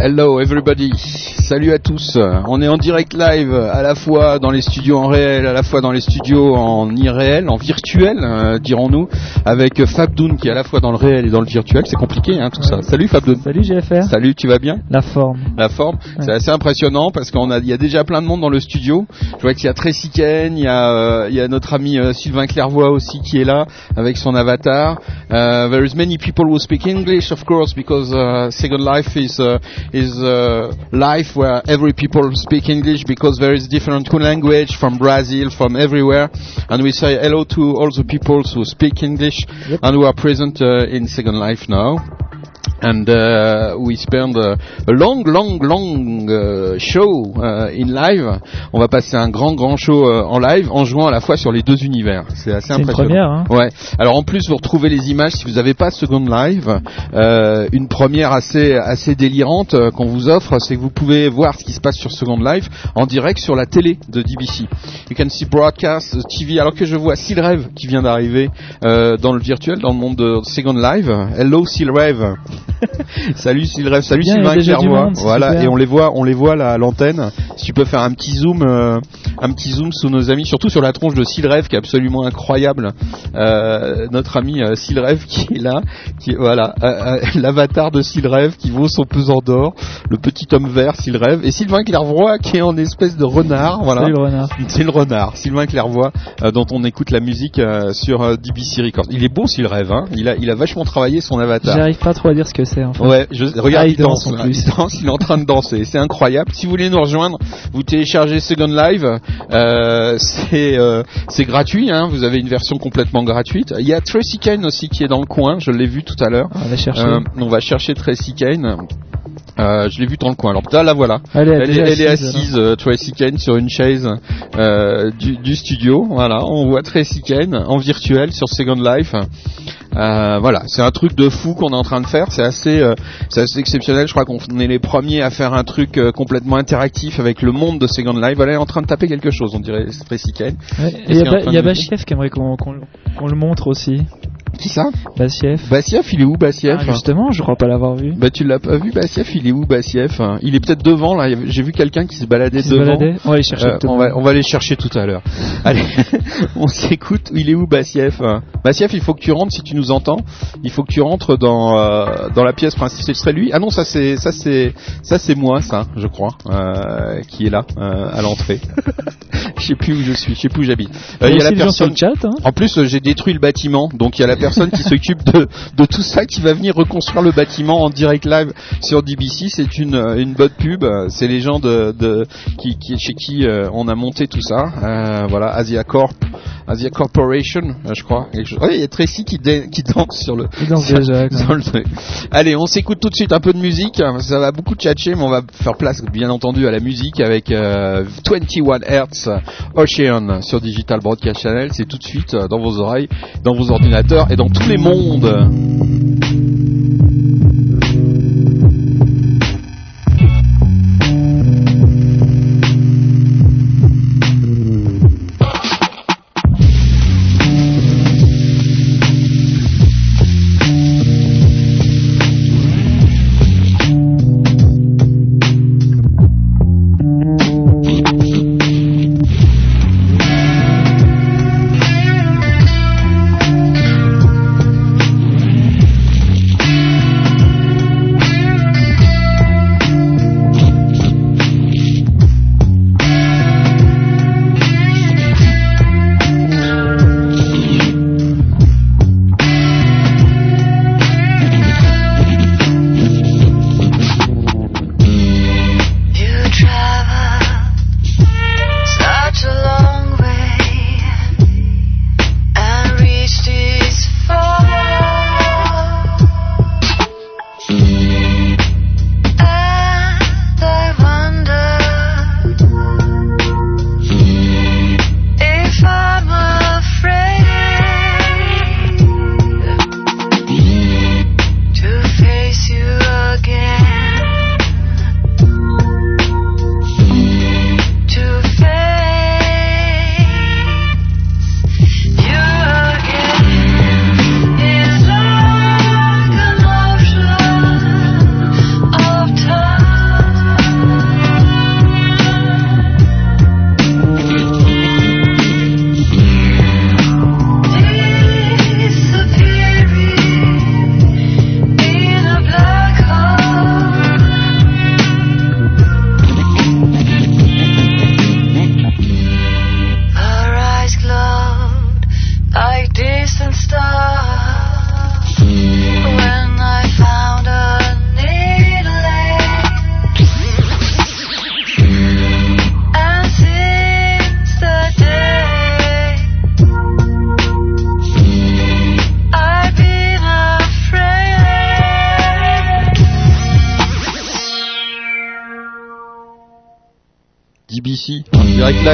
Hello everybody, salut à tous. On est en direct live à la fois dans les studios en réel, à la fois dans les studios en irréel, en virtuel, euh, dirons-nous, avec Fabdoun qui est à la fois dans le réel et dans le virtuel. C'est compliqué hein, tout ça. Salut Fabdoun. Salut GFR. Salut, tu vas bien? La forme. La forme, c'est assez impressionnant parce qu'on a, il y a déjà plein de monde dans le studio. Je vois qu'il y a Tracy Ken, il y a, euh, il y a notre ami euh, Sylvain Clairvoy aussi qui est là avec son avatar. Uh, there is many people who speak English, of course, because uh, Second Life is uh, is a life where every people speak English because there is different language from Brazil, from everywhere, and we say hello to all the people who speak English Yep. and who are present uh, in Second Life now. And uh, we spend a long, long, long uh, show uh, in live. On va passer un grand, grand show uh, en live en jouant à la fois sur les deux univers. C'est assez C'est une impressionnant. première, hein. Ouais. Alors en plus vous retrouvez les images si vous n'avez pas Second Live. Euh, une première assez assez délirante euh, qu'on vous offre, c'est que vous pouvez voir ce qui se passe sur Second Live en direct sur la télé de DBC. You can see broadcast uh, TV. Alors que je vois Silrev qui vient d'arriver euh, dans le virtuel, dans le monde de Second Live. Hello Silrev. salut Silrev, salut Bien, Sylvain Clairvoy. monde, Voilà, super. et on les voit, on les voit là à l'antenne. Si tu peux faire un petit zoom, euh, un petit zoom sous nos amis, surtout sur la tronche de Silrev qui est absolument incroyable. Euh, notre ami euh, qui est là, qui voilà, euh, l'avatar de Silrev qui vaut son pesant d'or, le petit homme vert Silrev et Sylvain Clairvoy qui est en espèce de renard, voilà. Salut le renard. C'est le renard, Sylvain Clairvoy, dont on écoute la musique sur DBC Records. Il est beau Silrev, hein. Il a, il a vachement travaillé son avatar. J'arrive pas trop à dire ce que c'est. Ouais, je, regarde, Ah, il, il danse, danse, en là. plus. il danse, il est en train de danser, c'est incroyable. Si vous voulez nous rejoindre, vous téléchargez Second Live, euh, c'est euh, c'est gratuit, hein, vous avez une version complètement gratuite. Il y a Tracy Kane aussi qui est dans le coin, je l'ai vu tout à l'heure. On va chercher. Euh, on va chercher Tracy Kane. Euh, je l'ai vu dans le coin. Alors là, la voilà. elle est, Elle est, déjà elle est assise, euh, Tracy Kane, sur une chaise euh, du, du studio. Voilà, on voit Tracy Kane en virtuel sur Second Life. Voilà, c'est un truc de fou qu'on est en train de faire. C'est assez, c'est assez exceptionnel. Je crois qu'on est les premiers à faire un truc complètement interactif avec le monde de Second Life. Voilà, elle est en train de taper quelque chose. On dirait Tracy Kane. Ouais, Il y a, Ba- y a Bachiev qui aimerait qu'on le montre aussi. Qui ça? Bachiev. Bassieff, il est où Bassieff? Ah, justement, je crois pas l'avoir vu. Bah tu l'as pas vu Bassieff, il est où Bassieff? Il est peut-être devant là. J'ai vu quelqu'un qui se baladait Qui se devant. baladait? On va aller chercher. Euh, on, va, monde. on va les chercher tout à l'heure. Allez, on s'écoute. Il est où Bassieff? Bassieff, il faut que tu rentres si tu nous entends. Il faut que tu rentres dans euh, dans la pièce principale. Ce serait lui. Ah non, ça c'est ça c'est ça c'est moi, ça, je crois, euh, qui est là à l'entrée. Je sais plus où je suis. Je sais plus où j'habite. Il y a la personne. le chat. Hein. En plus, j'ai détruit le bâtiment, donc il y a la personne qui s'occupe de, de tout ça qui va venir reconstruire le bâtiment en direct live sur DBC. C'est une, une bonne pub. C'est les gens de, de qui, qui, chez qui euh, on a monté tout ça. Euh, voilà, Asia Corp, Asia Corporation, euh, je crois. Ouais, il y a Tracy qui, dé- qui danse sur le. Il danse sur- déjà. quoi. dans le truc. Allez, on s'écoute tout de suite un peu de musique. Ça va beaucoup tchatcher, mais on va faire place, bien entendu, à la musique avec euh, 21 Hertz Ocean sur Digital Broadcast Channel. C'est tout de suite dans vos oreilles, dans vos ordinateurs et dans tous les mondes.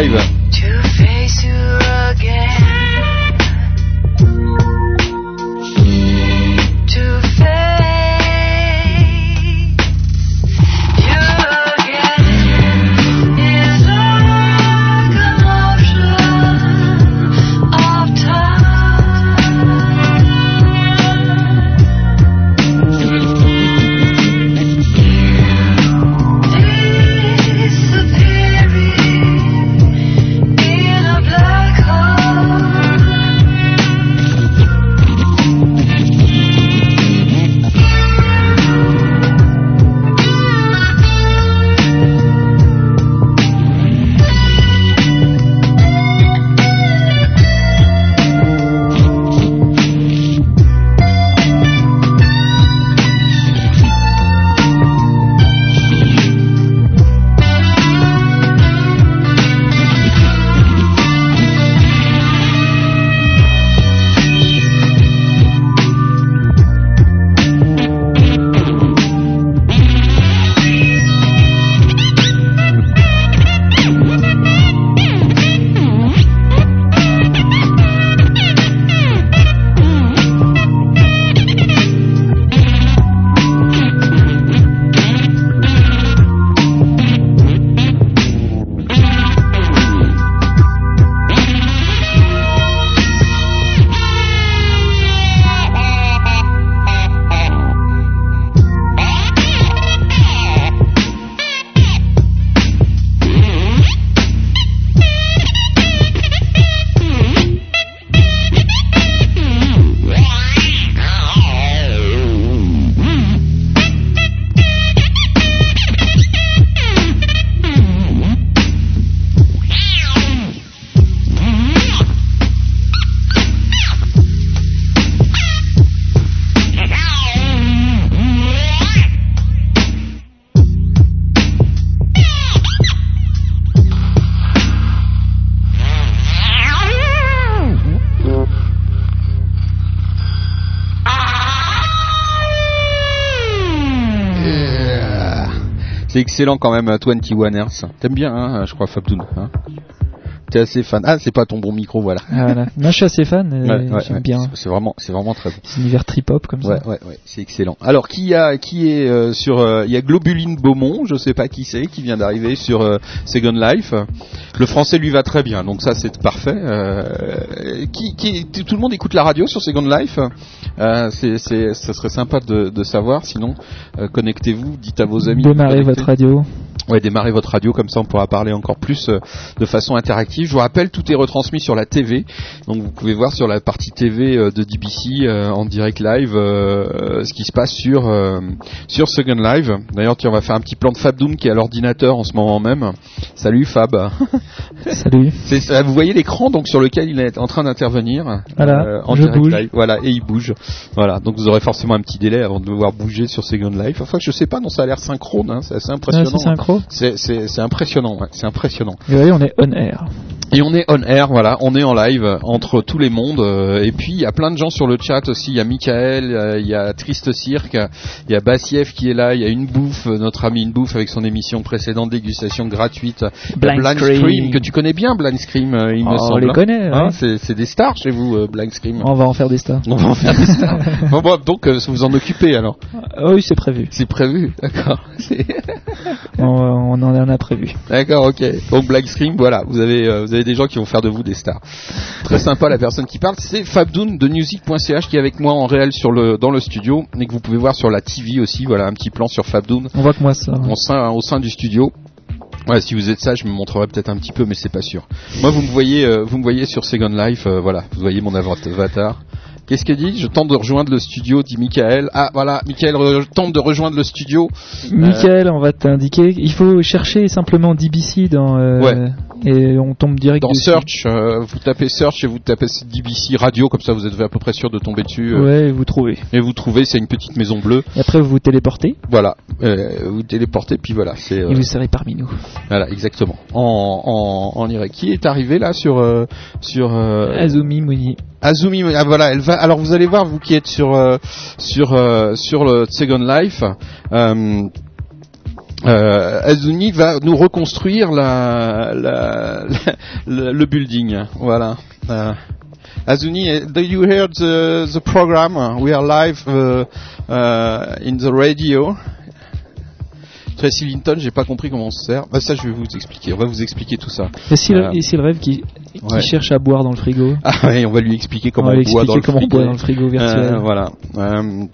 En excellent quand même, 21 Hertz. T'aimes bien, hein, je crois, Fabdoun. Hein? T'es assez fan. Ah, c'est pas ton bon micro, voilà. Ah, voilà. Moi, je suis assez fan. Ouais, ouais, J'aime ouais. bien. C'est vraiment, c'est vraiment très bon. C'est univers trip-hop comme Ouais, ça. ouais, ouais, c'est excellent. Alors, qui a, qui est euh, sur, euh, il y a Globuline Beaumont, je sais pas qui c'est, qui vient d'arriver sur euh, Second Life. Le français lui va très bien, donc ça c'est parfait. Euh, qui, tout le monde écoute la radio sur Second Life. Euh, c'est, c'est, ça serait sympa de, de savoir. Sinon, euh, connectez-vous, dites à vos amis. Démarrez votre radio. Ouais, démarrez votre radio comme ça on pourra parler encore plus euh, de façon interactive. Je vous rappelle, tout est retransmis sur la TV, donc vous pouvez voir sur la partie TV euh, de DBC euh, en direct live euh, euh, ce qui se passe sur euh, sur Second Live. D'ailleurs, tiens, on va faire un petit plan de Fab Doom qui est à l'ordinateur en ce moment même. Salut Fab. Salut. Vous voyez l'écran donc sur lequel il est en train d'intervenir euh, Voilà, en je direct bouge. live. Voilà, et il bouge. Voilà, donc vous aurez forcément un petit délai avant de me voir bouger sur Second Life. Enfin, je sais pas, non, ça a l'air synchrone, hein, c'est assez impressionnant. c'est synchro. C'est, c'est, c'est impressionnant, ouais, c'est impressionnant. Et oui, on est on air. Et on est on air, voilà, on est en live entre tous les mondes. euh, et puis il y a plein de gens sur le chat aussi. Il y a Michael, euh, il y a Triste Cirque, il y a Bassiev qui est là, il y a une bouffe, euh, notre ami une bouffe avec son émission précédente dégustation gratuite. A Blind Scream. Scream. que tu connais bien, Blind Scream, il me Oh, on semble. les connaît. Hein, ouais. c'est, des stars chez vous, Blind Scream. On va en faire des stars. On va en faire des stars. Bon, bon, donc vous en occupez alors. Ah oui, c'est prévu. C'est prévu, d'accord. On, on en a prévu. D'accord, ok. Donc Black Scream, voilà, vous avez vous avez des gens qui vont faire de vous des stars. Très sympa la personne qui parle, c'est Fabdoun de music.ch qui est avec moi en réel sur le dans le studio et que vous pouvez voir sur la TV aussi. Voilà un petit plan sur Fabdoun On voit que moi ça. au sein au sein du studio. Ouais, si vous êtes ça, je me montrerai peut-être un petit peu, mais c'est pas sûr. Moi, vous me voyez, euh, vous me voyez sur Second Life, euh, voilà, vous voyez mon avat- avatar. Qu'est-ce qu'elle dit? Je tente de rejoindre le studio, dit Michael. Ah, voilà, Michael tente de rejoindre le studio. Michael, on va t'indiquer. Il faut chercher simplement DBC dans. euh, Ouais. Et on tombe direct Dans dessus. Search, euh, vous tapez Search et vous tapez DBC Radio, comme ça vous êtes à peu près sûr de tomber dessus. euh, Ouais, vous trouvez. Et vous trouvez, c'est une petite maison bleue. Et après, vous vous téléportez Voilà, euh, vous téléportez, puis voilà, c'est et vous serez parmi nous. voilà exactement. En en en Irak. Qui est arrivé là sur sur Azumi Mouni. Azumi, ah, voilà, elle va. Alors vous allez voir, vous qui êtes sur sur sur le Second Life, euh, euh, Azuni va nous reconstruire la, la, la- le, building. Voilà. Euh, Azuni, do you hear the, the program? We are live uh, uh, in the radio. Tracy Linton, j'ai pas compris comment on se sert. Bah, ça, je vais vous expliquer. On va vous expliquer tout ça. Et si, Voilà. le, rêve qui, qui Ouais. cherche à boire dans le frigo Ah ouais, on va lui expliquer comment On va on, lui boit dans le expliquer comment on frigo. boit dans le frigo virtuel. Euh, voilà. Euh,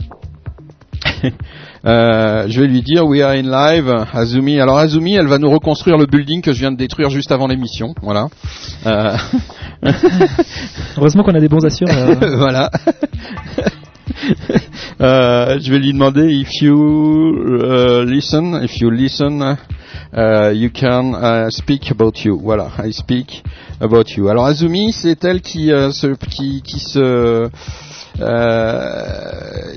euh, je vais lui dire we are in live Azumi. Alors Azumi elle va nous reconstruire le building que je viens de détruire juste avant l'émission. Voilà. Euh, Heureusement qu'on a des bons assureurs. voilà. Euh, je vais lui demander if you uh, listen if you listen uh, you can uh, speak about you. Voilà I speak about you. Alors Azumi c'est elle qui euh, se qui qui se euh,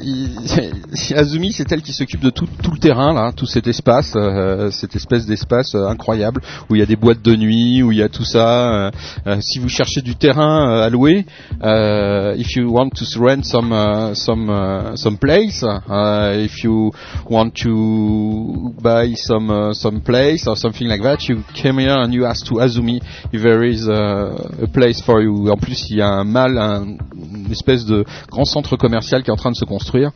Azumi, c'est elle qui s'occupe de tout, le terrain, là, tout cet espace, euh, cette espèce d'espace euh, incroyable où il y a des boîtes de nuit, où il y a tout ça. euh, si vous cherchez du terrain à louer, if you want to rent some uh, some uh, some place, uh, if you want to buy some some place or something like that, you came here and you ask to Azumi if there is uh, a place for you. En plus, il y a un mal, un- une espèce de grand centre commercial qui est en train de se construire.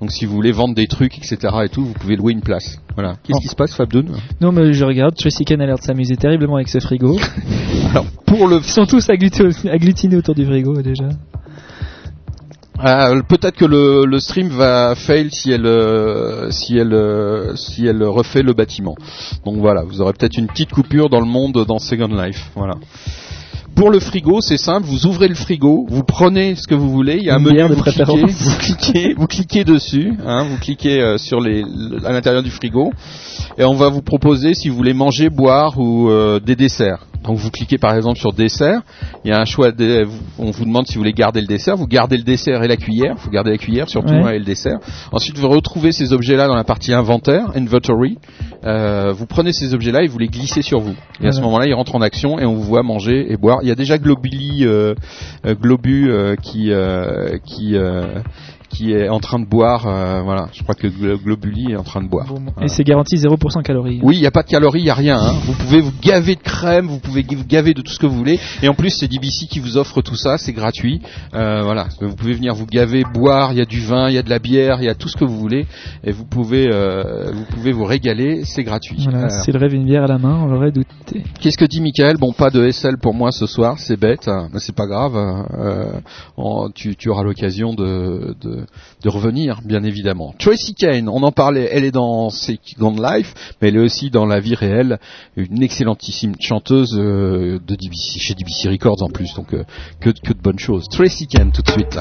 Donc, si vous voulez vendre des trucs, etc. et tout, vous pouvez louer une place. Voilà. Qu'est-ce Oh. qui se passe, Fabdoun non, mais je regarde, Tracy Ken a l'air de s'amuser terriblement avec ce frigo. Alors, pour le Ils sont tous aggluti- agglutinés autour du frigo déjà. Euh, peut-être que le, le stream va fail si elle euh, si elle euh, si elle refait le bâtiment. Donc voilà, vous aurez peut-être une petite coupure dans le monde dans Second Life. Voilà. Pour le frigo, c'est simple, vous ouvrez le frigo, vous prenez ce que vous voulez, il y a un menu, de vous cliquez, vous cliquez, vous cliquez dessus, hein, vous cliquez euh, sur les à l'intérieur du frigo et on va vous proposer si vous voulez manger, boire ou euh, des desserts. Donc vous cliquez par exemple sur dessert, il y a un choix, de, on vous demande si vous voulez garder le dessert, vous gardez le dessert et la cuillère, vous gardez la cuillère surtout Ouais. et le dessert. Ensuite vous retrouvez ces objets-là dans la partie inventaire, inventory. Euh, vous prenez ces objets-là et vous les glissez sur vous. Et à ce moment-là, ils rentrent en action et on vous voit manger et boire. Il y a déjà Globuli, euh, euh, Globu euh, qui qui qui est en train de boire. euh, voilà, je crois que Glo- Globuli est en train de boire. Bon, Voilà. Et c'est garanti 0% calories. Oui, il n'y a pas de calories, il n'y a rien. hein. Vous pouvez vous gaver de crème, vous pouvez vous gaver de tout ce que vous voulez. Et en plus, c'est DBC qui vous offre tout ça, c'est gratuit. Euh, voilà, vous pouvez venir vous gaver, boire. Il y a du vin, il y a de la bière, il y a tout ce que vous voulez, et vous pouvez euh, vous pouvez vous régaler. C'est gratuit. Voilà, Alors, s'il rêve une bière à la main, on l'aurait douté. Qu'est-ce que dit Michael? Bon, pas de SL pour moi ce soir, c'est bête, hein, mais c'est pas grave. en- tu, tu auras l'occasion de, de, de revenir, bien évidemment. Tracy Kane, on en parlait, elle est dans Second Life, mais elle est aussi dans la vie réelle, une excellentissime chanteuse euh, de DBC, chez DBC Records en plus, donc euh, que, de bonnes choses. Tracy Kane, tout de suite.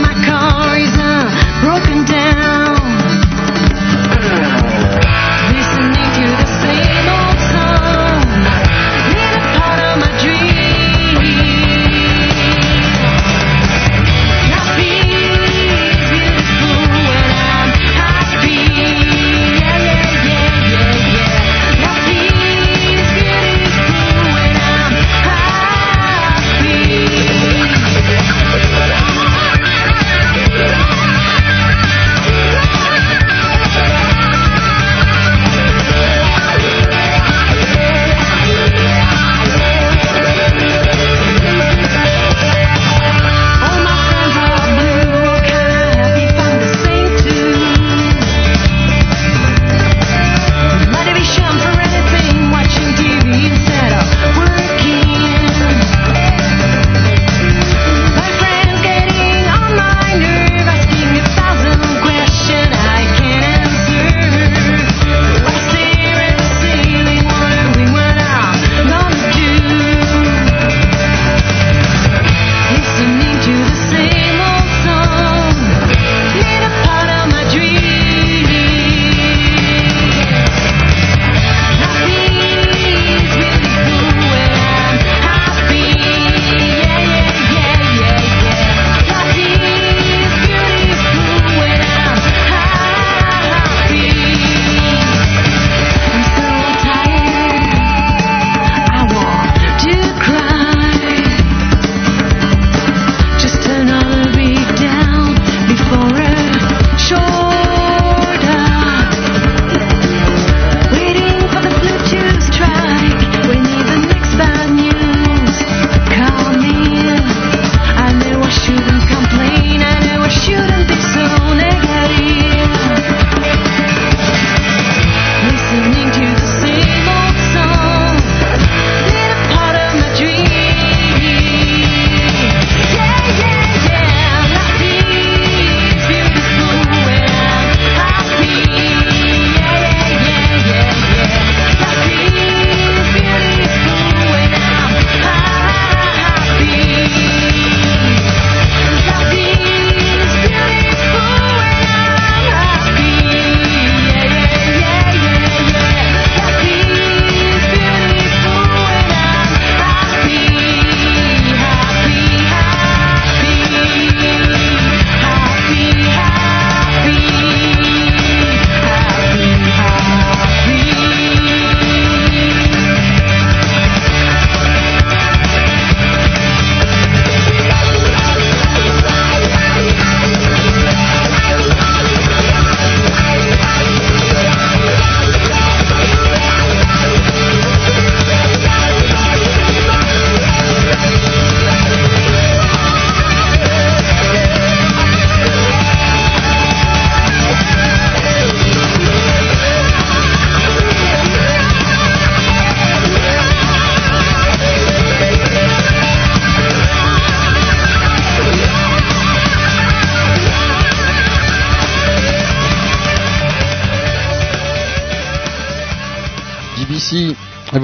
My car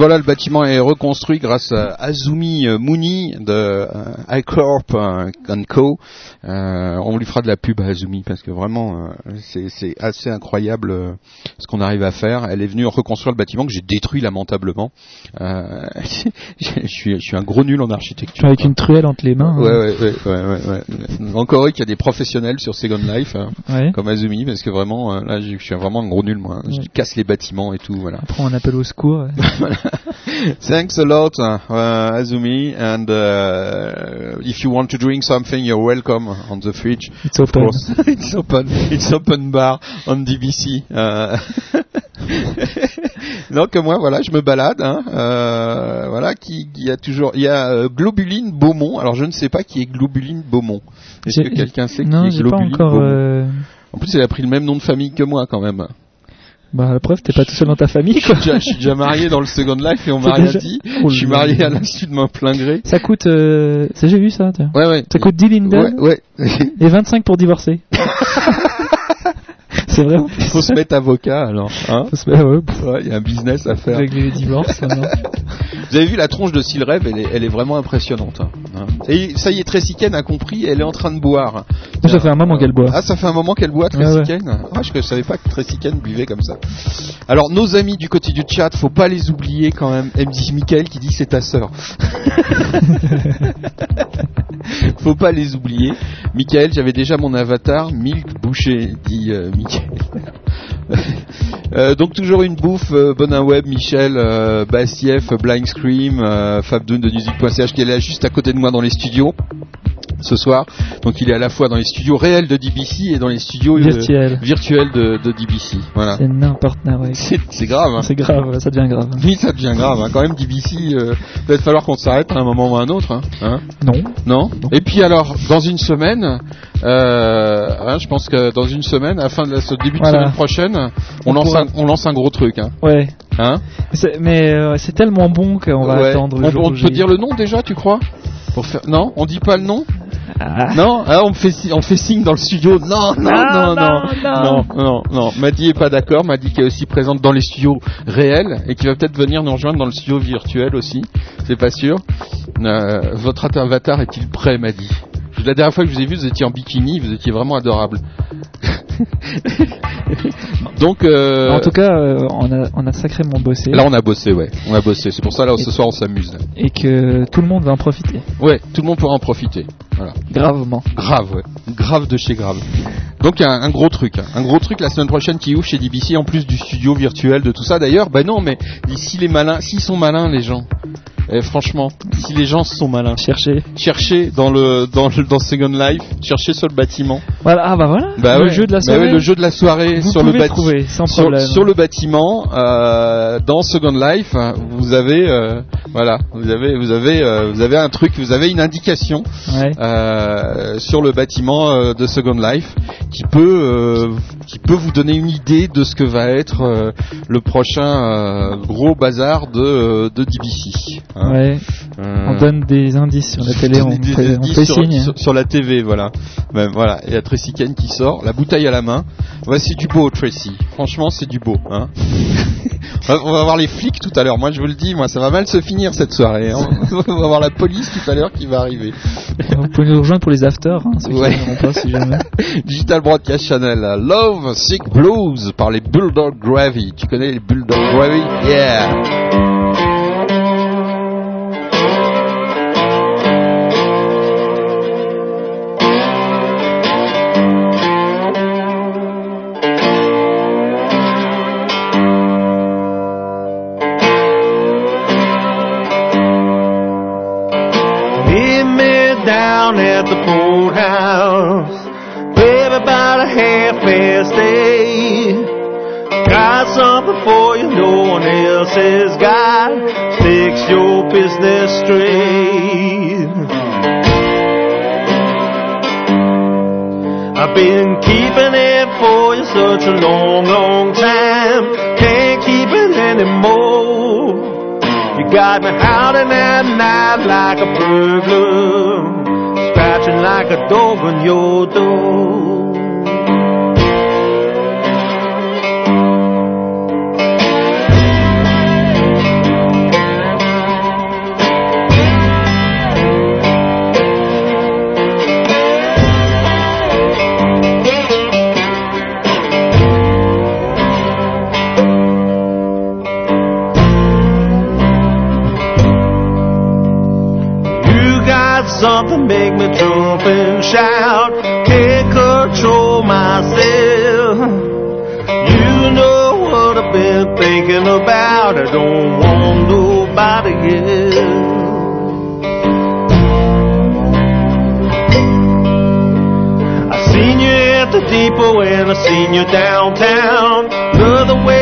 voilà, le bâtiment est reconstruit grâce à Azumi euh, Mooney de euh, iCorp euh, Co. On lui fera de la pub à Azumi parce que vraiment, c'est assez incroyable ce qu'on arrive à faire. Elle est venue reconstruire le bâtiment que j'ai détruit lamentablement. Euh, je, suis, je suis un gros nul en architecture. Avec une truelle entre les mains. Ouais, hein. ouais, ouais, ouais. Encore qu'il y a des professionnels sur Second Life, hein, comme Azumi, parce que vraiment, euh, là, je je suis vraiment un gros nul, moi. Je Ouais. casse les bâtiments et tout, voilà. Après, on appelle au secours. Thanks a lot, uh, Azumi, and uh, if you want to drink something, you're welcome on the fridge. It's open. it's open. It's open bar on DBC. Donc moi, voilà, je me balade. Hein, euh, voilà, qui, qui a toujours, il y a euh, Globuline Beaumont. Alors je ne sais pas qui est Globuline Beaumont. Est-ce que quelqu'un sait qui Non, est j'ai pas Globuline encore. Beaumont euh, En plus, elle a pris le même nom de famille que moi quand même. Bah, la preuve, t'es pas tout seul dans ta famille, Je suis déjà, je suis déjà marié dans le Second Life et on m'a rien déjà- dit. Oh Je suis marié à l'insu de mon plein gré. Ça coûte. Euh... J'ai vu ça, tiens. Ouais, ouais. Ça coûte 10 linden Ouais, ouais. et 25 pour divorcer. C'est vrai. en plus. Faut se mettre avocat alors. Hein Faut se- ah ouais, pff, Ouais, il y a un business à faire. régler les divorces. maintenant. Vous avez vu la tronche de Silrev, elle est, elle est vraiment impressionnante. hein. Hein. Et ça y est, Tracy Ken a compris, elle est en train de boire. Ça fait un moment qu'elle boit. Ah, ça fait un moment qu'elle boit, Tracy Ouais, ouais. Ken Ah, je, je savais pas que Tracy Ken buvait comme ça. Alors, nos amis du côté du chat, faut pas les oublier quand même. Elle me dit Michael qui dit c'est ta sœur. faut pas les oublier. Michael, j'avais déjà mon avatar, Milk Boucher, dit euh, Michael. Euh, donc toujours une bouffe, euh, Bonin Web, Michel, euh, Bastieff, Blind Scream, euh, Fabdoun de Music.ch qui est là juste à côté de moi dans les studios ce soir. Donc il est à la fois dans les studios réels de DBC et dans les studios euh, Virtuel. virtuels de, de DBC. Voilà. C'est n'importe quoi. ouais. C'est grave. Hein. C'est grave, ça devient grave. Oui, ça devient grave. Hein. Quand même, DBC, euh, va être falloir qu'on s'arrête à un moment ou à un autre. Hein. Hein Non. non Et puis alors, dans une semaine, euh, hein, je pense que dans une semaine, à la fin de la, ce début de Voilà. semaine prochaine, on, On lance pourra- un, on lance un gros truc. Hein. Ouais. Hein Mais euh, c'est tellement bon qu'on va Ouais. attendre le On, jour on peut dire le nom déjà, tu crois? Pour faire... Non, on dit pas le nom? Ah. Non, ah, on me fait signe dans le studio. Non, non, Ah, non, non, non, non, non, non. Maddy est pas d'accord. Maddy qui est aussi présente dans les studios réels et qui va peut-être venir nous rejoindre dans le studio virtuel aussi. C'est pas sûr. Euh, votre avatar est-il prêt, Maddy? La dernière fois que je vous ai vu, vous étiez en bikini, vous étiez vraiment adorable. Donc, euh, En tout cas, euh, on, a, on a sacrément bossé là, on a bossé, ouais. On a bossé. C'est pour ça là, ce soir, on s'amuse. et que tout le monde va en profiter. Ouais, tout le monde pourra en profiter. Voilà. Gravement. Grave, ouais. Grave de chez grave. Donc il y a un, un gros truc, hein. un gros truc la semaine prochaine qui ouvre chez DBC en plus du studio virtuel de tout ça. D'ailleurs, bah non, mais si les malins, s'ils sont malins les gens, franchement, si les gens sont malins, Chercher. cherchez dans le dans le dans Second Life, cherchez sur le bâtiment. Voilà. Ah bah voilà. Bah le ouais. jeu de la Bah soirée. ouais, le jeu de la soirée vous sur le bâtiment. sans Sur, sur le bâtiment, euh, dans Second Life, hein, vous avez, euh, voilà, vous avez, vous avez, euh, vous avez un truc, vous avez une indication Ouais. euh, sur le bâtiment de Second Life qui peut qui peut vous donner une idée de ce que va être le prochain gros bazar de de DBC. Hein. Ouais. Euh, On donne des indices sur la télé. On des- des fait, on fait sur, signe. sur- sur la TV, voilà. Ben, voilà, il y a Tracy Ken qui sort, la bouteille à la main. Voici du beau, Tracy. Franchement, c'est du beau. Hein. on va voir les flics tout à l'heure. Moi, je vous le dis, moi, ça va mal se finir cette soirée. hein. on va voir la police tout à l'heure qui va arriver. Vous pouvez nous rejoindre pour les afters, hein, ceux qui Ouais. n'auront pas si jamais. Digital Broadcast Channel, Love Sick Blues par les Bulldog Gravy. Tu connais les Bulldog Gravy? Yeah. For you no one else has got. Fix your business straight. I've been keeping it for you such a long, long time. Can't keep it anymore. You got me howling at night like a burglar, scratching like a dog on your door. Something make me jump and shout. Can't control myself. You know what I've been thinking about. I don't want nobody else. I seen you at the depot and I seen you downtown. The way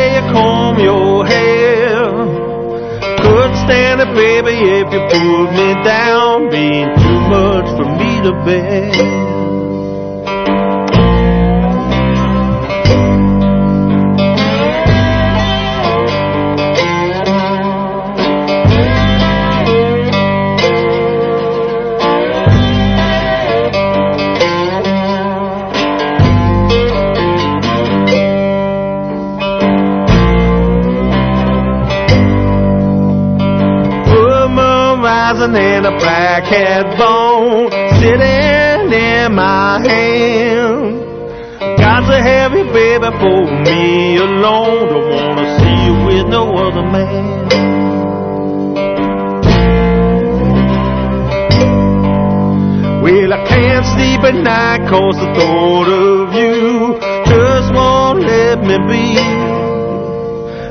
baby, if you pulled me down. Being too much for me to bear. A hat bone sitting in my hand. To have you, baby, for me alone. Don't wanna see you with no other man. Well, I can't sleep at night cause the thought of you just won't let me be.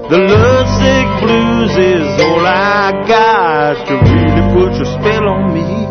The lovesick blues is all I got to really put your spell on me.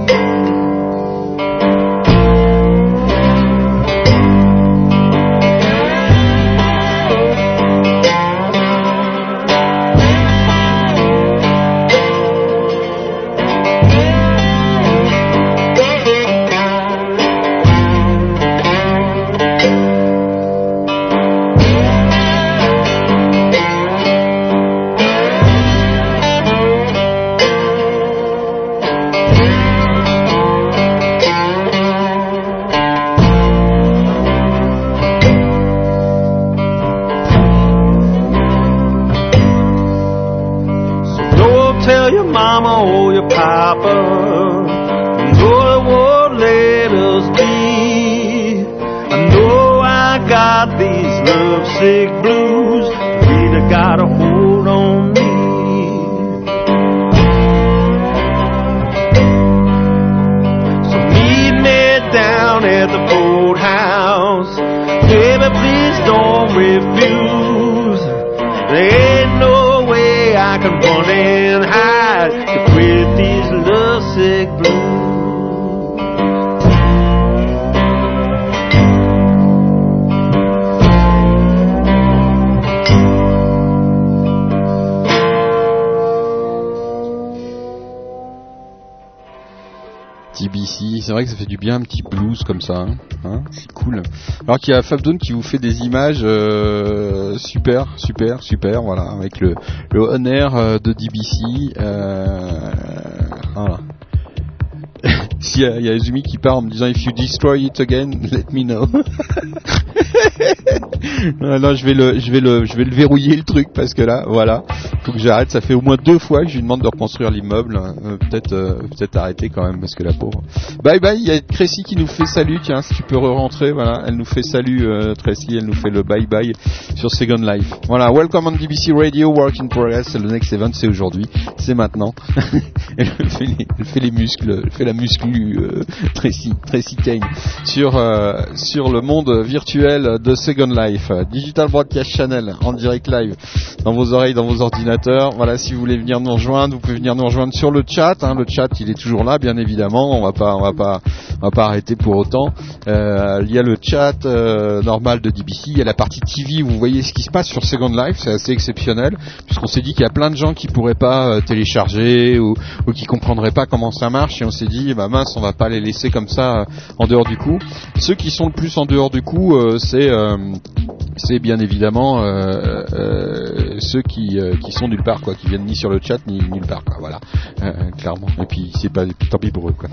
Vrai que ça fait du bien un petit blues comme ça, hein, hein, c'est cool. Alors qu'il y a Fabdoon qui vous fait des images euh, super, super, super, voilà, avec le, le on air euh, de DBC. Euh, voilà. S'il y y a Izumi qui part en me disant If you destroy it again, let me know. Non, je vais le, je vais le, je vais le verrouiller le truc parce que là, voilà, faut que j'arrête. Ça fait au moins deux fois que je lui demande de reconstruire l'immeuble. Euh, peut-être, euh, peut-être arrêter quand même parce que la pauvre. Bye bye. Il y a Tracy qui nous fait salut. Tiens, si tu peux re-rentrer, voilà. Elle nous fait salut, euh, Tracy. Elle nous fait le bye bye sur Second Life. Voilà. Welcome on DBC Radio, Work in Progress. Le next event, c'est aujourd'hui, c'est maintenant. elle fait les, muscles, elle fait la musclu euh, Tracy, Tracy Kane sur euh, sur le monde virtuel de Second Life, euh, Digital Broadcast Channel en direct live dans vos oreilles, dans vos ordinateurs. Voilà, si vous voulez venir nous rejoindre, vous pouvez venir nous rejoindre sur le chat. hein. Le chat, il est toujours là, bien évidemment. On va pas, on va pas, on va pas arrêter pour autant. Euh, il y a le chat euh, normal de DBC. Il y a la partie TV où vous voyez ce qui se passe sur Second Life. C'est assez exceptionnel puisqu'on s'est dit qu'il y a plein de gens qui pourraient pas télécharger ou, ou qui comprendraient pas comment ça marche. Et on s'est dit, bah mince, on va pas les laisser comme ça en dehors du coup. Ceux qui sont le plus en dehors du coup, c'est c'est bien évidemment euh, euh, ceux qui, euh, qui sont nulle part, quoi, qui viennent ni sur le chat ni nulle part, quoi, voilà, clairement. Et puis c'est pas, tant pis pour eux, quoi.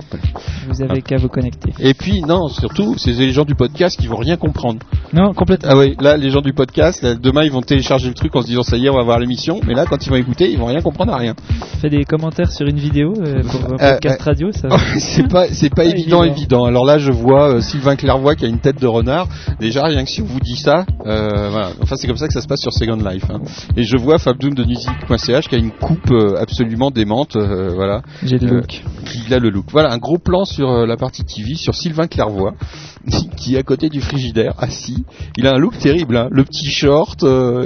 Vous avez qu'à vous connecter. Et puis non, surtout, c'est les gens du podcast qui vont rien comprendre. Non, complètement. Ah oui, là, les gens du podcast, là, demain, ils vont télécharger le truc en se disant ça y est, on va voir l'émission. Mais là, quand ils vont écouter, ils vont rien comprendre à rien. Fais des commentaires sur une vidéo pour un podcast radio, ça. c'est pas, c'est pas Pas évident, évident. évident. Alors là, je vois Sylvain Clairvoy qui a une tête de renard. Déjà, rien que si on vous dit ça, euh, voilà. Enfin, c'est comme ça que ça se passe sur Second Life. hein. Et je vois Fabdoom de musique.ch qui a une coupe euh, absolument démente, euh, voilà. J'ai le look. Il a le look. Voilà, un gros plan sur la partie TV, sur Sylvain Clairvoy, qui est à côté du frigidaire, assis. Il a un look terrible, hein. le petit short,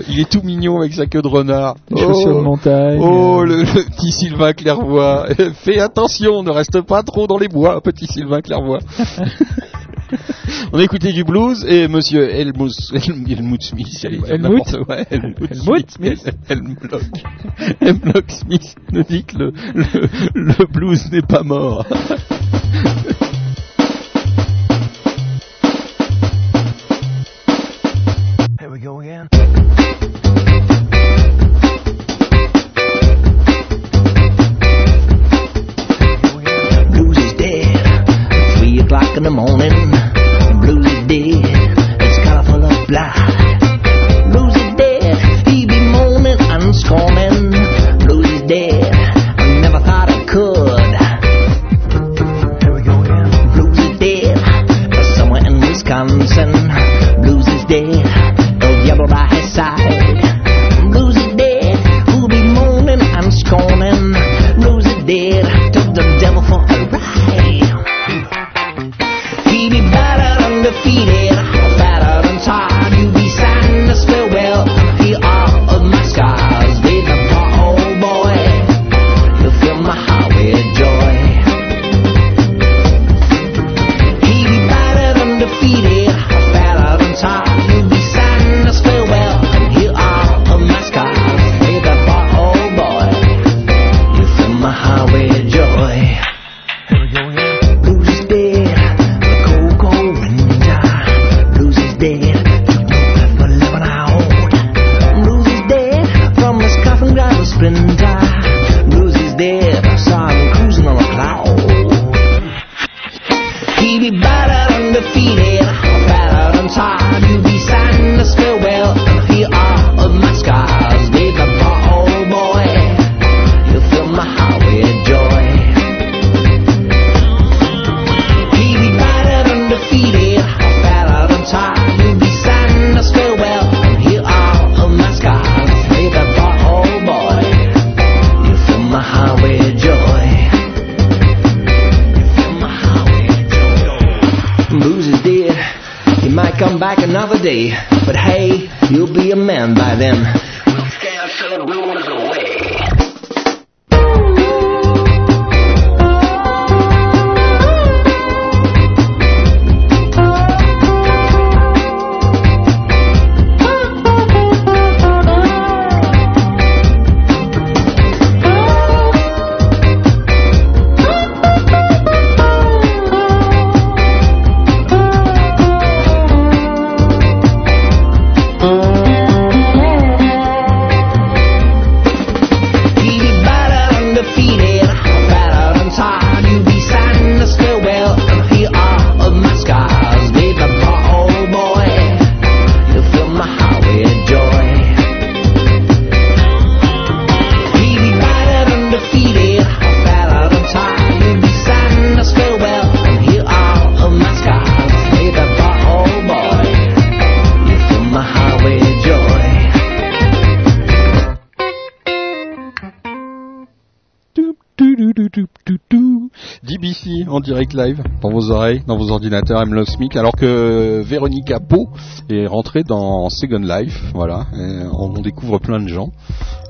il est tout mignon avec sa queue de renard. Les chaussures de montagne. Oh, le, le petit Sylvain Clairvoy. Fais attention, ne reste pas trop dans les bois, petit Sylvain Clairvoy. On a écouté du blues et monsieur Helmut, Helm- Helmut Smith. dire Helmut ouais, Helmut Helmut Smith. Helmlock Smith nous dit que le, le, le blues n'est pas mort. Dans vos oreilles, dans vos ordinateurs M Love Smith, alors que Véronica Pau est rentrée dans Second Life, voilà, et on on découvre plein de gens.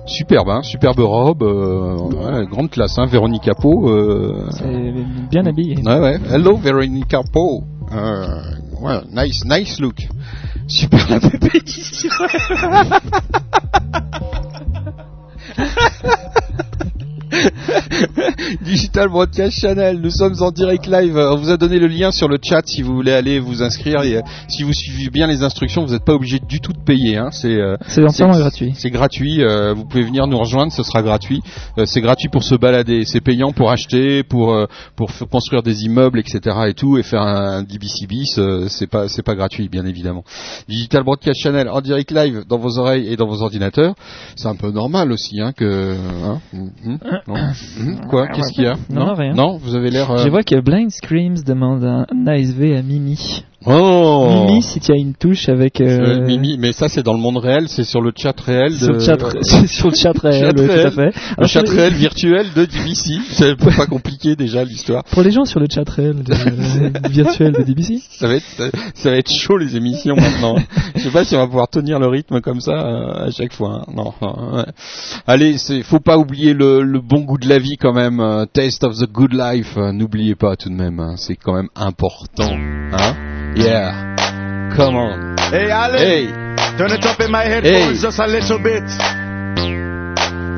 Superbe, hein, superbe robe, euh, ouais, grande classe, hein, Véronica Pau. Euh, C'est bien habillé. ouais, ouais. Hello Véronica Pau. Euh, ouais, nice, nice look. Super la pépé Digital Broadcast Channel, nous sommes en direct live. On vous a donné le lien sur le chat si vous voulez aller vous inscrire. Et, euh, si vous suivez bien les instructions, vous n'êtes pas obligé du tout de payer. Hein. C'est euh, C'est entièrement gratuit. C'est gratuit. euh, vous pouvez venir nous rejoindre, ce sera gratuit. Euh, c'est gratuit pour se balader. C'est payant pour acheter, pour euh, pour construire des immeubles, etc. et tout, et faire un DBC bis. euh, c'est pas c'est pas gratuit, bien évidemment. Digital Broadcast Channel en direct live dans vos oreilles et dans vos ordinateurs. C'est un peu normal aussi, hein, que. Hein, hum, non Hum, Quoi? Qu'est-ce qu'il y a? Non, rien. Non, vous avez l'air. euh, Je vois que Blind Screams demande un, un ASV à Mimi. Oh Mimi, si tu as une touche avec... Euh, Euh, Mimi, mais ça c'est dans le monde réel, c'est sur le chat réel. Sur de- le chat, c'est sur le chat réel, Chat oui, tout à fait. Le chat réel virtuel de DBC. C'est pas compliqué déjà l'histoire. Pour les gens sur le chat réel de- euh, virtuel de DBC, Ça va être ça, va être chaud les émissions maintenant. Je sais pas si on va pouvoir tenir le rythme comme ça euh, à chaque fois. hein. Non. ouais. Allez, c'est faut pas oublier le, le bon goût de la vie quand même. taste of the good life. N'oubliez pas tout de même. hein, c'est quand même important. Hein Yeah. Come on. Hey, Alan. Hey. Turn it up in my headphones Hey. just a little bit.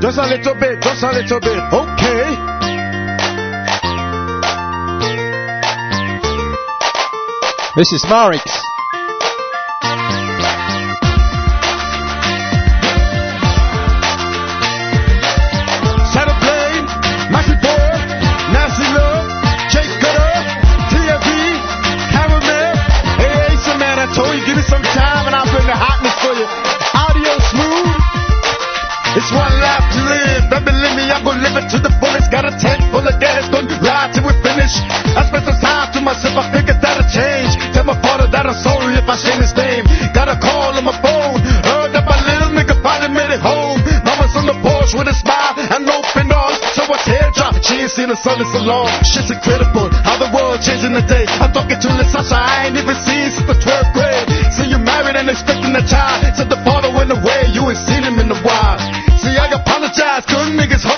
Just a little bit, just a little bit. Okay. This is Marix. Some time and I'll bring the hotness for you. Audio smooth. It's one life to live. Don't believe me, I'm gonna live it to the fullest. Got a tank full of gas, gonna ride till we finish. I spent some time to myself, I figured that'll change. Tell my father that I'm sorry if I change his name. Got a call on my phone, heard that my little nigga finally made it home. Mama's on the porch with a smile and open arms, so I teardrop. She ain't seen the sun in so long. Shit's incredible, how the world changing the day. I'm talking to Sasha, I ain't even seen since the 12th grade. See you married and expecting a child. Said the father went away, you ain't seen him in a while. See, I apologize, good niggas hard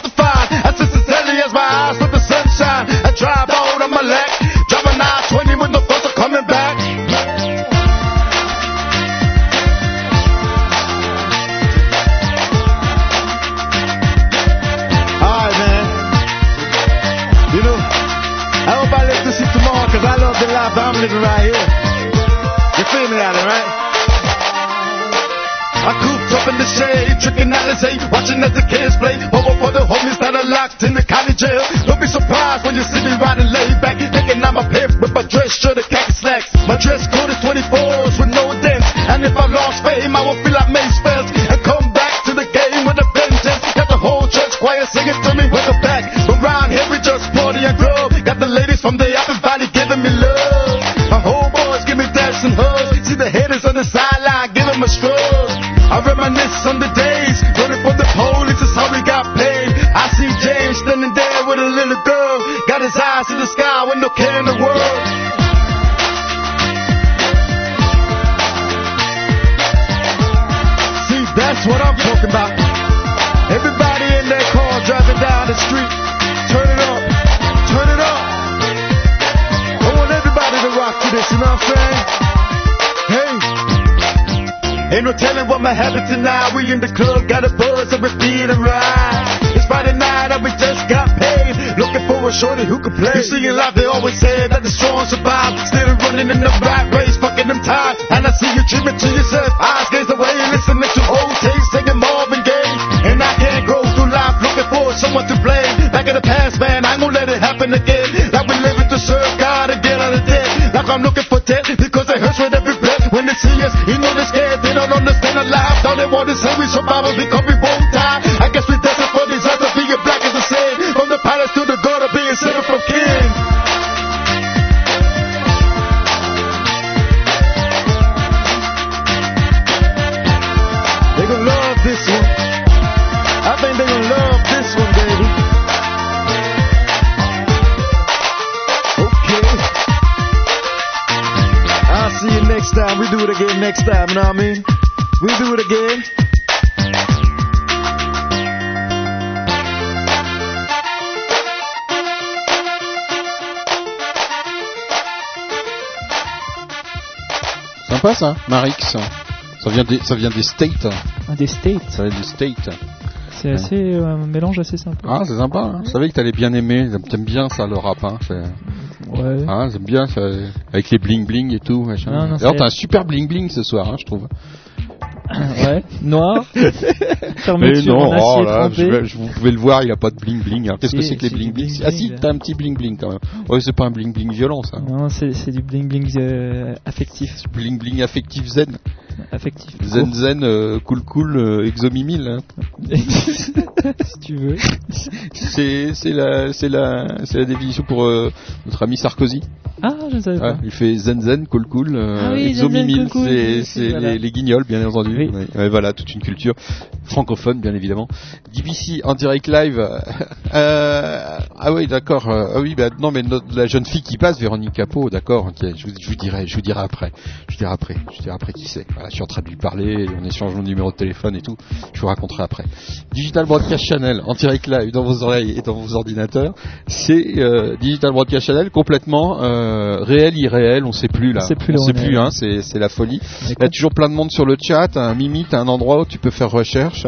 shorty who can play. You see in life, they always say that the strong survive. Still running in the right race, fucking them tired. And I see you dreaming to yourself. Eyes gaze away, listening to old tapes, singing Marvin Gaye. And I can't grow through life looking for someone to blame. Back in the past, man, I ain't gonna let it happen again. Like we living to serve God and get out of debt. Like I'm looking for debt because it hurts with every breath. When they see us, you know they're scared. They don't understand life. All they want to say we survival because next time, you know what I mean? We do it again. Sympa ça, Marix. Ça vient des, ça vient des States. un des States. Ça vient des States. C'est assez euh, un mélange assez sympa. Ah, c'est sympa. Hein. Je savais que t'allais bien aimer. T'aimes bien ça, le rap. Hein. Ouais. Ah, j'aime bien ça, avec les bling bling et tout. machin. Non, non, c'est- t'as un super bling bling ce soir, hein, je trouve. ouais. Noir. Fermeture non, oh là, je je- vous pouvez le voir, il a pas de bling bling. Alors, Qu'est-ce que c'est que les bling bling bling Ah si, t'as un petit bling bling quand même. Ouais, c'est pas un bling bling violent ça. Non, c'est du bling bling euh, affectif. Bling bling affectif zen. affectif. Zen zen, euh, cool cool, euh, exomimil. hein. si tu veux. C'est la la la définition pour euh, notre ami Sarkozy. Ah, je ne savais Ouais, pas. il fait zen zen, cool cool, euh, Ah oui, cool, cool, c'est voilà. les, guignols bien entendu. Oui. Ouais, ouais, voilà, toute une culture francophone bien évidemment. DBC en direct live. euh, ah oui, d'accord. euh, ah oui, bah non mais notre- la jeune fille qui passe, Véronique Capot, d'accord. je, vous, je vous dirai, je vous dirai après. Je dirai après. Je dirai après qui c'est. Voilà, je suis en train de lui parler, on échange mon numéro de téléphone et tout. Je vous raconterai après. Digital Broadcast Channel en direct live dans vos oreilles et dans vos ordinateurs. C'est euh, Digital Broadcast Channel complètement euh, réel, irréel, on sait plus là. On sait plus sait on est. plus, hein, c'est c'est la folie. Il y a toujours plein de monde sur le chat. Un Mimi, t'as un endroit où tu peux faire recherche.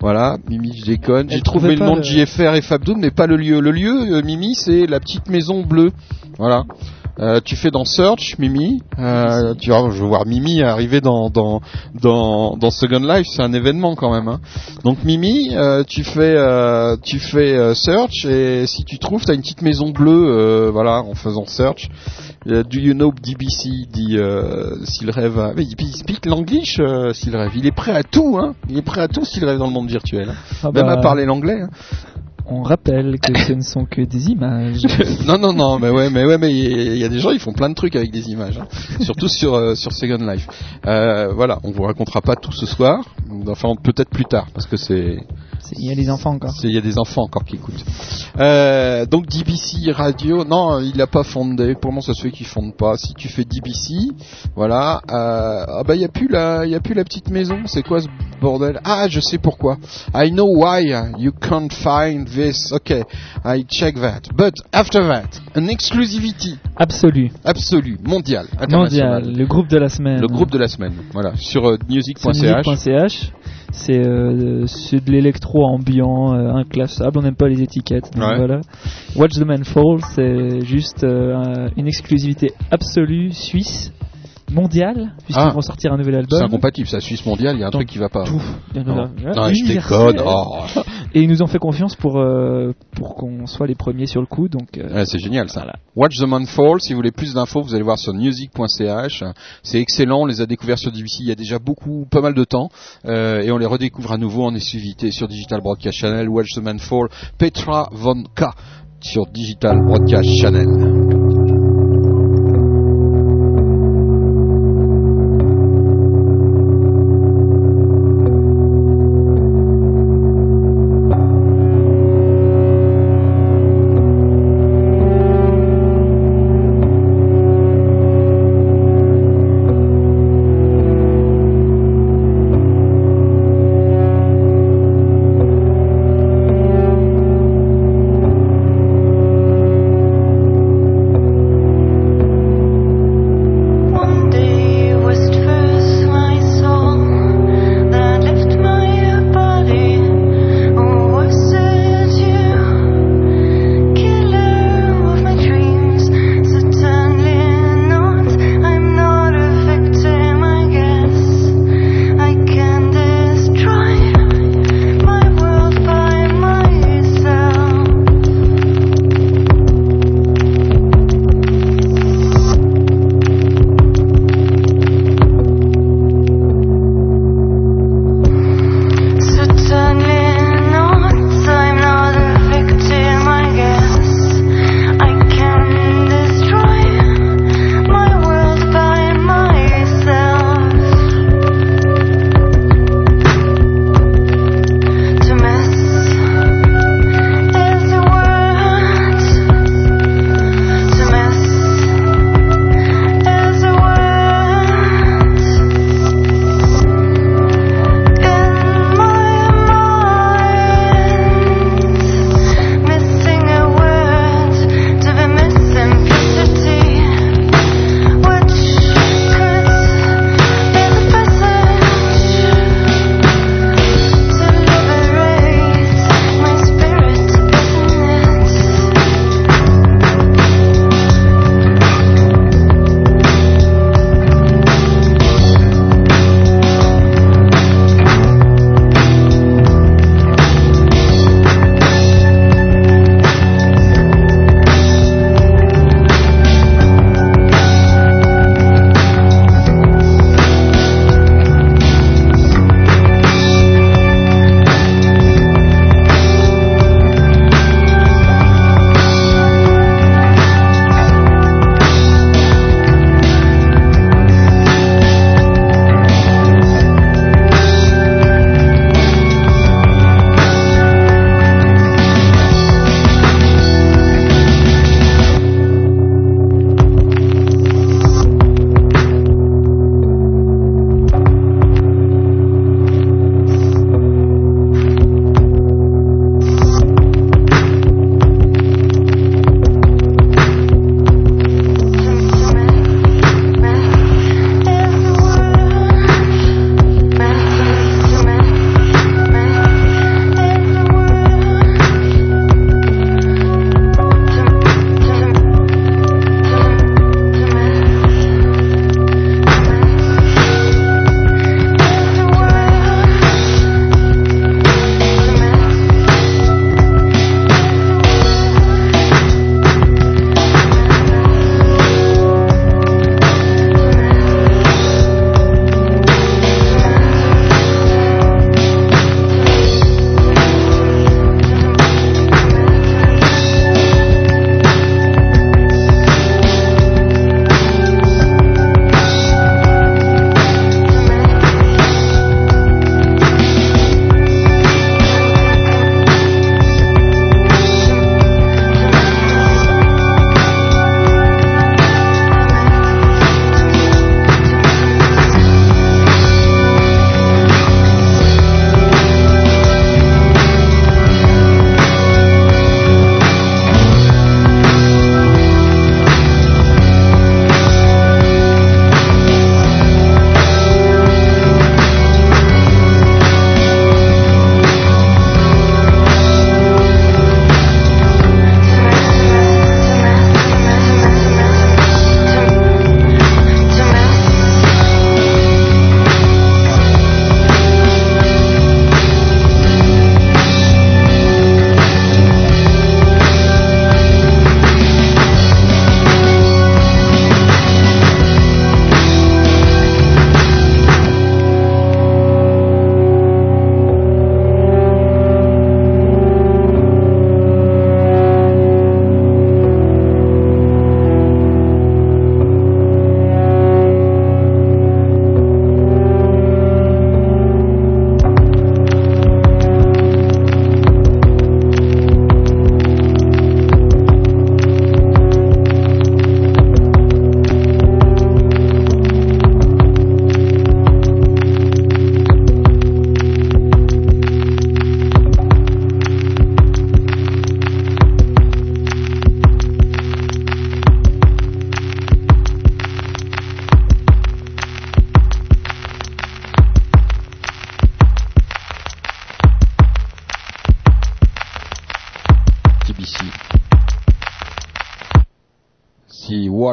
Voilà, Mimi, je déconne. J'ai trouvé le nom de JFR et Fabdoum, mais pas le lieu. Le lieu, euh, Mimi, c'est la petite maison bleue. Voilà. Euh, tu fais dans Search, Mimi. Euh, tu vois, je vais voir Mimi arriver dans dans dans, dans Second Life, c'est un événement quand même. Hein. Donc Mimi, euh, tu fais tu fais Search et si tu trouves, t'as une petite maison bleue. voilà, en faisant Search. Euh, Do you know DBC dit euh, s'il rêve. à- Mais il speak l'anglish euh, s'il rêve. Il est prêt à tout, hein. Il est prêt à tout s'il rêve dans le monde virtuel. hein. Ah Même bah, à parler l'anglais. hein. On rappelle que ce ne sont que des images. non, non, non, mais ouais, mais ouais, mais il y a des gens, ils font plein de trucs avec des images, hein. surtout sur euh, sur Second Life. Euh, voilà, on vous racontera pas tout ce soir, enfin peut-être plus tard, parce que C'est- Il y a des enfants encore. c'est- il y a des enfants encore qui écoutent. Euh, donc DBC Radio, non, il a pas fondé. Pour moi, ça se fait qu'il fonde pas. Si tu fais DBC, voilà, euh, ah bah il y a plus la, il y a plus la petite maison. C'est quoi ce bordel? Ah, je sais pourquoi. I know why you can't find this. Okay, I check that. But after that, an exclusivity Absolu. absolue, mondiale, internationale. Mondial. Le groupe de la semaine. Le groupe de la semaine, voilà, sur euh, C'est music.ch. C'est euh, c'est de l'électro ambiant, euh, inclassable. On n'aime pas les étiquettes. donc Ouais. voilà. Watch the Man Fall, c'est juste euh, un- une exclusivité absolue suisse, mondiale, puisqu'ils Ah. vont sortir un nouvel C'est album. incompatible, ça Suisse mondiale, il y a un Dans truc qui va pas. Tout. Non, je déconne. Oh. Et ils nous ont fait confiance pour euh, pour qu'on soit les premiers sur le coup. Donc euh, Ouais, c'est génial ça. Voilà. Watch the Man Fall, si vous voulez plus d'infos, vous allez voir sur music.ch. C'est excellent, on les a découverts sur DBC il y a déjà beaucoup, pas mal de temps, euh, et on les redécouvre à nouveau en exclusivité sur Digital Broadcast Channel. Watch the Man Fall, Petra Von K sur Digital Broadcast Channel.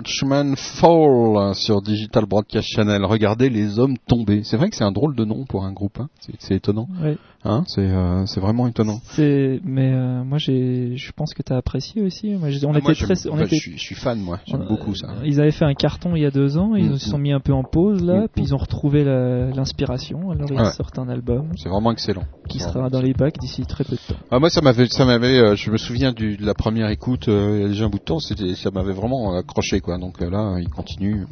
Petit Watchman Fall hein, sur Digital Broadcast Channel. Regardez les hommes tombés. C'est vrai que c'est un drôle de nom pour un groupe. Hein. C'est- étonnant. Hein c'est euh, c'est vraiment étonnant. Mais euh, moi je pense que t'as apprécié aussi. Moi, on Ah, était moi, très, on bah, était, je, suis, fan moi. J'aime on- beaucoup ça. Ils avaient fait un carton il y a deux ans, ils Mm, se sont mm. mis un peu en pause là, Mm, puis ils ont retrouvé l'inspiration. Alors ils Ouais. sortent un album C'est vraiment excellent. qui sera dans les bacs d'ici très peu de temps. Ah, moi, ça m'avait, ça m'avait, euh, je me souviens du, de la première écoute euh, il y a déjà un bout de temps, c'était, ça m'avait vraiment accroché, quoi. Donc euh, là, il continue.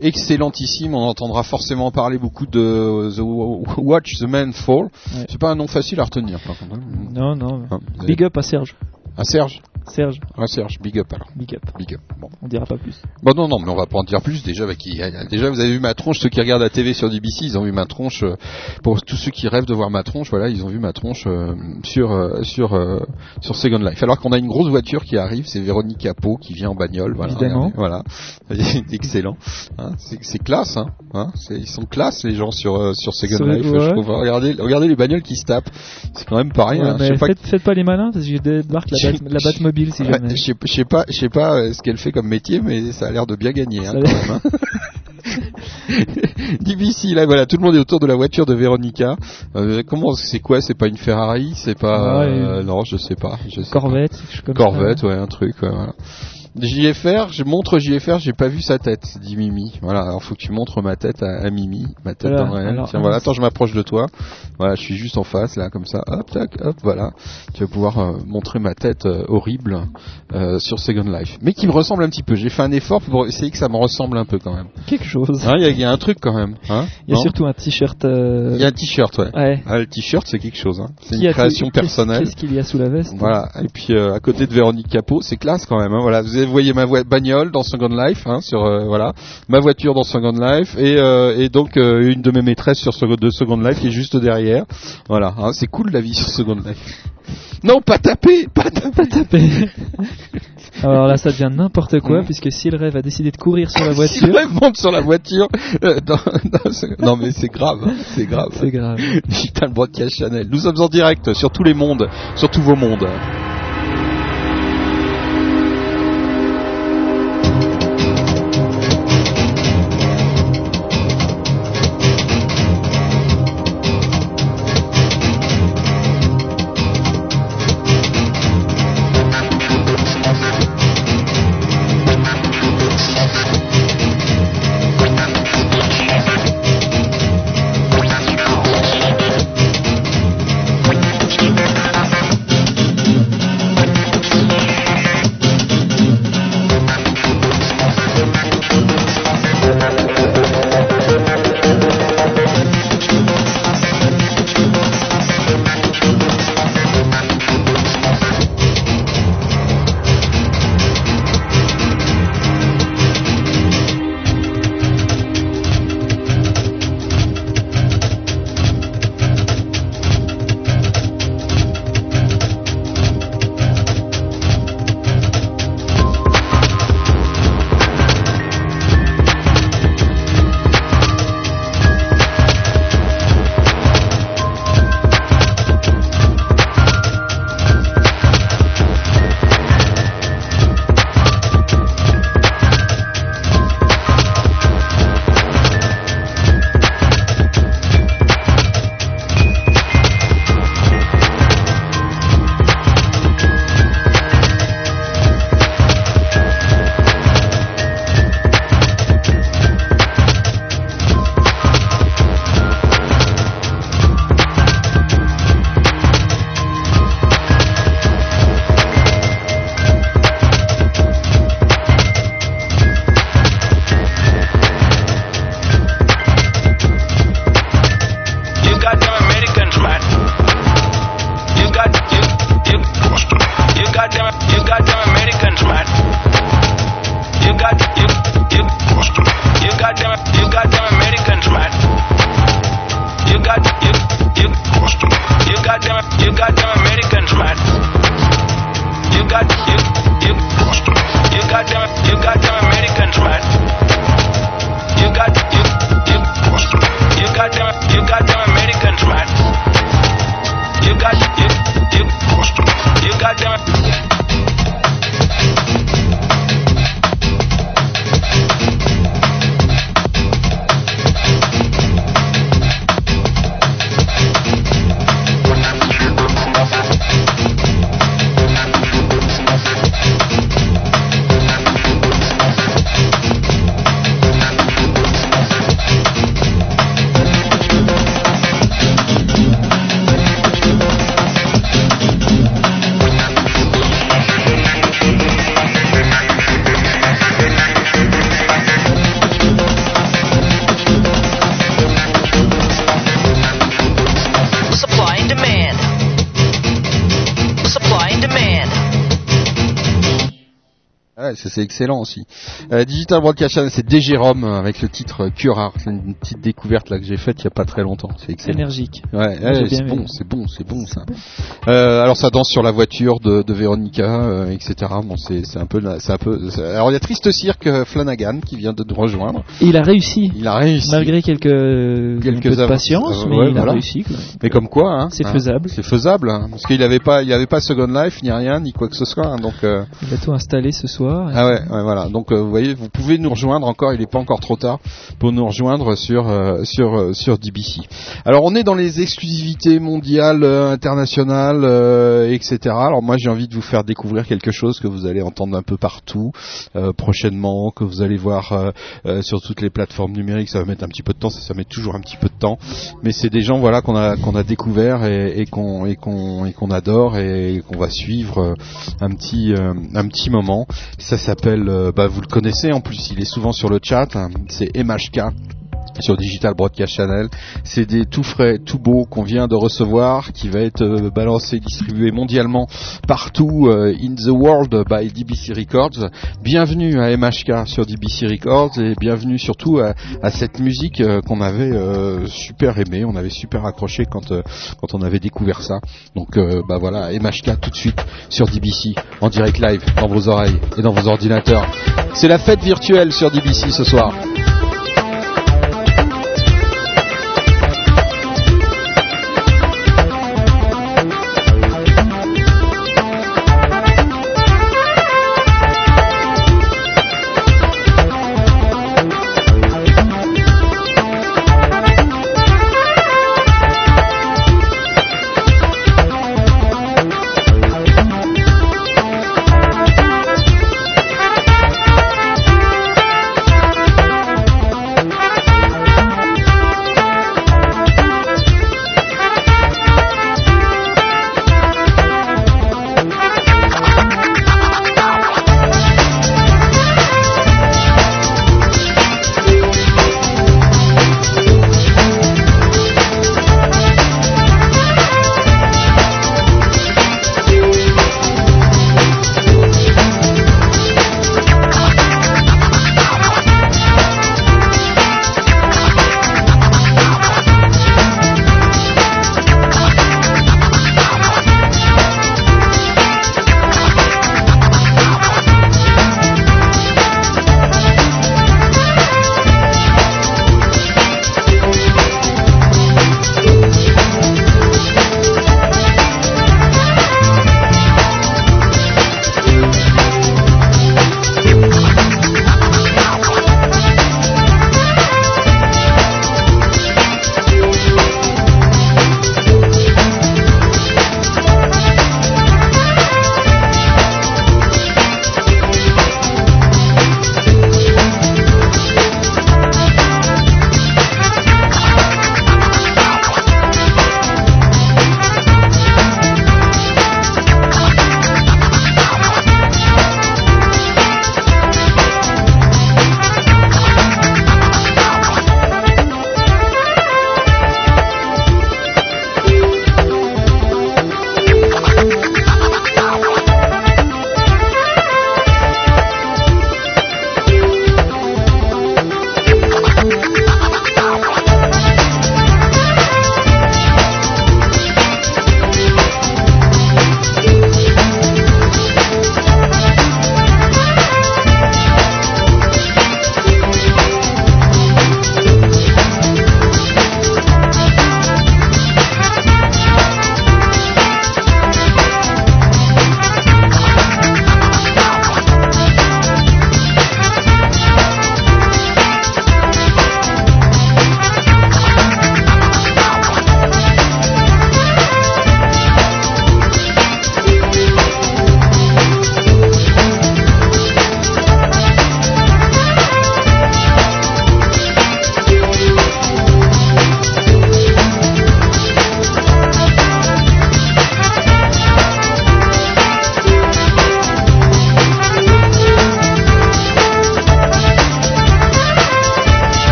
Excellentissime. On entendra forcément parler beaucoup de The Watch the Man Fall. Ouais. C'est pas un nom facile à retenir, par contre. hein. Non, non. Ah, Big up à Serge. Ah, Serge. Serge, Ah, Serge. Big up alors. big up. Big up. Bon. On dira pas plus. Bon, non, non, mais on va pas en dire plus. Déjà, bah, qui- déjà, vous avez vu ma tronche. Ceux qui regardent la TV sur DBC, ils ont vu ma tronche. euh, pour tous ceux qui rêvent de voir ma tronche, voilà, ils ont vu ma tronche euh, sur euh, sur euh, sur Second Life. Alors qu'on a une grosse voiture qui arrive, c'est Véronique Capot qui vient en bagnole. Voilà, Évidemment. regardez, voilà, excellent. Hein, c'est classe, hein. hein ils sont classe les gens sur euh, sur Second Sur- Life. ouais. Je trouve. Regardez, regardez les bagnoles qui se tapent. C'est quand même pareil. Ouais, hein. mais Je sais pas faites, pas les malins parce que je débarque la, bat, la Batmobile si Ouais, jamais. je sais- je sais pas, je sais pas euh, ce qu'elle fait comme métier, mais ça a l'air de bien gagner. Hein, quand même, hein. DBC, là, voilà, tout le monde est autour de la voiture de Véronica. Euh, comment, c'est quoi C'est pas une Ferrari C'est pas Ouais, euh, Non, je sais pas. Je sais pas. Corvette, chose comme Corvette, ça. ouais, un truc. ouais, voilà. JFR, je montre JFR, j'ai pas vu sa tête, dit Mimi. Voilà, alors faut que tu montres ma tête à, à Mimi, ma tête Voilà, dans le réel. alors, Tiens, voilà, attends, je m'approche de toi. Voilà, je suis juste en face, là, comme ça. Hop, tac, hop, voilà. Tu vas pouvoir euh, montrer ma tête euh, horrible euh, sur Second Life, mais qui me ressemble un petit peu. J'ai fait un effort pour essayer que ça me ressemble un peu quand même. Quelque chose. Hein, Il y, a- il y a un truc quand même. Hein Il y a surtout un t-shirt. Il y a un t-shirt, ouais. Ouais. Ah, le t-shirt, c'est quelque chose. Hein. C'est une création personnelle. Qu'est-ce qu'il y a sous la veste Voilà. Et puis à côté de Véronique Capot, c'est classe quand même. Hein. Voilà, vous avez- voyez ma bagnole dans Second Life, hein, sur euh, voilà, ma voiture dans Second Life et, euh, et donc euh, une de mes maîtresses sur Second, de Second Life qui est juste derrière. Voilà, hein, c'est cool la vie sur Second Life. Non, pas taper, pas taper. Alors là, ça devient n'importe quoi, Mm. puisque si le rêve a décidé de courir sur la Si voiture, le rêve monte sur la voiture, euh, dans ce- non mais c'est grave, hein, c'est grave. c'est grave. Digital Broadcast Channel. Nous sommes en direct sur tous les mondes, sur tous vos mondes. C'est excellent aussi. Euh, Digital Broadcast Channel, c'est DG-ROM euh, avec le titre Cura. C'est une petite découverte là que j'ai faite il y a pas très longtemps. C'est excellent. Énergique. Ouais, ouais, c'est bon, c'est bon, c'est bon ça. Euh, alors ça danse sur la voiture de, de Véronica, euh, etc. Bon, c'est c'est un peu, c'est un peu. Alors il y a Triste Cirque euh, Flanagan qui vient de nous rejoindre. Il a réussi. Il a réussi. Malgré quelques, Quelques de patience, Euh, mais ouais, il voilà. a réussi. quoi. Mais comme quoi, hein, C'est hein, faisable. C'est faisable, hein, parce qu'il avait pas, il avait pas Second Life ni rien, ni quoi que ce soit. hein, donc euh, Il a tout installé ce soir. ah ouais, ouais, voilà. Donc euh, vous voyez, vous pouvez nous rejoindre encore. Il n'est pas encore trop tard pour nous rejoindre sur euh, sur euh, sur DBC. Alors on est dans les exclusivités mondiales, euh, internationales, etc. Alors moi j'ai envie de vous faire découvrir quelque chose que vous allez entendre un peu partout prochainement, que vous allez voir sur toutes les plateformes numériques. Ça va mettre un petit peu de temps, ça, met toujours un petit peu de temps. Mais c'est des gens voilà qu'on a qu'on a découvert et, qu'on et qu'on adore et qu'on va suivre un petit un petit moment. Ça s'appelle, bah, vous le connaissez en plus, il est souvent sur le chat. c'est MHK sur Digital Broadcast Channel. C'est des tout frais, tout beaux qu'on vient de recevoir, qui va être euh, balancé, distribué mondialement partout euh, in the world by DBC Records. Bienvenue à MHK sur DBC Records et bienvenue surtout à, à cette musique euh, qu'on avait euh, super aimée, on avait super accroché quand euh, quand on avait découvert ça. Donc bah voilà, MHK tout de suite sur DBC en direct live dans vos oreilles et dans vos ordinateurs. C'est la fête virtuelle sur DBC ce soir.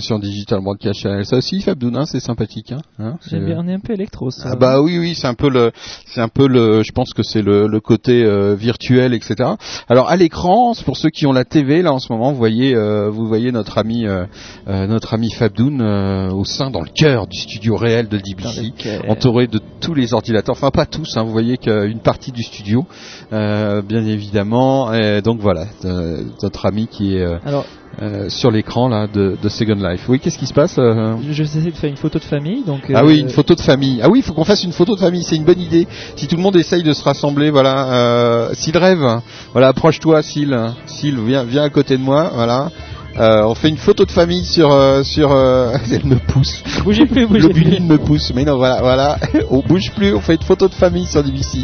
Sur Digital Broadcast Channel. Ça aussi, Fabdoun, hein, c'est sympathique. Hein, hein, J'aime bien, on est un peu électro, ça. Ah bah oui oui c'est un peu le c'est un peu le je pense que c'est le, le côté euh, virtuel etc. Alors à l'écran pour ceux qui ont la TV là en ce moment vous voyez euh, vous voyez notre ami euh, euh, notre ami Fabdoun euh, au sein dans le cœur du studio réel de DBC euh, entouré de tous les ordinateurs enfin pas tous hein, vous voyez qu'une partie du studio euh, bien évidemment et donc voilà euh, notre ami qui est euh, Alors, euh, sur l'écran là de, de Second Life. Oui qu'est-ce qui se passe euh je vais essayer de faire une photo de famille, donc. ah euh, oui, une photo de famille. Ah oui, il faut qu'on fasse une photo de famille. C'est une bonne idée. Si tout le monde essaye de se rassembler, voilà. Euh, S'il rêve, voilà, approche-toi, Sil. Sil, viens, viens à côté de moi, voilà. Euh, on fait une photo de famille sur euh, sur. euh, Elle me pousse. Bougez plus, bougez plus. Me pousse. Mais non, voilà, voilà. on bouge plus. On fait une photo de famille sur DBC.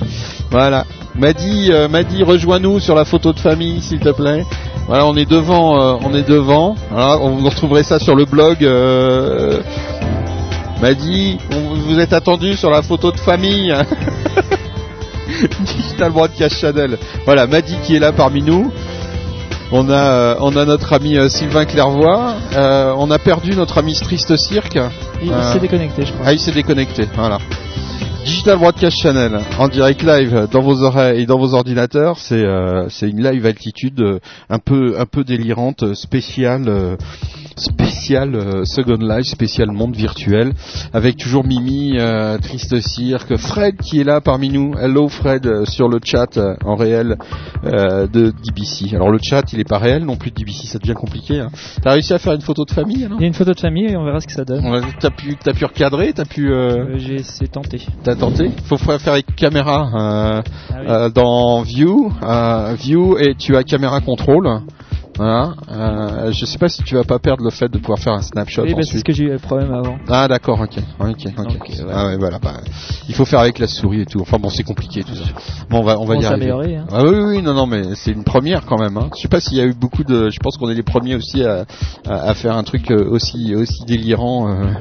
Voilà. Madi, euh, Madi, rejoins-nous sur la photo de famille, s'il te plaît. Voilà, on est devant, on est devant. Voilà, on vous retrouverez ça sur le blog. Madi, on- vous êtes attendu sur la photo de famille. Digital Broadcast Channel. Voilà, Madi qui est là parmi nous. On a, euh, on a notre ami euh, Sylvain Clairvoy. Euh, on a perdu notre ami Triste Cirque. Il Euh, s'est déconnecté, je crois. ah, il s'est déconnecté. Voilà. Digital Broadcast Channel en direct live dans vos oreilles et dans vos ordinateurs, c'est euh, c'est une live altitude euh, un peu un peu délirante, euh, spéciale spéciale euh, Second Life, spéciale monde virtuel avec toujours Mimi, euh, Triste Cirque, Fred qui est là parmi nous. Hello Fred euh, sur le chat en réel de DBC. Alors le chat, il est pas réel non plus de DBC, ça devient compliqué. Hein. T'as réussi à faire une photo de famille alors? Il y a une photo de famille et on verra ce que ça donne. T'as pu t'as pu recadrer, t'as pu euh, J'ai essayé de tenter. T'as tenté? Faut faire avec caméra euh, Ah oui. euh, dans View, View et tu as caméra contrôle. Voilà. Euh, je sais pas si tu vas pas perdre le fait de pouvoir faire un snapshot oui, bah, c'est ce que j'ai eu le problème avant. Ah d'accord, ok, ok, ok. Euh, voilà. Ah ouais, voilà. bah, il faut faire avec la souris et tout. Enfin bon, c'est compliqué tout ça. Bon, on va, on va On y arriver. hein. Ah oui, oui, non, non, mais c'est une première quand même. Hein. Je sais pas s'il y a eu beaucoup de. Je pense qu'on est les premiers aussi à, à, à faire un truc euh, aussi aussi délirant. euh,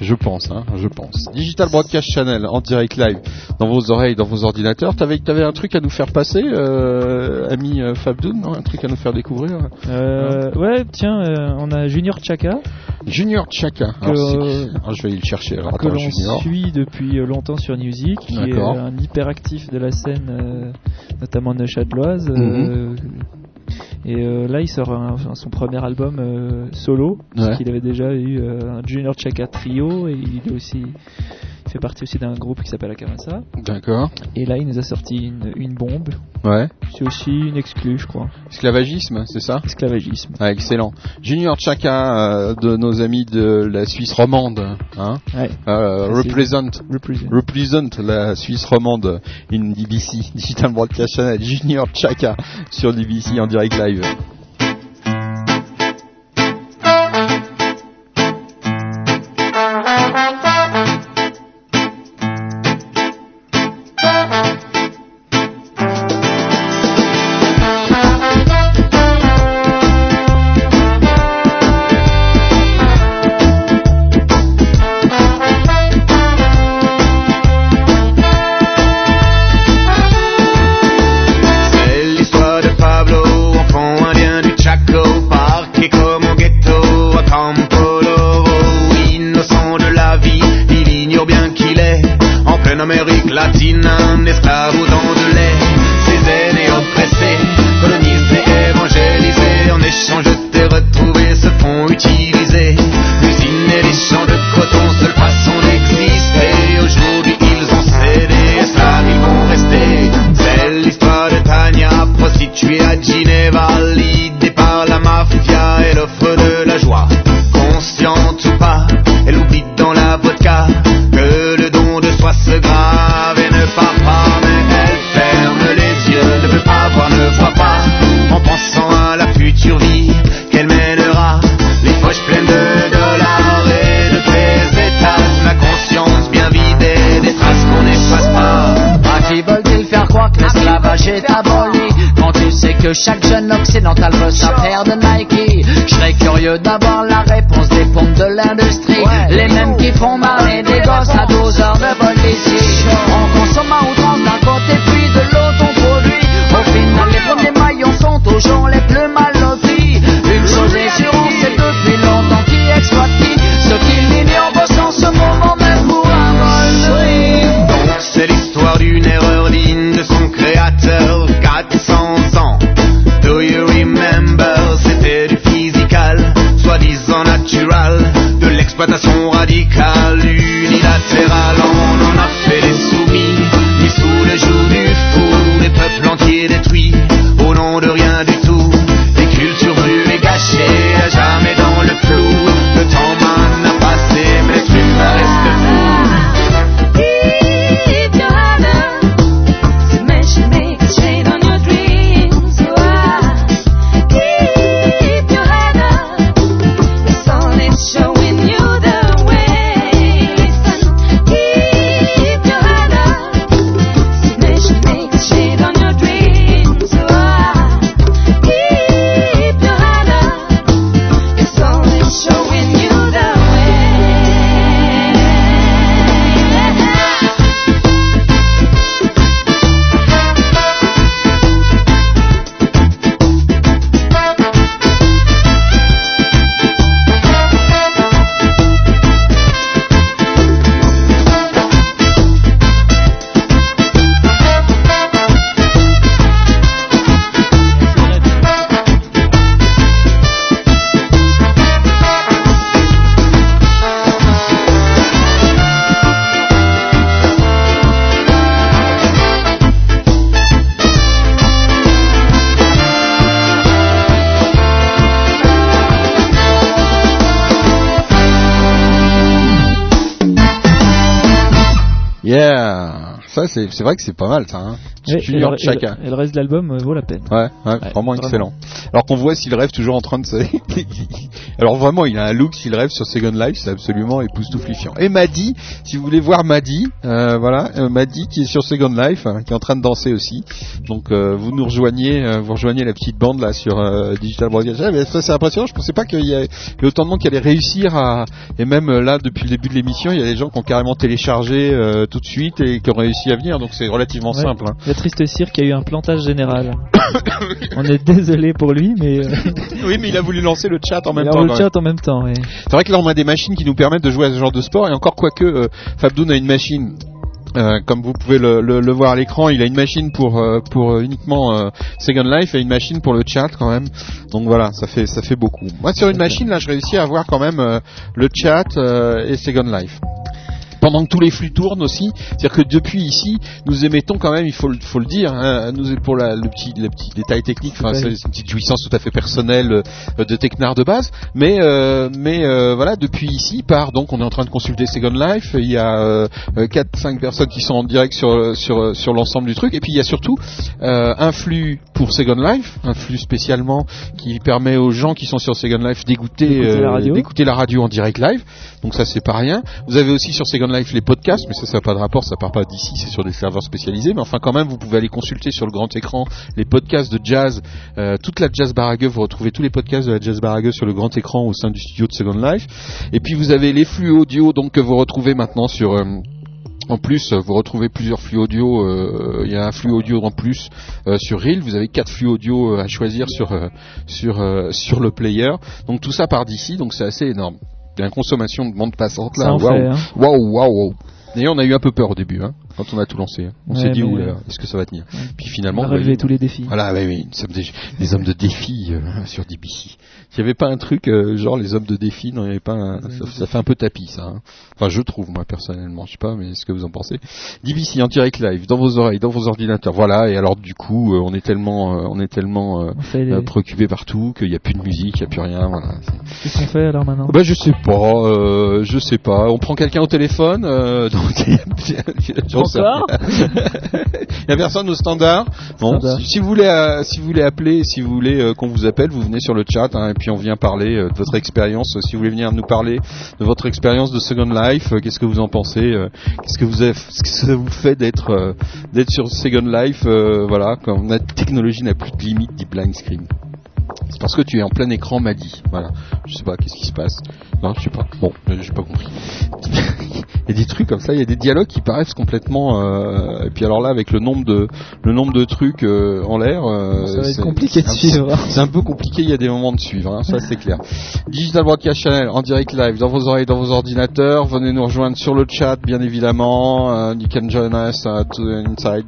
je pense, hein, je pense. Digital Broadcast Channel en direct live dans vos oreilles, dans vos ordinateurs. T'avais t'avais un truc à nous faire passer, euh, ami euh, Fabdoun, non? Un truc à nous faire découvrir. Euh, ouais, tiens, euh, on a Junior Chaka Junior Chaka. Alors, euh, Ah, je vais aller le chercher. Alors, que l'on suit depuis longtemps sur Music, qui est un hyperactif de la scène, euh, notamment neuchâteloise. Mhm. euh, et euh, là, il sort un- son premier album euh, solo, Ouais. parce qu'il avait déjà eu euh, un Junior Chaka trio, et il est aussi fait partie aussi d'un groupe qui s'appelle Akamasa. D'accord. Et là, il nous a sorti une, une bombe. Ouais. C'est aussi une exclue, je crois. Esclavagisme, c'est ça? Esclavagisme. Ah, excellent. Junior Chaka euh, de nos amis de la Suisse romande, hein, Ouais. euh, represent, Represent. represent la Suisse romande in DBC, Digital Broadcast Channel, Junior Chaka sur DBC en direct live. Que chaque jeune occidental c'est vrai que c'est pas mal ça. Hein. Junior le, et Chaka. le- et le reste de l'album euh, vaut la peine. Ouais, ouais, vraiment excellent. Alors qu'on voit s'il rêve toujours en train de se... Alors vraiment, il a un look s'il rêve sur Second Life, c'est absolument époustouflifiant. Et Maddy, si vous voulez voir Maddy, euh, voilà, euh, Maddy qui est sur Second Life, hein, qui est en train de danser aussi. Donc euh, vous nous rejoignez, euh, vous rejoignez la petite bande là sur euh, Digital Broadcast. Ah, mais ça c'est impressionnant, je pensais pas qu'il y avait autant de monde qui allait réussir à... Et même là, depuis le début de l'émission, il y a des gens qui ont carrément téléchargé euh, tout de suite et qui ont réussi à venir, donc c'est relativement Ouais. simple. hein. Triste cire qui a eu un plantage général. On est désolé pour lui, mais euh, Oui, mais il a voulu lancer le chat en même temps. le quand même. chat en même temps. ouais. C'est vrai que là on a des machines qui nous permettent de jouer à ce genre de sport et encore quoique euh, Fabdoun a une machine euh, comme vous pouvez le, le- le voir à l'écran, il a une machine pour euh, pour euh, uniquement euh, Second Life et une machine pour le chat quand même. Donc voilà, ça fait ça fait beaucoup. Moi sur une machine là, je réussis à avoir quand même euh, le chat euh, et Second Life. Pendant que tous les flux tournent aussi, c'est-à-dire que depuis ici, nous émettons quand même, il faut le, faut le dire, hein, nous pour la, le petit, le petit détail technique, enfin c'est une petite jouissance tout à fait personnelle euh, de technard de base, mais euh, mais euh, voilà depuis ici part donc on est en train de consulter Second Life. Il y a euh, 4 5 personnes qui sont en direct sur sur sur l'ensemble du truc. Et puis il y a surtout un flux pour Second Life un flux spécialement qui permet aux gens qui sont sur Second Life d'écouter la la radio en direct live. Donc ça c'est pas rien. Vous avez aussi sur Second Life les podcasts mais ça ça n'a pas de rapport ça part pas d'ici c'est sur des serveurs spécialisés mais enfin quand même vous pouvez aller consulter sur le grand écran les podcasts de jazz euh, toute la Jazz Barague, vous retrouvez tous les podcasts de la Jazz Barague sur le grand écran au sein du studio de Second Life. Et puis vous avez les flux audio donc que vous retrouvez maintenant sur euh, en plus, vous retrouvez plusieurs flux audio. euh, Il y a un flux audio en plus sur Reel. Vous avez quatre flux audio à choisir sur sur le player. Donc tout ça part d'ici. Donc c'est assez énorme. Il y a une consommation de bande passante là. Hein. waouh, waouh, waouh. D'ailleurs, on a eu un peu peur au début, hein, quand on a tout lancé. hein. On Ouais, s'est dit, oula, euh, est-ce que ça va tenir? Puis On finalement, va vous relever voyez, tous les défis. voilà, oui, oui, nous sommes des, des hommes de défi euh, sur DBC. S'il n'y avait pas un truc euh, genre les hommes de défi, non, il n'y avait pas un, ça, ça fait un peu tapis ça. hein. Enfin, je trouve moi personnellement, je sais pas, mais est-ce que vous en pensez DBC en direct live, dans vos oreilles, dans vos ordinateurs. Voilà, et alors du coup, euh, on est tellement, euh, on est tellement euh, On les- euh, préoccupé partout qu'il n'y a plus de musique, il n'y a plus rien. Voilà. Qu'est-ce qu'on fait alors maintenant? Bah je sais pas, euh, je sais pas. On prend quelqu'un au téléphone, euh, donc Encore. Il y a personne au standard. Bon, Standard. si, si vous voulez, euh, si vous voulez appeler, si vous voulez euh, qu'on vous appelle, vous venez sur le chat hein, et puis on vient parler euh, de votre expérience. Si vous voulez venir nous parler de votre expérience de Second Life, euh, qu'est-ce que vous en pensez euh, Qu'est-ce que vous avez, qu'est-ce que ça vous fait d'être euh, d'être sur Second Life euh, Voilà, quand la technologie n'a plus de limite, dit Blind Screen. C'est parce que tu es en plein écran, m'a dit. Voilà. Je sais pas, qu'est-ce qui se passe? Non, je sais pas. Bon, euh, j'ai pas compris. il y a des trucs comme ça, il y a des dialogues qui paraissent complètement. euh, et puis alors là, avec le nombre de le nombre de trucs euh, en l'air, euh, Ça va être compliqué de suivre. C'est un peu compliqué. Il y a des moments de suivre, hein, ça c'est clair. Digital Broadcast Channel en direct live dans vos oreilles, dans vos ordinateurs. Venez nous rejoindre sur le chat, bien évidemment. You can join us uh, to inside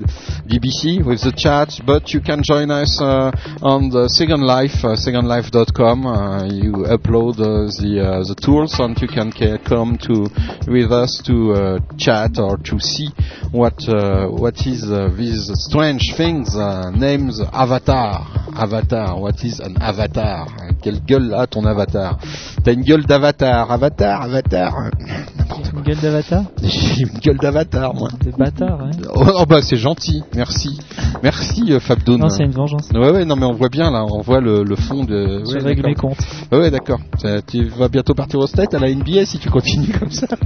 DBC with the chat, but you can join us uh, on the Second Life, uh, secondlife.com. Uh, you upload uh, the uh, the tools, and you can ca- come to with us to uh, chat or to see what uh, what is uh, these strange things uh, names Avatar. Avatar. What is an avatar? Quelle gueule a ton avatar? T'as une gueule d'avatar. Avatar, avatar. Une gueule d'avatar? J'ai une gueule d'avatar, moi. De bâtard, hein. Oh, oh, bah c'est gentil, merci, merci euh, Fabdoun. Non, c'est une vengeance. Ouais ouais non mais on voit bien là, on voit le, le fond de. Je ouais, règle mes d'accord. comptes. Ouais, ouais d'accord. Tu vas bientôt partir au State à la NBA si tu continues comme ça.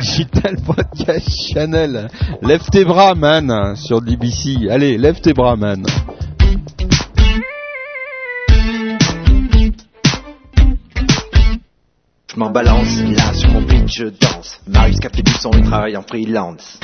Digital Podcast Channel. Lève tes bras, man, sur DBC. Allez, lève tes bras, man. Je m'en balance, là sur mon beat je danse. Marius capte du son, il travaille en freelance.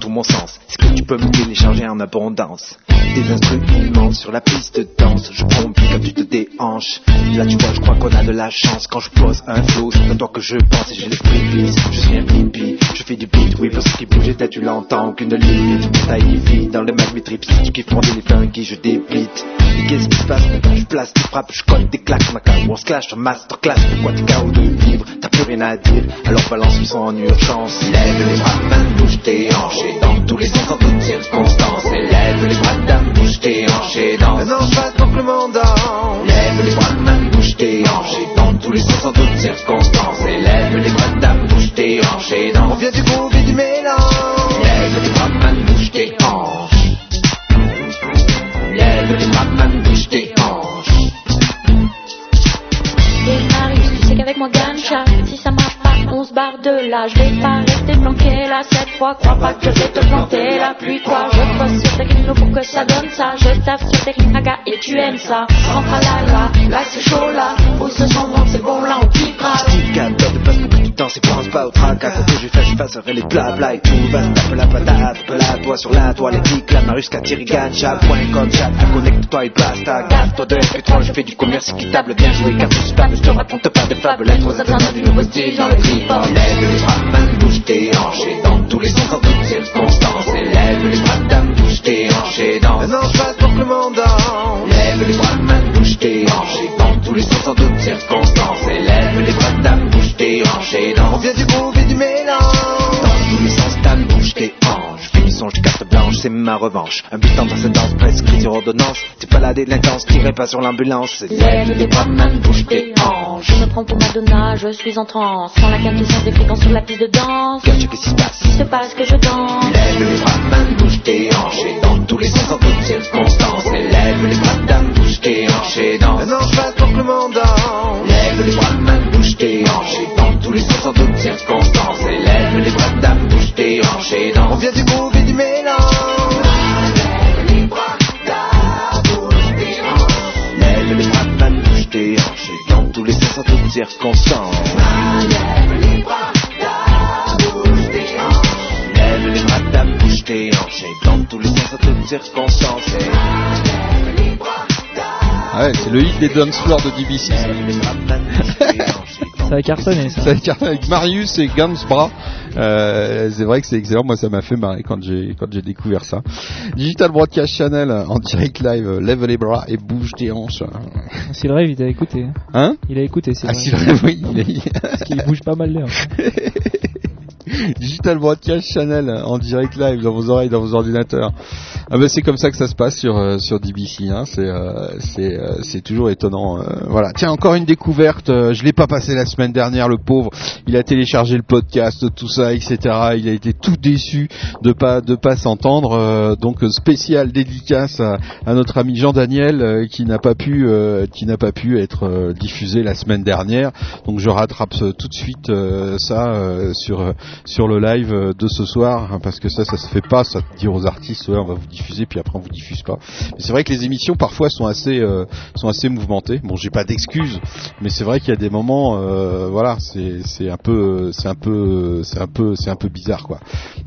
Tout mon sens, est-ce que tu peux me télécharger en abondance? Des instruments sur la piste danse, je prends plus quand tu te déhanches. Là tu vois, je crois qu'on a de la chance quand je pose un flow. C'est toi que je pense et j'ai l'esprit glisse. Je suis un pipi, je fais du beat, oui, parce qu'il bouge et tu l'entends, aucune limite. Taille vie dans le mag trips, tu kiffes mon les funky, je débite. Et qu'est-ce qui se passe? Je place, tu frappes, je colle des claques, ma carte, on se clash, un masterclass, pourquoi t'es KO de vivre? T'as plus rien à dire, alors balance le son en urgence. Lève les bras, main, bouge tes hanches, dans tous les sens, en toutes circonstances. Et lève les bras, dame, bouge tes hanches, et dans Maintenant je passe monde danse. Lève les bras, main, bouge tes hanches, et dans tous les sens, en toutes circonstances. Et lève les bras, dame, bouge tes hanches, et dans On vient du groove et du mélange. Lève les bras, main, bouge tes hanches. Lève les bras, main, bouge tes hanches. Qu'avec mon gancha, si ça marche pas, on se barre de là. Je vais pas rester planqué là cette fois. Crois pas que je vais te planter la pluie, quoi. Je bosse sur Techno pour que ça donne ça. Je taffe sur Technicaga et tu aimes ça. Rentre à là, là c'est chaud là. Où se sont bon, c'est bon là, on kiffera. Temps, c'est pense pas au tracas. Quand que je fais, je passerai les blabla et tout va se taper la patate. Pela toi sur la toile, clics, la marus, catirigan, point comme chat. Connecte-toi et basta. Gaffe-toi de MP3, je fais du commerce équitable. Bien joué, car tout stable, je te raconte pas de fables. Être aux attentes du nouveau style dans le trip-hop. Lève les bras, main, bouge tes hanches et dans tous les sens, en toutes circonstances. Et lève les bras, dame, bouge tes hanches et dans Maintenant je passe pour que le monde danse. Lève les bras, main, bouge tes hanches et dans tous les sens, en toutes circonstances. On vient du groove et du mélange. dans tous les sens, dame, bouge tes hanches. Son, je carte blanche, c'est ma revanche. Un but dans cette danse, prescrit sur ordonnance. T'es pas la délinquance, tirez pas sur l'ambulance. Lève les bras, main, bouge tes hanches. Je me prends pour Madonna, je suis en transe. Sans la quintessence des fréquences sur la piste de danse. Gâche, qu'est-ce qui se passe Il se passe que je danse. Lève les bras, main, bouge tes hanches et dans tous les sens, en toutes circonstances. Lève les bras, dame, bouge tes hanches et dans Maintenant je passe pour que le monde danse. Lève les bras, main, bouge tes hanches les toutes circonstances. Et lève les bras, dame, bouge tes hanches et On vient du et du mélange. Lève les bras, bouge tes hanches et dans tous les sens, en toutes circonstances. Lève les bras, dame, bouge tes hanches et dans tous les sens, en toutes circonstances. Et Ah ouais, c'est le hit des dance floors de DBC. ça. Ça a cartonné, ça. Ça a cartonné avec Marius et Gams Bra. Euh, c'est vrai que c'est excellent. Moi, ça m'a fait marrer quand j'ai quand j'ai découvert ça. Digital Broadcast Channel en direct live. euh, Lève les bras et bouge tes hanches. S'il rêve, il a écouté. hein. Hein? Il a écouté, c'est Ah, vrai. si le oui, il Parce qu'il bouge pas mal l'air. Digital Broadcast Channel en direct live dans vos oreilles, dans vos ordinateurs. Ah ben c'est comme ça que ça se passe sur euh, sur DBC. Hein. C'est euh, c'est euh, c'est toujours étonnant. euh, voilà. Tiens encore une découverte. euh, je l'ai pas passé la semaine dernière, le pauvre. Il a téléchargé le podcast, tout ça, etc. Il a été tout déçu de pas de pas s'entendre. euh, donc spécial dédicace à, à notre ami Jean Daniel qui n'a pas pu qui n'a pas pu être diffusé la semaine dernière. Donc je rattrape tout de suite ça sur sur le live euh, de ce soir, hein, parce que ça, ça se fait pas, ça de dire aux artistes, on va vous diffuser, puis après on vous diffuse pas. Mais c'est vrai que les émissions parfois sont assez, euh, sont assez mouvementées. Bon, j'ai pas d'excuses, mais c'est vrai qu'il y a des moments, euh, voilà, c'est, un peu, c'est un peu, c'est un peu, c'est un peu bizarre, quoi.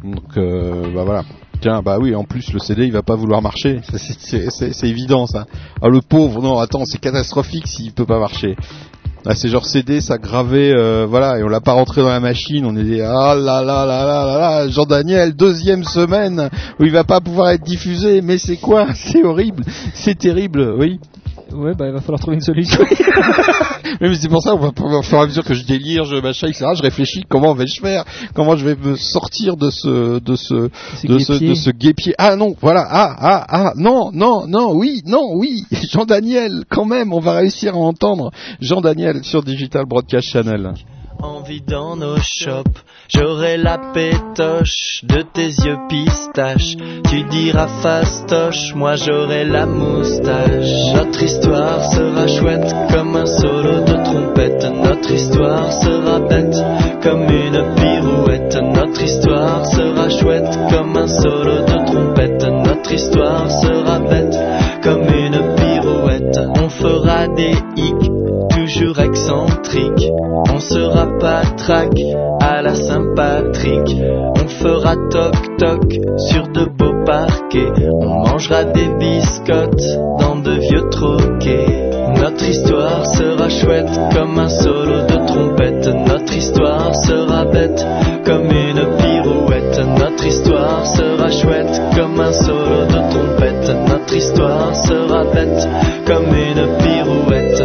Donc, bah voilà. Tiens, bah oui, en plus le CD il va pas vouloir marcher, c'est évident ça. Ah le pauvre, non attends, c'est catastrophique s'il peut pas marcher. Ah, c'est genre CD, ça gravé, euh, voilà, et on l'a pas rentré dans la machine, on est dit, ah là là là là là là, Jean Daniel, deuxième semaine où il va pas pouvoir être diffusé, mais c'est quoi? C'est horrible, c'est terrible, oui. Ouais, bah il va falloir trouver une solution. Mais c'est pour ça, on va, au fur et à mesure que je délire, je machin, etc., je réfléchis comment vais-je faire, comment je vais me sortir de ce, de ce, Ce de ce, de ce guépier? Ah non, voilà, ah, ah, ah, non, non, non, oui, non, oui, Jean Daniel, quand même, on va réussir à entendre Jean Daniel sur Digital Broadcast Channel. Envie dans nos shops, j'aurai la pétoche de tes yeux pistaches. Tu diras fastoche, moi j'aurai la moustache. Notre histoire sera chouette comme un solo de trompette. Notre histoire sera bête comme une pirouette. Notre histoire sera chouette comme un solo de trompette. Notre histoire sera bête comme une pirouette. On fera des hicks toujours excentriques. On sera patraque à la Saint-Patrick. On fera toc-toc sur de beaux parquets. On mangera des biscottes dans de vieux troquets. Notre histoire sera chouette comme un solo de trompette. Notre histoire sera bête comme une pirouette. Notre histoire sera chouette comme un solo de trompette. Notre histoire sera bête comme une pirouette.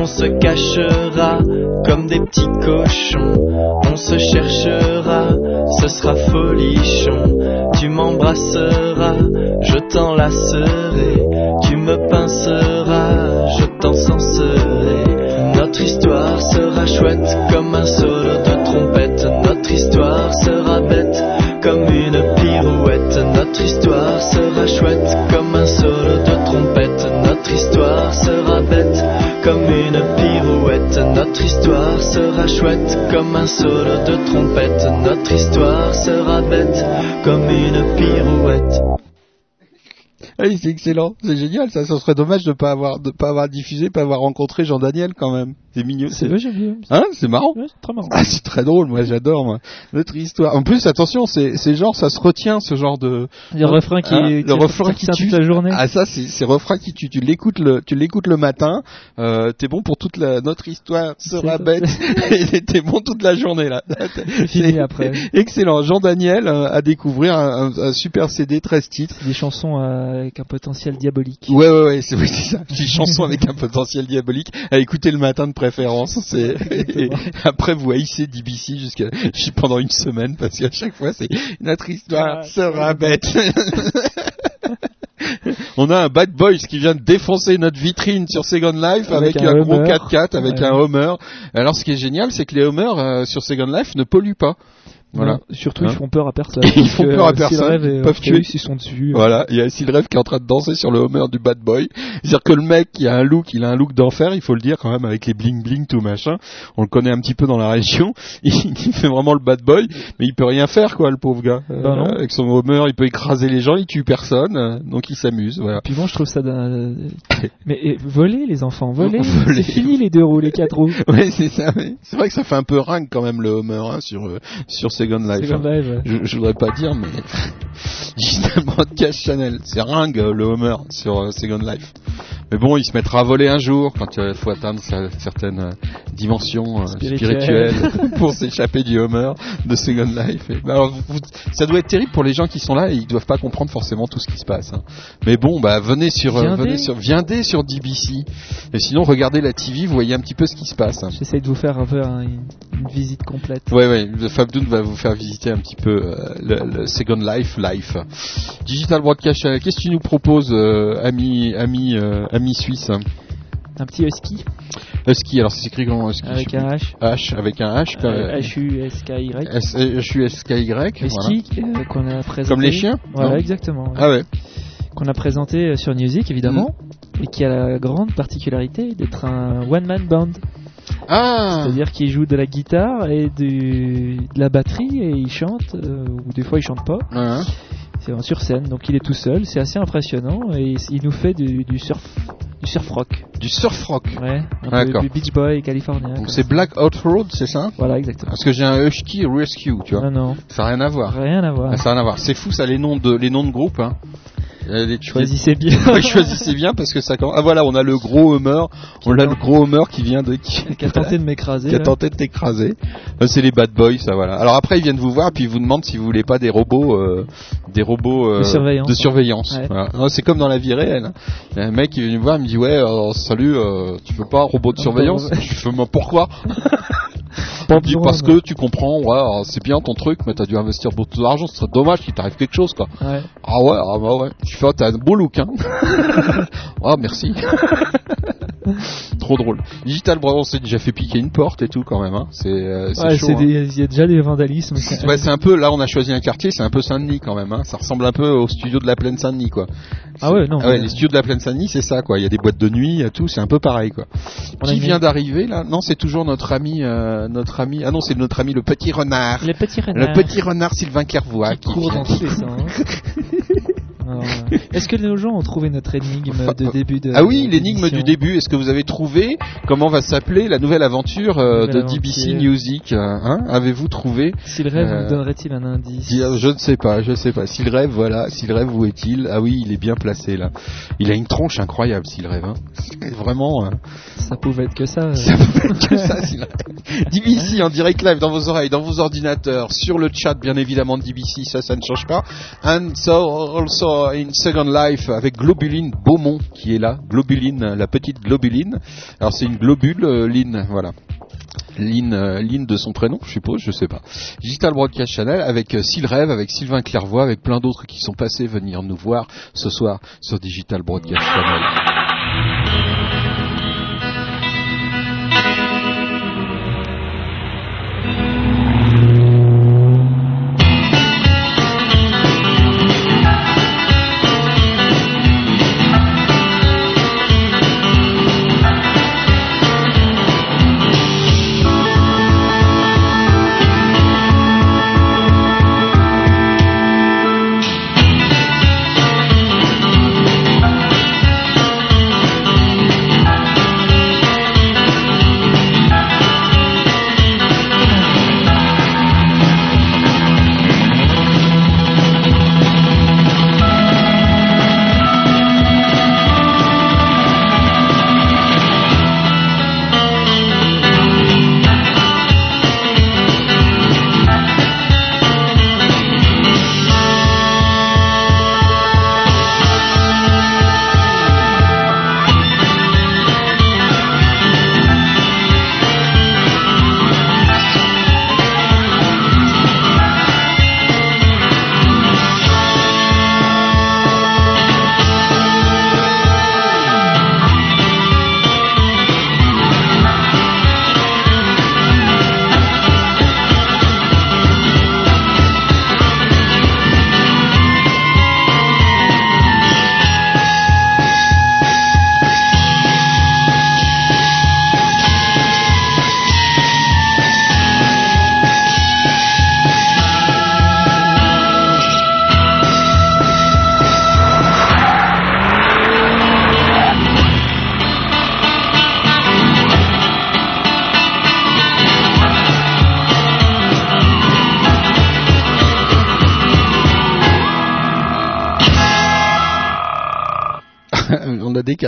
On se cachera comme des petits cochons. On se cherchera, ce sera folichon. Tu m'embrasseras, je t'enlacerai. Tu me pinceras, je t'encenserai. Notre histoire sera chouette comme un solo de trompette. Notre histoire sera bête comme une pirouette. Notre histoire sera chouette comme un solo de trompette. Notre histoire sera bête comme une pirouette. Notre histoire sera chouette comme un solo de trompette. Notre histoire sera bête comme une pirouette. Ah oui, c'est excellent, c'est génial, ça, ça serait dommage de pas avoir, de pas avoir diffusé, pas avoir rencontré Jean Daniel quand même. C'est mignon. C'est vrai, j'ai vu. Hein, c'est marrant. Ouais, c'est très marrant. Ah, c'est très drôle, moi j'adore moi. Notre histoire. En plus, attention, c'est c'est genre ça se retient ce genre de Le refrain qui, Hein, qui le refrain qui retient tue toute la journée. Ah ça c'est c'est refrain qui tue. Tu l'écoutes le tu l'écoutes le matin, euh, t'es bon pour toute la notre histoire sera bête t'es bon toute la journée là. Fini après. Excellent. Jean Daniel euh, à découvrir un, un- un super CD 13 titres. Des chansons euh, avec un potentiel diabolique. Ouais ouais ouais, c'est oui, c'est ça. Des chansons avec un potentiel diabolique à écouter le matin de préférence. C'est après vous haïssez DBC jusqu'à pendant une semaine parce qu'à chaque fois c'est notre histoire Ah, sera bête. On a un Bad Boys qui vient de défoncer notre vitrine sur Second Life avec, Avec un un, gros Hummer. 4x4 avec Ouais. un Homer. Alors ce qui est génial, c'est que les Hummers euh, sur Second Life ne polluent pas. Voilà. Non, surtout, Hein ils font peur à personne. Ils font euh, peur à si personne, le rêve ils peuvent obscur, tuer. Ils sont dessus. Voilà, il y a Sylref qui est en train de danser sur le Homer du Bad Boy. C'est-à-dire que le mec, il a un look, il a un look d'enfer, il faut le dire quand même, avec les bling bling tout machin. On le connaît un petit peu dans la région. Il, il fait vraiment le Bad Boy, mais il peut rien faire quoi, le pauvre gars. Euh, Bah non. avec son Homer, il peut écraser les gens, il tue personne, euh, donc il s'amuse. Voilà. Puis bon, je trouve ça. d'un- Mais et, voler les enfants, voler. Voler. C'est fini les deux roues, les quatre roues. Ouais, c'est ça. C'est vrai que ça fait un peu ringue quand même le Homer hein, sur euh, sur Second Life. Second hein. Life, ouais. Je, je voudrais pas dire, mais Digital Broadcast Channel, c'est ringue euh, le Homer sur euh, Second Life. Mais bon, il se mettra à voler un jour quand il faut atteindre certaines euh, dimensions euh, Spirituelles. spirituelles pour s'échapper du Homer de Second Life. Et, bah, alors, vous- ça doit être terrible pour les gens qui sont là et ils doivent pas comprendre forcément tout ce qui se passe. hein. Mais bon, bah venez sur, euh, Viendez. venez sur, viendez sur DBC. Et sinon, regardez la TV, vous voyez un petit peu ce qui se passe. hein. J'essaye de vous faire un peu un- une, visite complète. Ouais, ouais, Fabdoun va vous faire visiter un petit peu euh, le, le Second Life Life. Digital Broadcast qu'est-ce que tu nous proposes, euh, ami, ami, euh, ami suisse un petit husky Husky, alors c'est écrit comment Husky avec un H. H, avec un H. H-U-S-K-Y. S- H-U-S-K-Y. Husky qu'on a présenté. Comme les chiens Voilà, exactement. Ah ouais. Qu'on a présenté sur Music, évidemment. Mm. Et qui a la grande particularité d'être un one-man band. Ah C'est-à-dire qu'il joue de la guitare et du, de la batterie et il chante, euh, ou des fois il chante pas. Ouais. C'est sur scène, donc il est tout seul, c'est assez impressionnant et il nous fait du, du surf, du surf rock. Du surf rock. Ouais, un D'accord. peu du Beach Boy californien. Donc c'est. Black Out Road, c'est ça? Voilà, exactement. Parce que j'ai un Husky Rescue, tu vois. Non, non, Ça n'a rien à voir. rien à voir. Ah, Ça n'a rien à voir. C'est fou ça les noms de les noms de groupes. Hein. Choisissez bien. Ouais, choisissez bien parce que ça commence. Ah voilà, on a le gros Hummer, on a le gros Hummer qui vient de qui, qui a tenté de m'écraser. qui a tenté de t'écraser. Euh, C'est les bad boys, ça voilà. Alors après ils viennent vous voir puis ils vous demandent si vous voulez pas des robots, euh, des robots euh, De surveillance. de surveillance. Ouais. Voilà. C'est comme dans la vie réelle. Il y a un mec qui venu me voir, il me dit ouais, euh, salut, euh, tu veux pas un robot de surveillance? Je fais mais pourquoi? Parce que tu comprends, ouais, alors, c'est bien ton truc, mais t'as dû investir beaucoup d'argent, ce serait dommage qu'il t'arrive quelque chose quoi. Ouais. Ah ouais, ah bah ouais. Je fais, t'as un beau look, hein. Ah, merci. Trop drôle. Digital Brothers, on s'est déjà fait piquer une porte et tout quand même, hein. C'est, euh, c'est Ouais, chaud. c'est hein. il y a déjà des vandalismes. Ouais, c'est un peu, là on a choisi un quartier, c'est un peu Saint-Denis quand même, hein. Ça ressemble un peu au studio de la plaine Saint-Denis, quoi. Ah ouais, non. Ah ouais, les studios de la plaine Saint-Denis, c'est ça, quoi. Il y a des boîtes de nuit tout, c'est un peu pareil, quoi. On Qui vient d'arriver, là? Non, c'est toujours notre ami, euh, notre ami, ah non, c'est notre ami le petit renard. Les petits Le renards petit renard Sylvain Clairvoix qui courent dans tous les sens. Euh, Est-ce que nos gens ont trouvé notre énigme de début de Ah oui, l'énigme du début. Est-ce que vous avez trouvé comment va s'appeler la nouvelle aventure euh, Nouvelle de DBC. Music euh, hein? Avez-vous trouvé Si le rêve Euh, nous donnerait-il un indice Si- Je ne sais pas, je ne sais pas. S'il rêve, voilà. S'il rêve, où est-il? Ah oui, il est bien placé là. Il a une tronche incroyable, s'il rêve. Hein. Vraiment. euh, Ça pouvait être que ça. euh. Ça peut être que ça, rêve. DBC en direct live dans vos oreilles, dans vos ordinateurs, sur le chat bien évidemment de DBC, ça, ça ne change pas. And so also in Second Life avec Globuline Beaumont qui est là. Globuline, la petite Globuline. Alors c'est une globule, euh, voilà. Lynn, euh, Lynn de son prénom, je suppose, je sais pas. Digital Broadcast Channel avec euh, S'il rêve, avec Sylvain Clairvoix, avec plein d'autres qui sont passés venir nous voir ce soir sur Digital Broadcast Channel.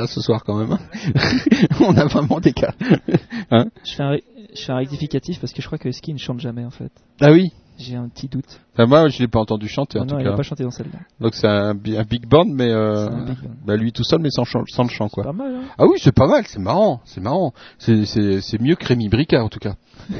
Cas ce soir quand même. hein. On a vraiment des cas. Hein Je fais, un, ré- je fais un rectificatif parce que je crois que Ski ne chante jamais en fait. ah oui. J'ai un petit doute. Enfin, moi, je l'ai pas entendu chanter en Ah non, tout il cas. n'a pas chanté dans celle-là. Donc c'est un, bi- un big band, mais euh, big band. bah, lui tout seul, mais sans, le chant quoi. Pas mal, hein Ah oui, c'est pas mal, c'est marrant, c'est marrant. C'est mieux que Rémi Bricard en tout cas.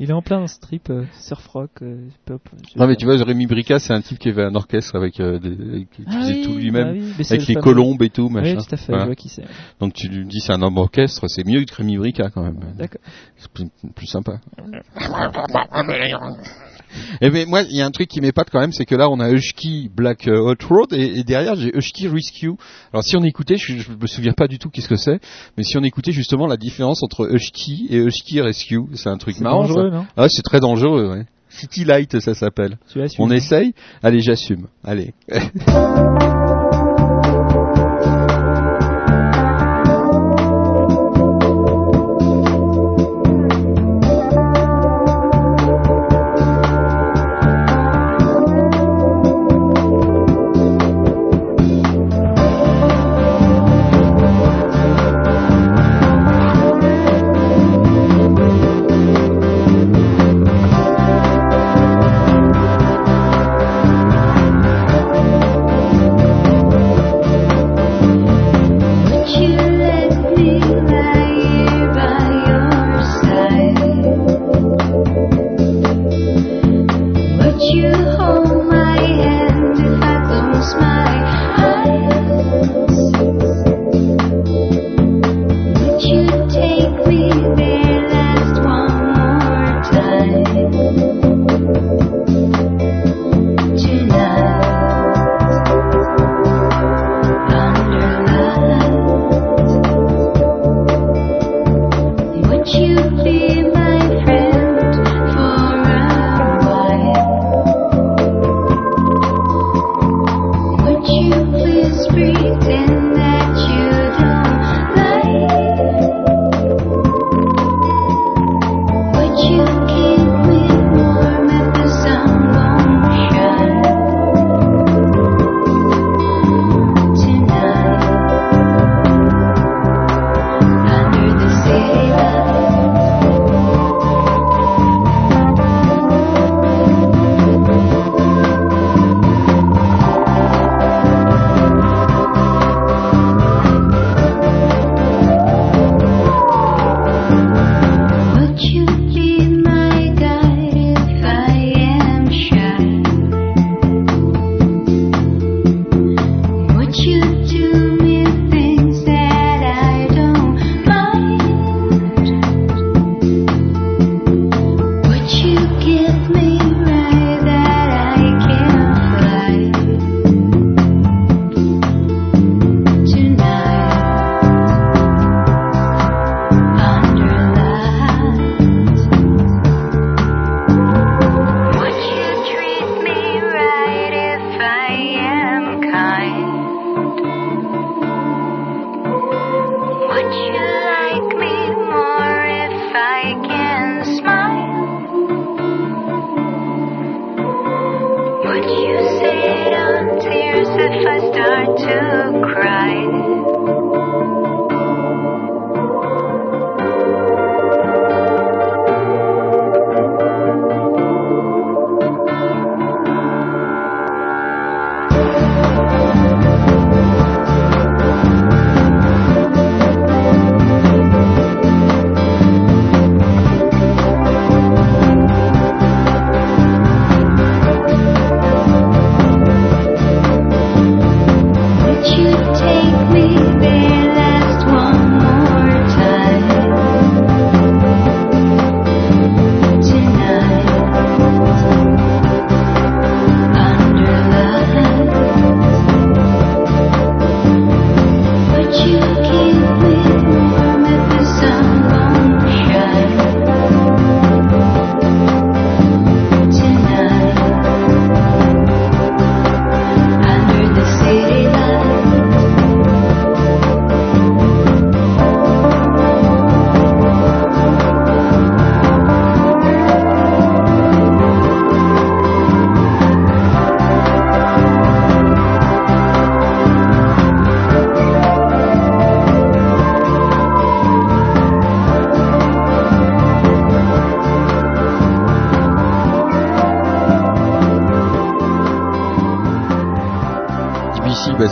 Il est en plein dans ce trip euh, surf rock, euh, pop. Non mais tu vois, Rémi Brica, c'est un type qui avait un orchestre avec euh, des, qui Ah faisait oui, tout lui-même, bah oui, avec le les colombes et tout, Oui, machin. tout à fait, Voilà. je vois qui c'est. Donc tu lui dis c'est un homme orchestre, c'est mieux que Rémi Brica quand même. D'accord. C'est plus, plus sympa. Et mais moi, il y a un truc qui m'épate quand même, c'est que là, on a Hushki Black euh, Hot Road et, et derrière j'ai Hushki Rescue. Alors si on écoutait, je, je me souviens pas du tout qu'est-ce que c'est, mais si on écoutait justement la différence entre Hushki et Hushki Rescue, c'est un truc C'est marrant. dangereux, ça. non Ah, c'est très dangereux, ouais. City Light, ça s'appelle. On essaye Allez, j'assume. Allez.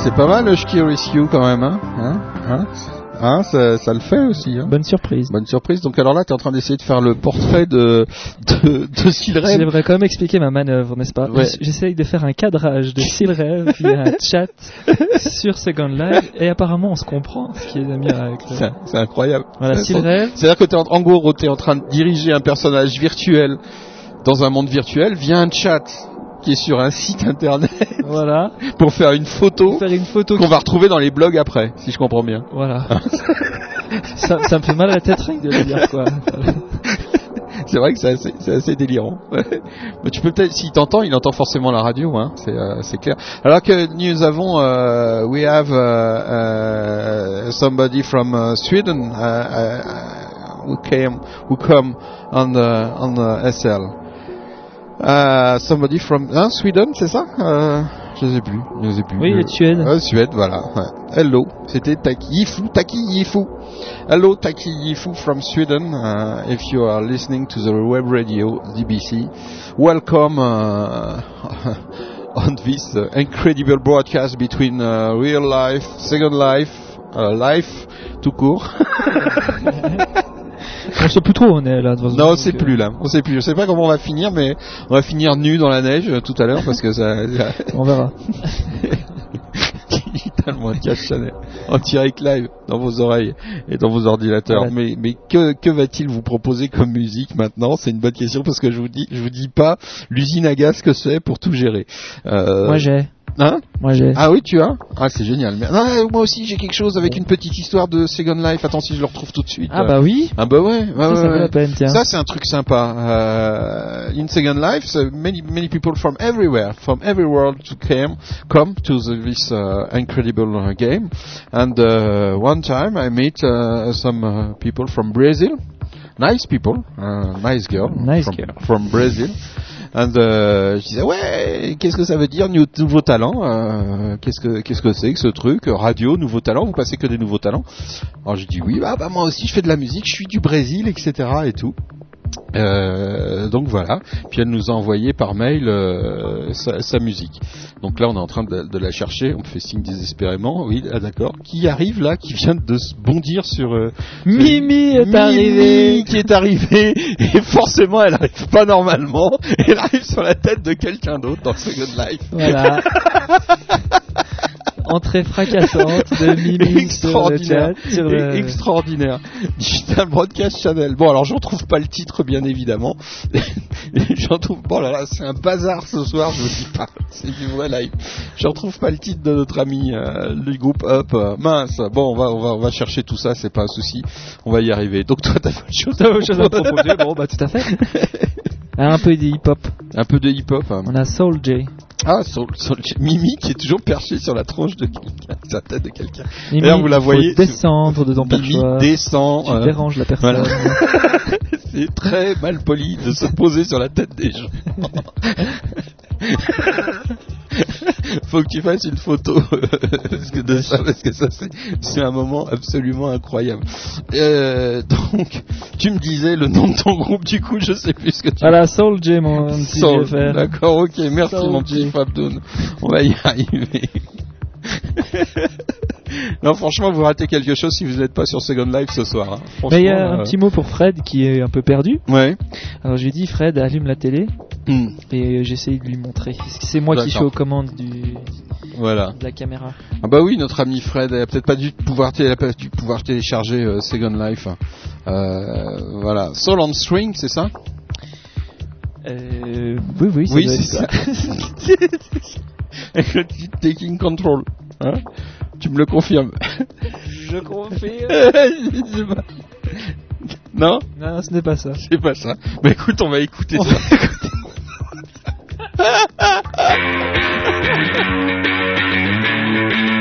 c'est pas mal le Ski Rescue quand même, hein, hein, hein Hein, ça, ça le fait aussi. Hein. Bonne surprise. Bonne surprise. Donc alors là, tu es en train d'essayer de faire le portrait de de, de Silrem. J'aimerais quand même expliquer ma manœuvre, n'est-ce pas? Ouais. J'essaye de faire un cadrage de Silrev via un chat sur Second Life et apparemment on se comprend, ce qui est un miracle. C'est incroyable. Voilà, Silrev. C'est-à-dire que t'es en, en gros, tu es en train de diriger un personnage virtuel dans un monde virtuel via un chat qui est sur un site internet Voilà. pour faire une photo Faire une photo qu'on qui- va retrouver dans les blogs après, si je comprends bien. Voilà. ça, ça me fait mal à la tête rien de le dire quoi. C'est vrai que c'est assez, délirant. Mais tu peux peut-être, s'il t'entend, il entend forcément la radio, hein. C'est, euh, clair. Alors que nous avons, euh, we have uh, uh, somebody from uh, Sweden uh, uh, who came, who come on the on the SL. Uh, somebody from hein, Sweden, c'est ça? Euh, Je sais plus, je sais plus. Oui, de Suède. Euh, Suède, voilà. ouais. Hello, c'était Taki Yifu, Taki Yifu. Hello, Taki Yifu from Sweden. Uh, if you are listening to the web radio DBC, welcome uh, on this uh, incredible broadcast between uh, real life, second life, uh, life tout court. On sait plus trop où on est là. de. Non, on sait euh, plus là. On sait plus. Je sais pas comment on va finir, mais on va finir nu dans la neige euh, tout à l'heure parce que ça. On verra. cash Chanel en direct live dans vos oreilles et dans vos ordinateurs. Mais, mais que, que va-t-il vous proposer comme musique maintenant? C'est une bonne question parce que je vous dis, je vous dis pas l'usine à gaz que c'est pour tout gérer. Euh, Moi j'ai. Hein Moi j'ai. Ah oui, tu as Ah, c'est génial. Mais- non, moi aussi, j'ai quelque chose avec une petite histoire de Second Life. Attends, si je le retrouve tout de suite. Ah bah oui. Ah bah ouais, Ça, ouais, ça ouais. la peine, tiens. Ça c'est un truc sympa. Euh, in Second Life, many many people from everywhere, from every world to come come to the, this uh, incredible uh, game. And uh, one time I meet uh, some uh, people from Brazil, nice people, uh, nice girl, Nice from, girl. from Brazil. Uh, je disais ouais, qu'est-ce que ça veut dire nou- nouveau talent euh, Qu'est-ce que qu'est-ce que c'est que ce truc Radio, nouveau talent Vous passez que des nouveaux talents? Alors je dis oui, bah, bah moi aussi je fais de la musique, je suis du Brésil, etc. et tout. Euh, donc voilà. Puis elle nous a envoyé par mail euh, sa, sa musique. Donc là on est en train de, de la chercher. On me fait signe désespérément. Oui, ah, d'accord. Qui arrive là Qui vient de se bondir sur euh, Mimi est Mimi arrivée. qui est arrivée et forcément elle arrive pas normalement. Elle arrive sur la tête de quelqu'un d'autre dans Second Life. Voilà. Entrée fracassante de Mimi sur le chat. extraordinaire, Sur le... extraordinaire. Digital Broadcast Channel. Bon, alors j'en trouve pas le titre, bien évidemment. j'en trouve. Bon, là, là, c'est un bazar ce soir. Je vous dis pas, c'est du vrai live. J'en trouve pas le titre de notre ami euh, du groupe Up. Euh, mince. Bon, on va, on va, on va chercher tout ça. C'est pas un souci. On va y arriver. Donc toi, t'as pas de chose autre chose à proposer Bon, bah tout à fait. Un peu de hip-hop. Un peu de hip-hop. hein. On a Soul J. Ah, sur, sur le- Mimi qui est toujours perché sur la tronche de quelqu'un, la tête de quelqu'un. D'ailleurs, vous la faut voyez. descendre de ton Mimi descend. Tu euh, déranges la personne. Voilà. C'est très mal poli de se poser sur la tête des gens. Faut que tu fasses une photo parce que de ça, parce que ça c'est, un moment absolument incroyable. Euh, donc, tu me disais le nom de ton groupe, du coup, je sais plus ce que tu Voilà, Soul J, mon. D'accord, ok, merci Soul mon petit. Fabdoun. On va y arriver. non, franchement, vous ratez quelque chose si vous n'êtes pas sur Second Life ce soir. hein. Mais il y a un euh, petit mot pour Fred qui est un peu perdu. Ouais. Alors je lui dit Fred allume la télé Hmm, et j'essaye de lui montrer. C'est moi qui suis aux commandes du, Voilà. de la caméra. Ah bah oui, notre ami Fred, elle a peut-être pas dû pouvoir, télé- elle a pas dû pouvoir télécharger euh, Second Life. Euh, voilà. Soul on String, c'est ça? Euh, oui, oui, ça Oui, c'est ça. Avec le titre Taking Control. Hein tu me le confirmes Je confirme. Non? Non, ce n'est pas ça. C'est pas ça. Bah écoute, on va écouter ça.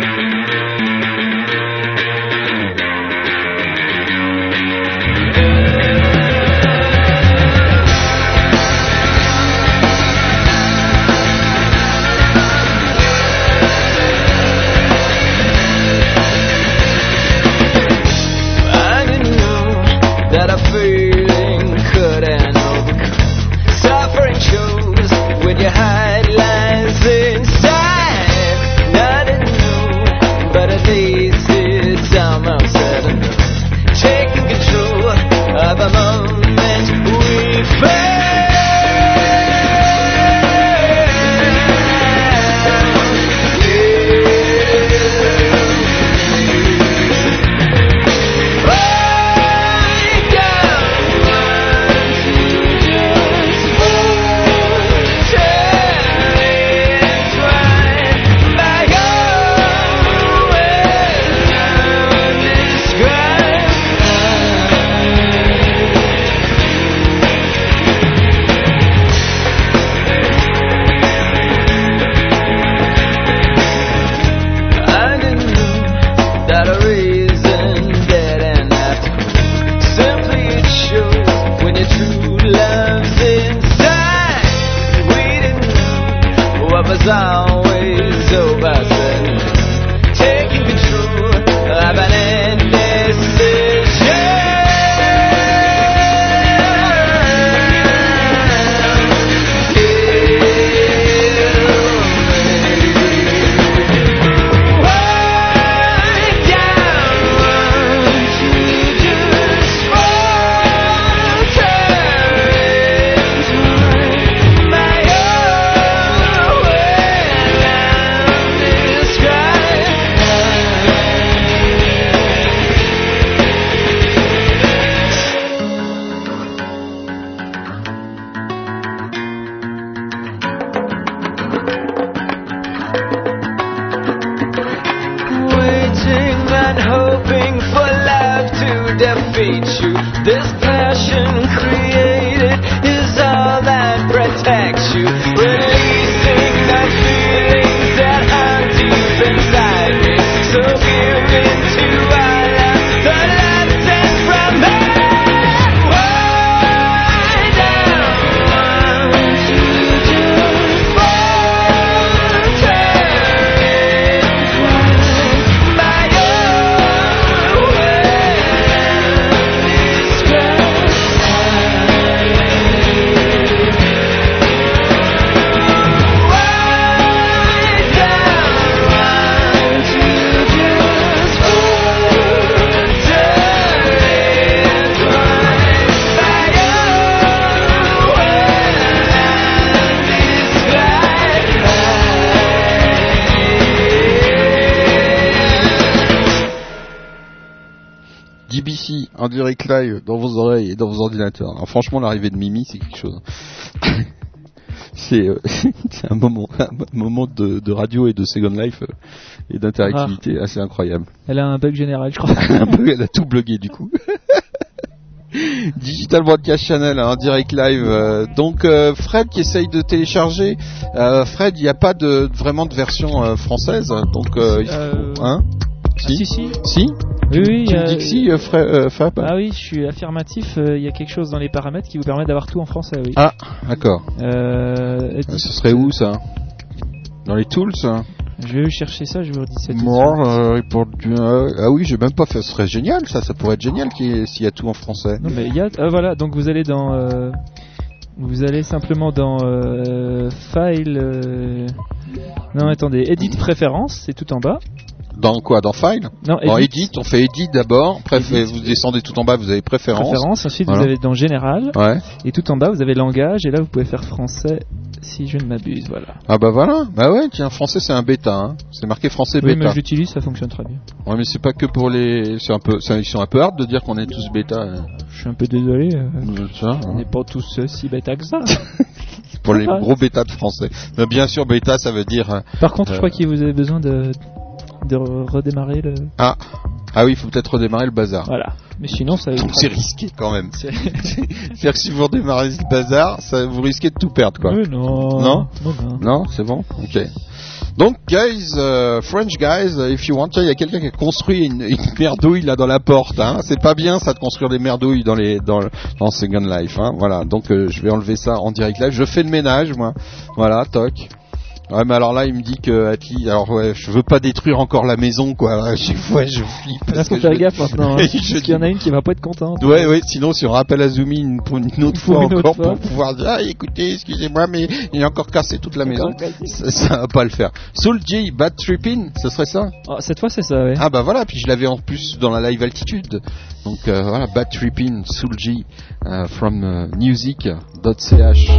Direct live dans vos oreilles et dans vos ordinateurs. Alors, franchement, l'arrivée de Mimi, c'est quelque chose. c'est euh, c'est un moment, un moment de, de radio et de Second Life euh, et d'interactivité assez incroyable. Elle a un bug général, je crois. un peu, elle a tout bloqué du coup. Digital Broadcast Channel hein, en direct live. euh, donc euh, Fred qui essaye de télécharger. Euh, Fred, il n'y a pas de vraiment de version française, donc il faut- hein? si, si. Si? Oui, oui. Euh, dis que si, euh, euh, Fab Ah oui, je suis affirmatif. euh, Il y a quelque chose dans les paramètres qui vous permet d'avoir tout en français, oui. Ah, d'accord. Euh, Euh, Ce serait où ça? Dans les tools Je vais chercher ça, je vous redis ça. More, suite. euh, report du- euh, ah oui, j'ai même pas fait. Ce serait génial, ça. Ça pourrait être génial y s'il y a tout en français. Non mais il y a. ah, voilà, donc vous allez dans. euh, vous allez simplement dans euh, File. euh, Non, attendez, Edit Préférences, c'est tout en bas. Dans quoi Dans File Non, Dans Edit. On fait Edit d'abord. Vous descendez tout en bas, vous avez Préférences. Préférences. Ensuite, Voilà. vous avez dans Général. Ouais. Et tout en bas, vous avez Langage. Et là, vous pouvez faire français si je ne m'abuse. Voilà. Ah bah voilà. Bah ouais, tiens, français c'est un bêta. Hein. C'est marqué français Oui, mais bêta. je l'utilise, ça fonctionne très bien. Ouais, mais c'est pas que pour les. C'est un peu. Ils sont un peu hard de dire qu'on est tous bêta. hein. Je suis un peu désolé. euh, Ça, on n'est pas tous euh, si bêta que ça. Pour les gros bêtas de français. Mais bien sûr, bêta, ça veut dire. euh, Par contre, je euh, crois que vous avez besoin de, de re- redémarrer le. Ah. Ah oui, il faut peut-être redémarrer le bazar. Voilà. Mais sinon, ça. Donc c'est risqué quand même. C'est- C'est-à-dire que si vous redémarrez le bazar, ça, vous risquez de tout perdre, quoi. Non. Non non, non. Non, c'est bon? Ok. Donc, guys, euh, French guys, if you want, il y a quelqu'un qui a construit une, une merdouille là dans la porte. Hein. C'est pas bien ça de construire des merdouilles dans les dans, le- dans Second Life. Hein. Voilà. Donc, euh, je vais enlever ça en direct live. Je fais le ménage, moi. Voilà, toc. Ouais, mais alors là, il me dit que Atli, alors ouais, je veux pas détruire encore la maison, quoi. À chaque fois, je flippe. Là, parce faut que faire je- gaffe maintenant. hein, Je parce qu'il y en a une qui va pas être contente. Ouais, ouais, sinon si on rappelle Azumi une, pour une autre fois une autre encore fois. pour pouvoir dire, ah, écoutez, excusez-moi, mais il a encore cassé toute la maison. Ça, ça va pas le faire. Soul J, Bad Trippin, ce serait ça? Ah, cette fois, c'est ça, ouais. Ah bah voilà, puis je l'avais en plus dans la live altitude. Donc euh, voilà, Bad Trippin, Soul J, euh, from euh, music.ch.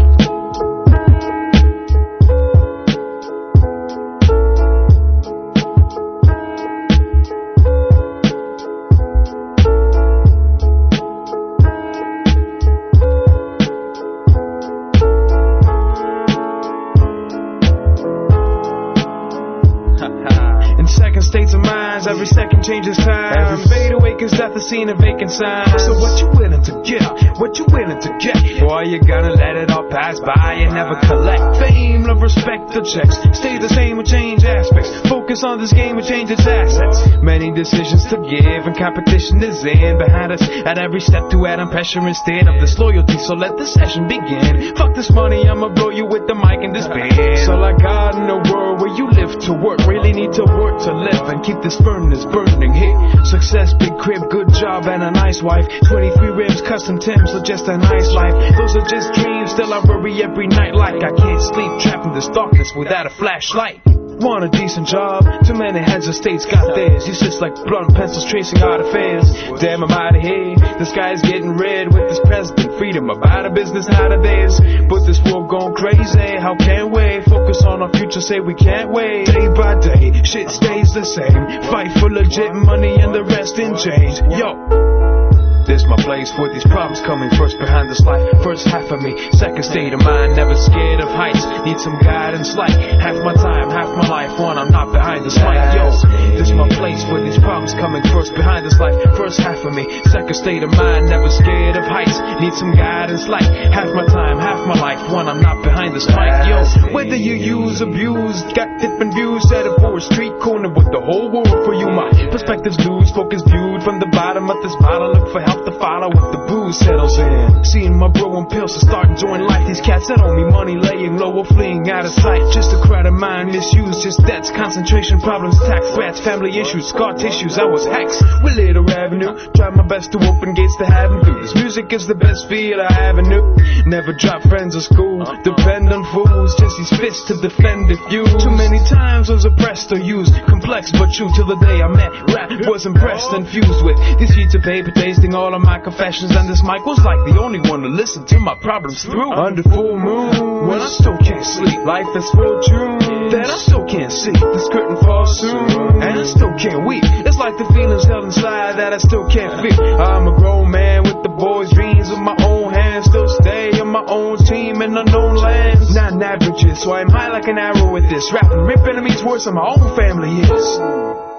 every second changes time. Every fade away cause death is seen a vacant sign. So what you willing to give? What you willing to get? Boy, you gonna let it all pass by and never collect fame. respect the checks. Stay the same or change aspects. Focus on this game and change its assets. Many decisions to give and competition is in behind us. At every step to add on pressure instead of disloyalty. So let the session begin. Fuck this money, I'ma blow you with the mic in this band. So like God in a world where you live to work. Really need to work to live and keep this furnace burning hit. Success, big crib, good job, and a nice wife. 23 ribs, custom Timbs, so just a nice life. Those are just dreams, still I worry every night like I can't sleep, trapped in this darkness without a flashlight. Want a decent job? Too many heads of states got theirs. You just like blunt pencils tracing out affairs. Damn, I'm out of here. The sky's getting red with this president. Freedom about a business nowadays. But this world gone crazy. How can we focus on our future? Say we can't wait. Day by day, shit stays the same. Fight for legit money and the rest in change. Yo. This my place where these problems coming first behind this life. First half of me, second state of mind, never scared of heights. Need some guidance like half my time, half my life. One, I'm not behind this mic. Yo, this my place where these problems coming first behind this life. First half of me, second state of mind, never scared of heights. Need some guidance like half my time, half my life. One, I'm not behind this mic. Yo, whether you use, abuse, got different views, set up for a street corner with the whole world for you. My perspectives lose, focus viewed from the bottom of this bottle. Look for help to follow if the booze settles in. Seeing my bro and pills to start enjoying life. These cats that owe me money laying low or fleeing out of sight. Just a crowd of mind misuse, just debts, concentration problems, tax threats, family issues, scar tissues. I was hexed with little revenue. Tried my best to open gates to heaven through. This music is the best field I ever knew. Never drop friends or school. Depend on fools, just these fists to defend if you. Too many times was oppressed or used. Complex but true till the day I met rap. Was impressed and fused with these sheets of paper tasting all of my confessions. And this mic was like the only one to listen to my problems through. Under full moon, when I still can't sleep. Life is full June. That I still can't see. This curtain falls soon. And I still can't weep. It's like the feelings held inside that I still can't feel. I'm a grown man with the boys' dreams of my own hands. Still stay on my own team in unknown lands. Not averages, so I'm high like an arrow with this. Rapping, rip enemies worse than my own family is.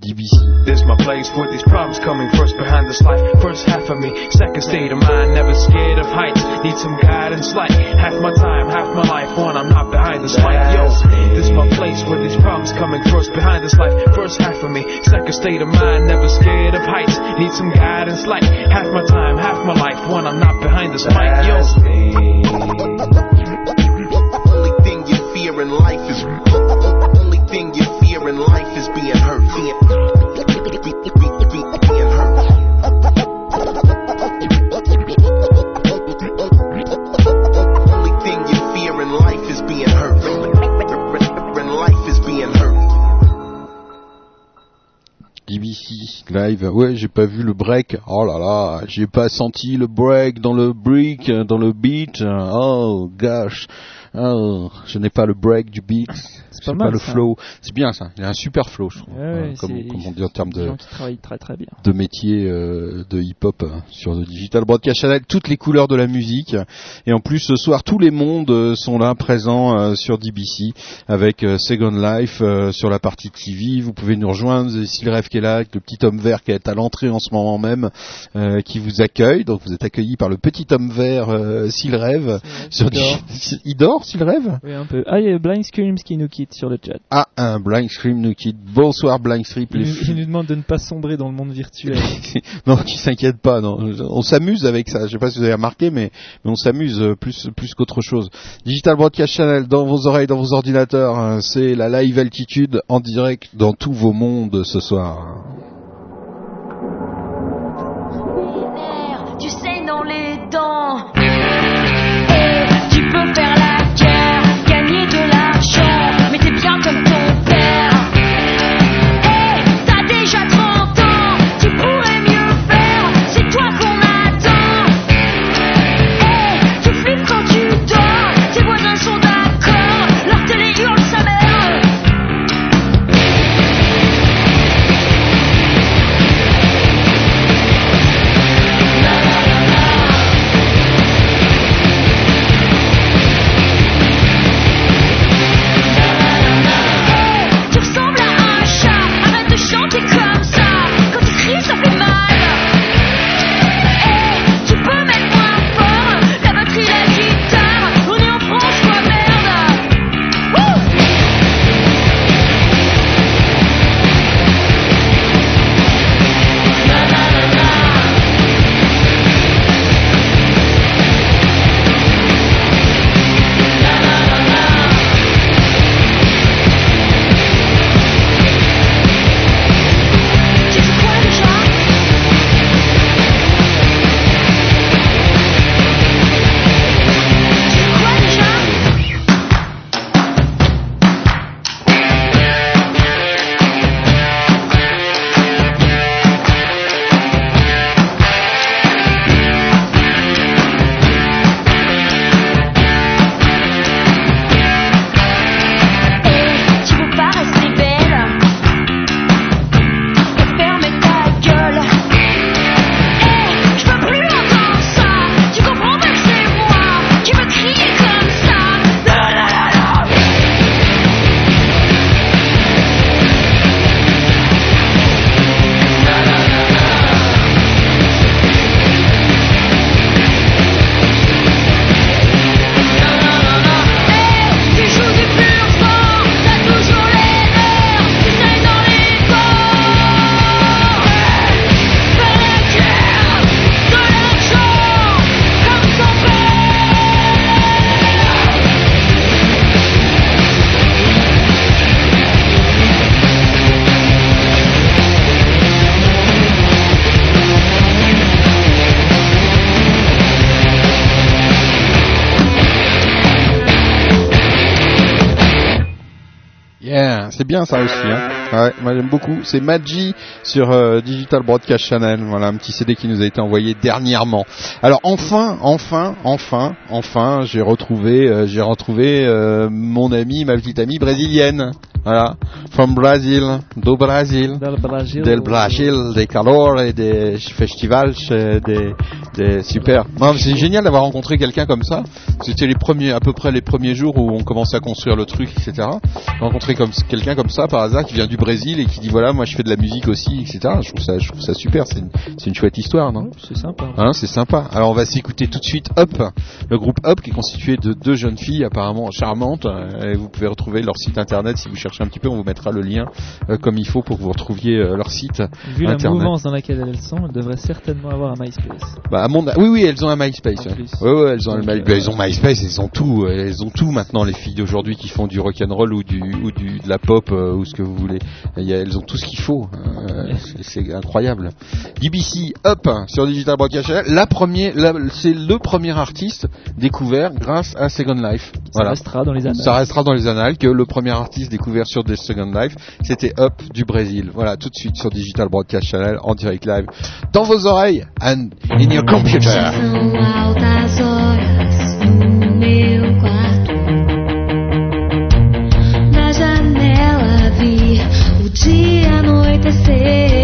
DBC. This my place where these problems coming first behind this life. First half of me, second state of mind, never scared of heights. Need some guidance like half my time, half my life. One, I'm not behind this life. Yo, this my place where these problems coming first behind this life. First half of me, second state of mind, never scared of heights. Need some guidance like half my time, half my life. One, I'm not behind this mic. Yo. Only thing you fear in life is only thing you fear in life is DBC live. Ouais, j'ai pas vu le break. Oh là là, j'ai pas senti le break dans le break, dans le beat. Oh gosh. Oh, je n'ai pas le break du beat. C'est J'ai pas mal, le ça. flow. C'est bien ça. Il y a un super flow, je trouve. Ouais, Euh, ouais, comme, c'est- comme on dit en termes de gens qui travaillent très très bien. de métier euh, de hip-hop euh, sur le Digital Broadcast Channel, toutes les couleurs de la musique. Et en plus, ce soir, tous les mondes euh, sont là, présents sur DBC, avec Second Life sur la partie TV. Vous pouvez nous rejoindre, c'est le rêve qui est là, avec le petit homme vert qui est à l'entrée en ce moment même, qui vous accueille. Donc vous êtes accueilli par le petit homme vert s'il rêve. Sur il dort. Dort s'il rêve Oui, un peu. Ah, il y a Blind Screams qui nous quitte sur le chat. Ah, un Blind Scream nous quitte. Bonsoir Blind Scream. Il nous, il nous demande de ne pas sombrer dans le monde virtuel. non, tu s'inquiète pas. Non, on s'amuse avec ça. Je sais pas si vous avez remarqué, mais, mais on s'amuse euh, plus plus qu'autre chose. Digital Broadcast Channel dans vos oreilles, dans vos ordinateurs. hein, C'est la live altitude en direct dans tous vos mondes ce soir. Yeah, c'est bien ça aussi. Hein. Ouais, moi j'aime beaucoup. C'est Maggi sur euh, Digital Broadcast Channel. Voilà un petit CD qui nous a été envoyé dernièrement. Alors enfin, enfin, enfin, enfin, j'ai retrouvé, euh, j'ai retrouvé euh, mon ami, ma petite amie brésilienne. Voilà, from Brazil, do Brasil, Del Brasil. del Brasil, des calor et des festivals, des, des super. C'est génial d'avoir rencontré quelqu'un comme ça. C'était les premiers, à peu près les premiers jours où on commençait à construire le truc, etc. Rencontrer comme quelqu'un comme ça par hasard qui vient du Brésil et qui dit voilà, moi je fais de la musique aussi, etc. Je trouve ça, je trouve ça super. C'est une, chouette histoire, non? C'est sympa. Hein, c'est sympa. Alors on va s'écouter tout de suite Up, le groupe Up qui est constitué de deux jeunes filles apparemment charmantes. Euh, Et vous pouvez retrouver leur site internet si vous cherchez un petit peu. On vous mettra le lien euh, comme il faut pour que vous retrouviez euh, leur site Vu la mouvance dans laquelle elles sont, elles devraient certainement avoir un MySpace. Bah, à mon... Oui, oui, elles ont un MySpace. Ouais. Ouais, ouais, elles ont, un bah, elles ont MySpace, elles ont tout, euh, elles ont tout maintenant les filles d'aujourd'hui qui font du rock and roll ou du ou du de la pop euh, ou ce que vous voulez. Il y a- elles ont tout ce qu'il faut. Euh, c'est- c'est incroyable. BBC Up sur Digital Broadcast Channel, la première, la- c'est le premier artiste découvert grâce à Second Life. Ça restera dans les annales. Ça restera dans les annales que le premier artiste découvert sur The Second Life, c'était Up du Brésil. Voilà, tout de suite sur Digital Broadcast Channel en direct live dans vos oreilles and in your computer. de anoitecer.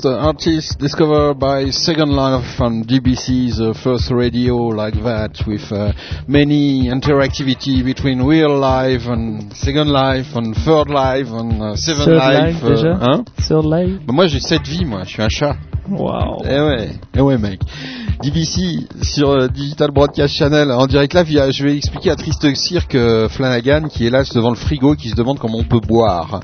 First artist discovered by Second Life on DBC, the first radio like that with uh, many interactivity between real life and Second Life and Third Life and uh, Seven Third Life. Life, déjà? hein? Third Life? Bah, moi j'ai 7 vies, moi, je suis un chat. Waouh Eh ouais, eh ouais mec. DBC sur euh, Digital Broadcast Channel en direct live, a- je vais expliquer à Triste Cirque euh, Flanagan qui est là devant le frigo qui se demande comment on peut boire.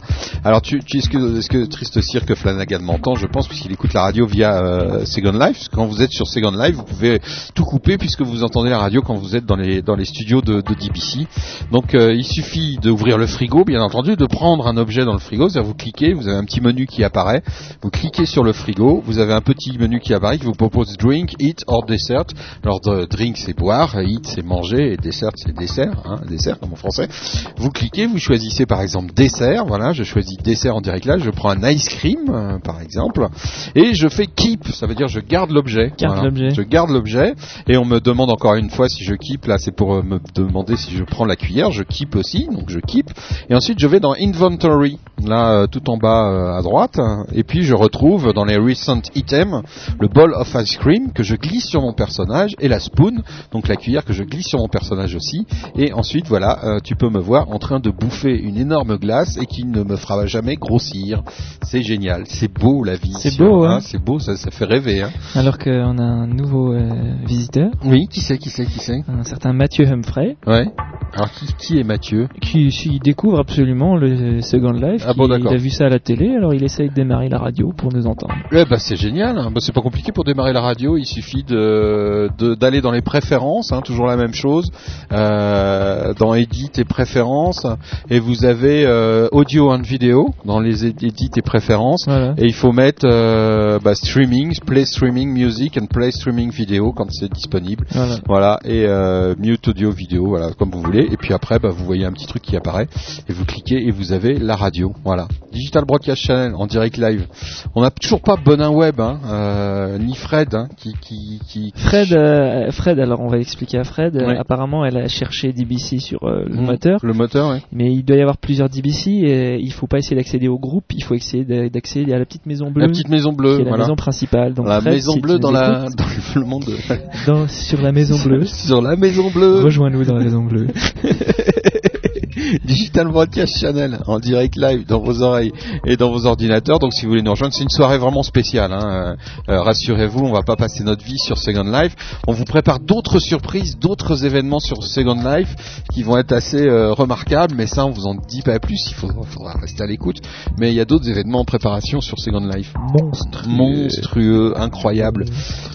Alors tu, tu est-ce que est-ce que Triste Cirque Flanagan m'entend? Je pense puisqu'il écoute la radio via euh, Second Life. Quand vous êtes sur Second Life, vous pouvez tout couper puisque vous entendez la radio quand vous êtes dans les dans les studios de, de DBC. Donc euh, il suffit d'ouvrir le frigo, bien entendu, de prendre un objet dans le frigo. C'est-à-dire vous cliquez, vous avez un petit menu qui apparaît. Vous cliquez sur le frigo, vous avez un petit menu qui apparaît qui vous propose drink, eat or dessert. Alors drink c'est boire, eat c'est manger et dessert c'est dessert, hein, dessert comme en français. Vous cliquez, vous choisissez par exemple dessert. Voilà, je choisis dessert en direct là. Je prends un ice cream euh, par exemple et je fais keep. Ça veut dire je garde l'objet. Garde Voilà. l'objet. Je garde l'objet et on me demande encore une fois si je keep. Là c'est pour euh, me demander si je prends la cuillère. Je keep aussi, donc je keep. Et ensuite je vais dans inventory, là euh, tout en bas à droite, et puis je retrouve dans les recent items le bol of ice cream que je glisse sur mon personnage et la spoon, donc la cuillère que je glisse sur mon personnage aussi. Et ensuite voilà, tu peux me voir en train de bouffer une énorme glace et qui ne me fera jamais grossir. C'est génial, c'est beau la vie. C'est sur- beau, hein. C'est beau, ça, ça fait rêver. Hein. Alors qu'on a un nouveau euh, visiteur. Oui, qui c'est, qui c'est, qui c'est? Un certain Mathieu Humphrey. Ouais. Alors qui, qui est Mathieu? Qui, découvre absolument le Second Life. Ah bon, d'accord. Il a vu ça à la télé, alors il essaye de démarrer la radio pour nous entendre. Eh ben c'est génial, hein. Bah, c'est pas compliqué pour démarrer la radio, il suffit de de- d'aller dans les préférences, hein, toujours la même chose, euh, dans Edit et préférences, et vous avez euh, audio and vidéo dans les ed- Edit et préférences, Voilà. et il faut mettre euh, bah, streaming, play streaming music and play streaming vidéo quand c'est disponible, Voilà. voilà, et euh, mute audio vidéo, voilà, comme vous voulez, et puis après bah, vous voyez un petit truc qui apparaît, et vous cliquez et vous avez la radio, voilà, Digital Broadcast Channel en direct live. On n'a toujours pas Bonin Web, hein, euh, ni Fred, hein, qui, qui, qui Fred, Fred, alors on va expliquer à Fred. apparemment, elle a cherché DBC sur le Mm. moteur. Le moteur, oui. Mais il doit y avoir plusieurs DBC et il faut pas essayer d'accéder au groupe, il faut essayer d'a- d'accéder à la petite maison bleue. La petite maison bleue, qui est la voilà. maison principale. Donc la maison si bleue dans, la, dans le monde. dans- sur la maison bleue. sur la maison bleue. Rejoins-nous dans la maison bleue. Digital Broadcast Channel en direct live dans vos oreilles et dans vos ordinateurs. Donc si vous voulez nous rejoindre, c'est une soirée vraiment spéciale. Hein. Euh, euh, Rassurez-vous, on va pas passer notre vie sur Second Life. On vous prépare d'autres surprises, d'autres événements sur Second Life qui vont être assez euh, remarquables. Mais ça, on vous en dit pas plus. Il faudra, faudra rester à l'écoute. Mais il y a d'autres événements en préparation sur Second Life. Monstrueux. Monstrueux, incroyable.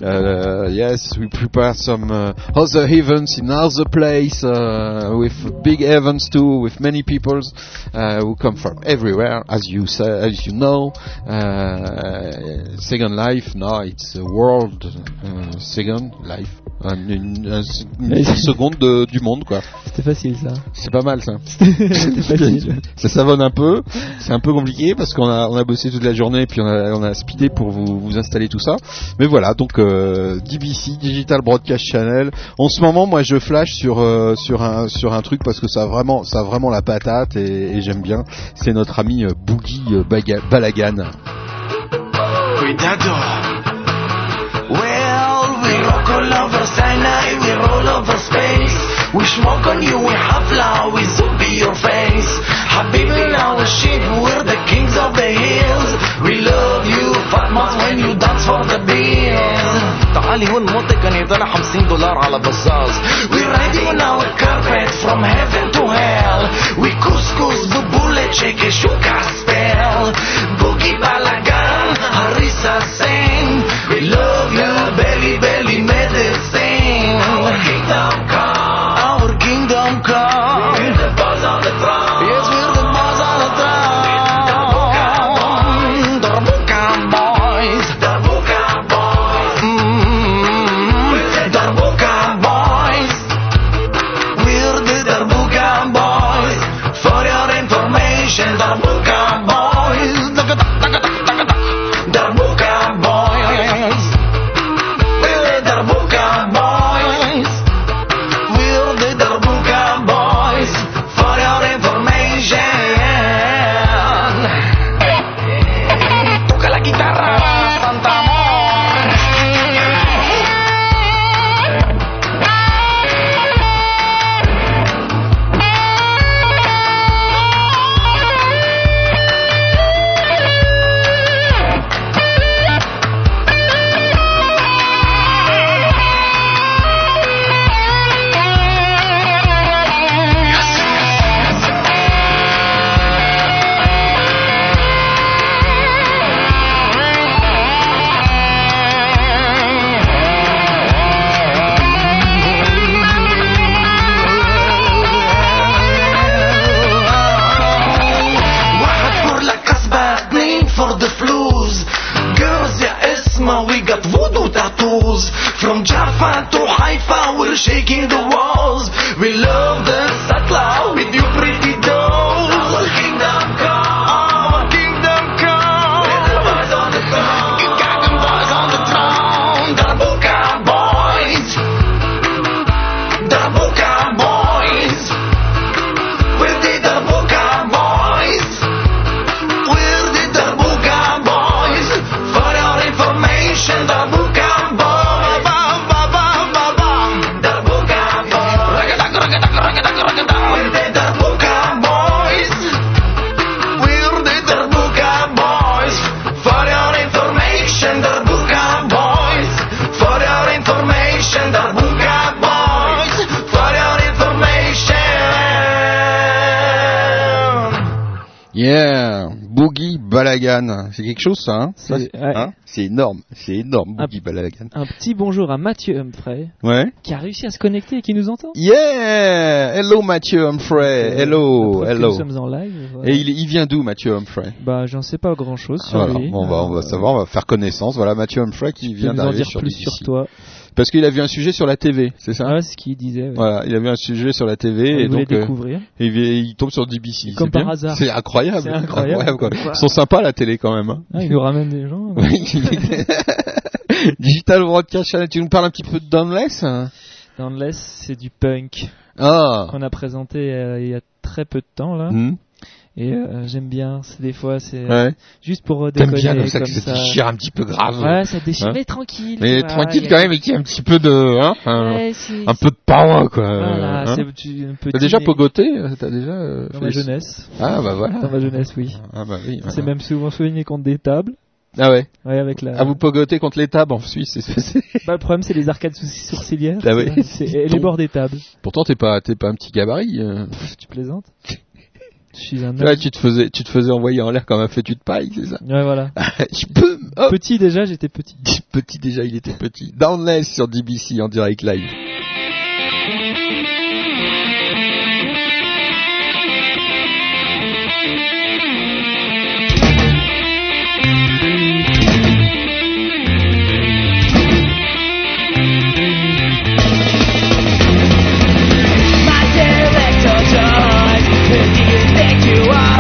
Yes, we prepare some uh, other events in other place uh, with big events too, with many peoples uh, who come from everywhere, as you say, as you know. Uh, Second Life, now it's a world uh, Second Life, Un- une, seconde de- du monde quoi. C'était facile ça. C'est pas mal ça. C'était facile. ça savonne un peu, c'est un peu compliqué parce qu'on a, on a bossé toute la journée puis on a, on a speedé pour vous, vous installer tout ça. Mais voilà, donc euh, DBC, Digital Broadcast Channel. En ce moment, moi, je flash sur euh, sur un sur un truc parce que ça a vraiment ça a vraiment la patate et, et j'aime bien. C'est notre ami euh, Boogie euh, Baga- Balagan. Cuidado. Well, we rock all over Sinai, we roll over space. We smoke on you, we hafla, we zombie your face. Habibi, now we shit, we're the kings of the hills. We love you, Fatmas, when you dance for the bills. تعالي هون موتك كان يطلع 50 دولار على بزاز We riding on our carpet from heaven to hell We couscous, the bullet shake, shuka spell Boogie balagan, harissa sing Haifa, we're shaking the walls. We love the satellite. Balagan. C'est quelque chose ça, hein C'est- ouais. hein énorme, c'est énorme, Boogie Balagan. Un petit bonjour à Mathieu Humphrey, Ouais. qui a réussi à se connecter et qui nous entend. Yeah Hello Mathieu Humphrey, hello, Preuve que hello. Nous sommes en live. voilà. Et il, il vient d'où Mathieu Humphrey? Bah, j'en sais pas grand chose sur Voilà, lui. bon, on, va, on va savoir, on va faire connaissance. Voilà Mathieu Humphrey qui vient d'arriver dire sur plus BBC. sur toi. Parce qu'il a vu un sujet sur la TV, c'est ça Ouais, c'est ce qu'il disait. ouais. Voilà, il a vu un sujet sur la TV Il et donc euh, découvrir. et il, il tombe sur DBC. Comme c'est par bien. hasard. C'est incroyable. C'est incroyable. quoi. Ils sont sympas la télé quand même. Hein. Ah, il nous ramène des gens. Digital Broadcast Channel, tu nous parles un petit peu de Downless hein Downless, c'est du punk. Ah. Qu'on a présenté euh, il y a très peu de temps là. Hmm. Et euh, j'aime bien. C'est des fois, c'est Ouais. euh, juste pour euh, T'aimes déconner bien comme ça que comme ça déchire un petit peu grave. Ouais, ça déchire, Hein mais tranquille. Mais tranquille a- quand même et qu'il y ait un petit peu de, hein, un, Ouais, peu de power quoi. Voilà, hein. T'as déjà pogoté T'as déjà euh, Dans ma jeunesse. Ah bah voilà. Dans ma jeunesse, oui. Ah bah oui. C'est même souvent souligné contre des tables. Ah ouais. Ouais, avec la. Ah vous pogotez contre les tables en Suisse, c'est Bah, le problème, c'est les arcades sous- sourcilières. Ah oui. c'est- Et les bords des tables. Pourtant t'es pas t'es pas un petit gabarit. euh. Tu plaisantes? Je suis un Là homme. tu te faisais tu te faisais envoyer en l'air comme un fétu de paille, c'est ça Ouais, voilà. Je peux. hop. Petit déjà, j'étais petit. Petit déjà, il était petit. Downless sur DBC en direct live. My director you think you are?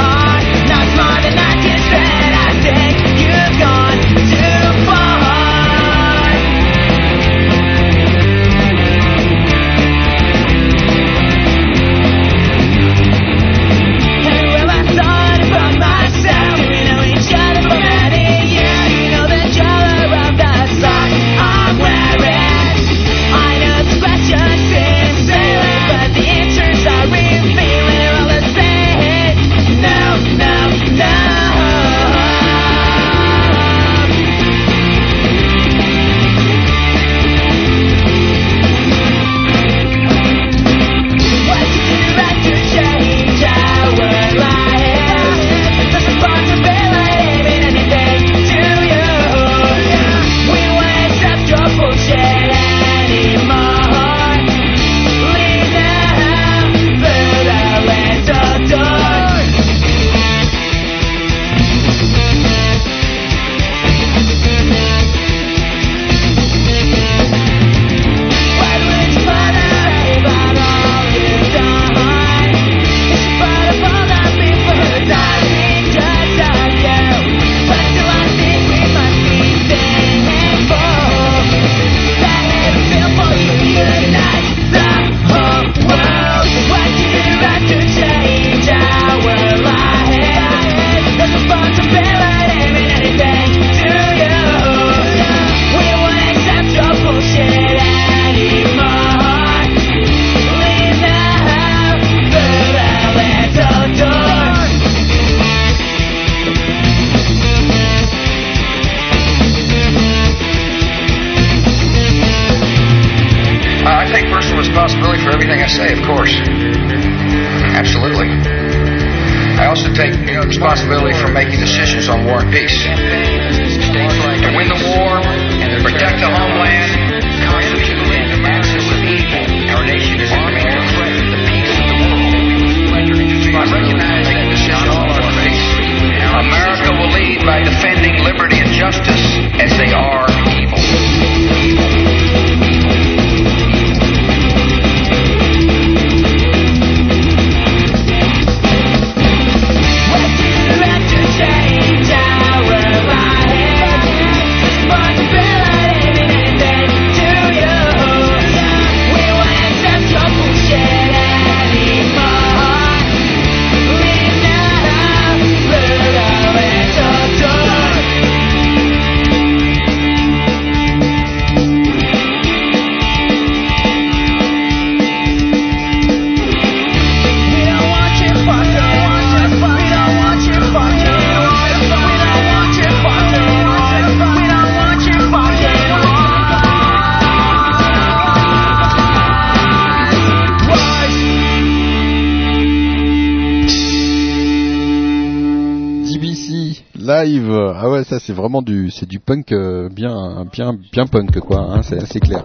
C'est vraiment du, c'est du punk euh, bien, bien, bien punk quoi. Hein, c'est assez clair.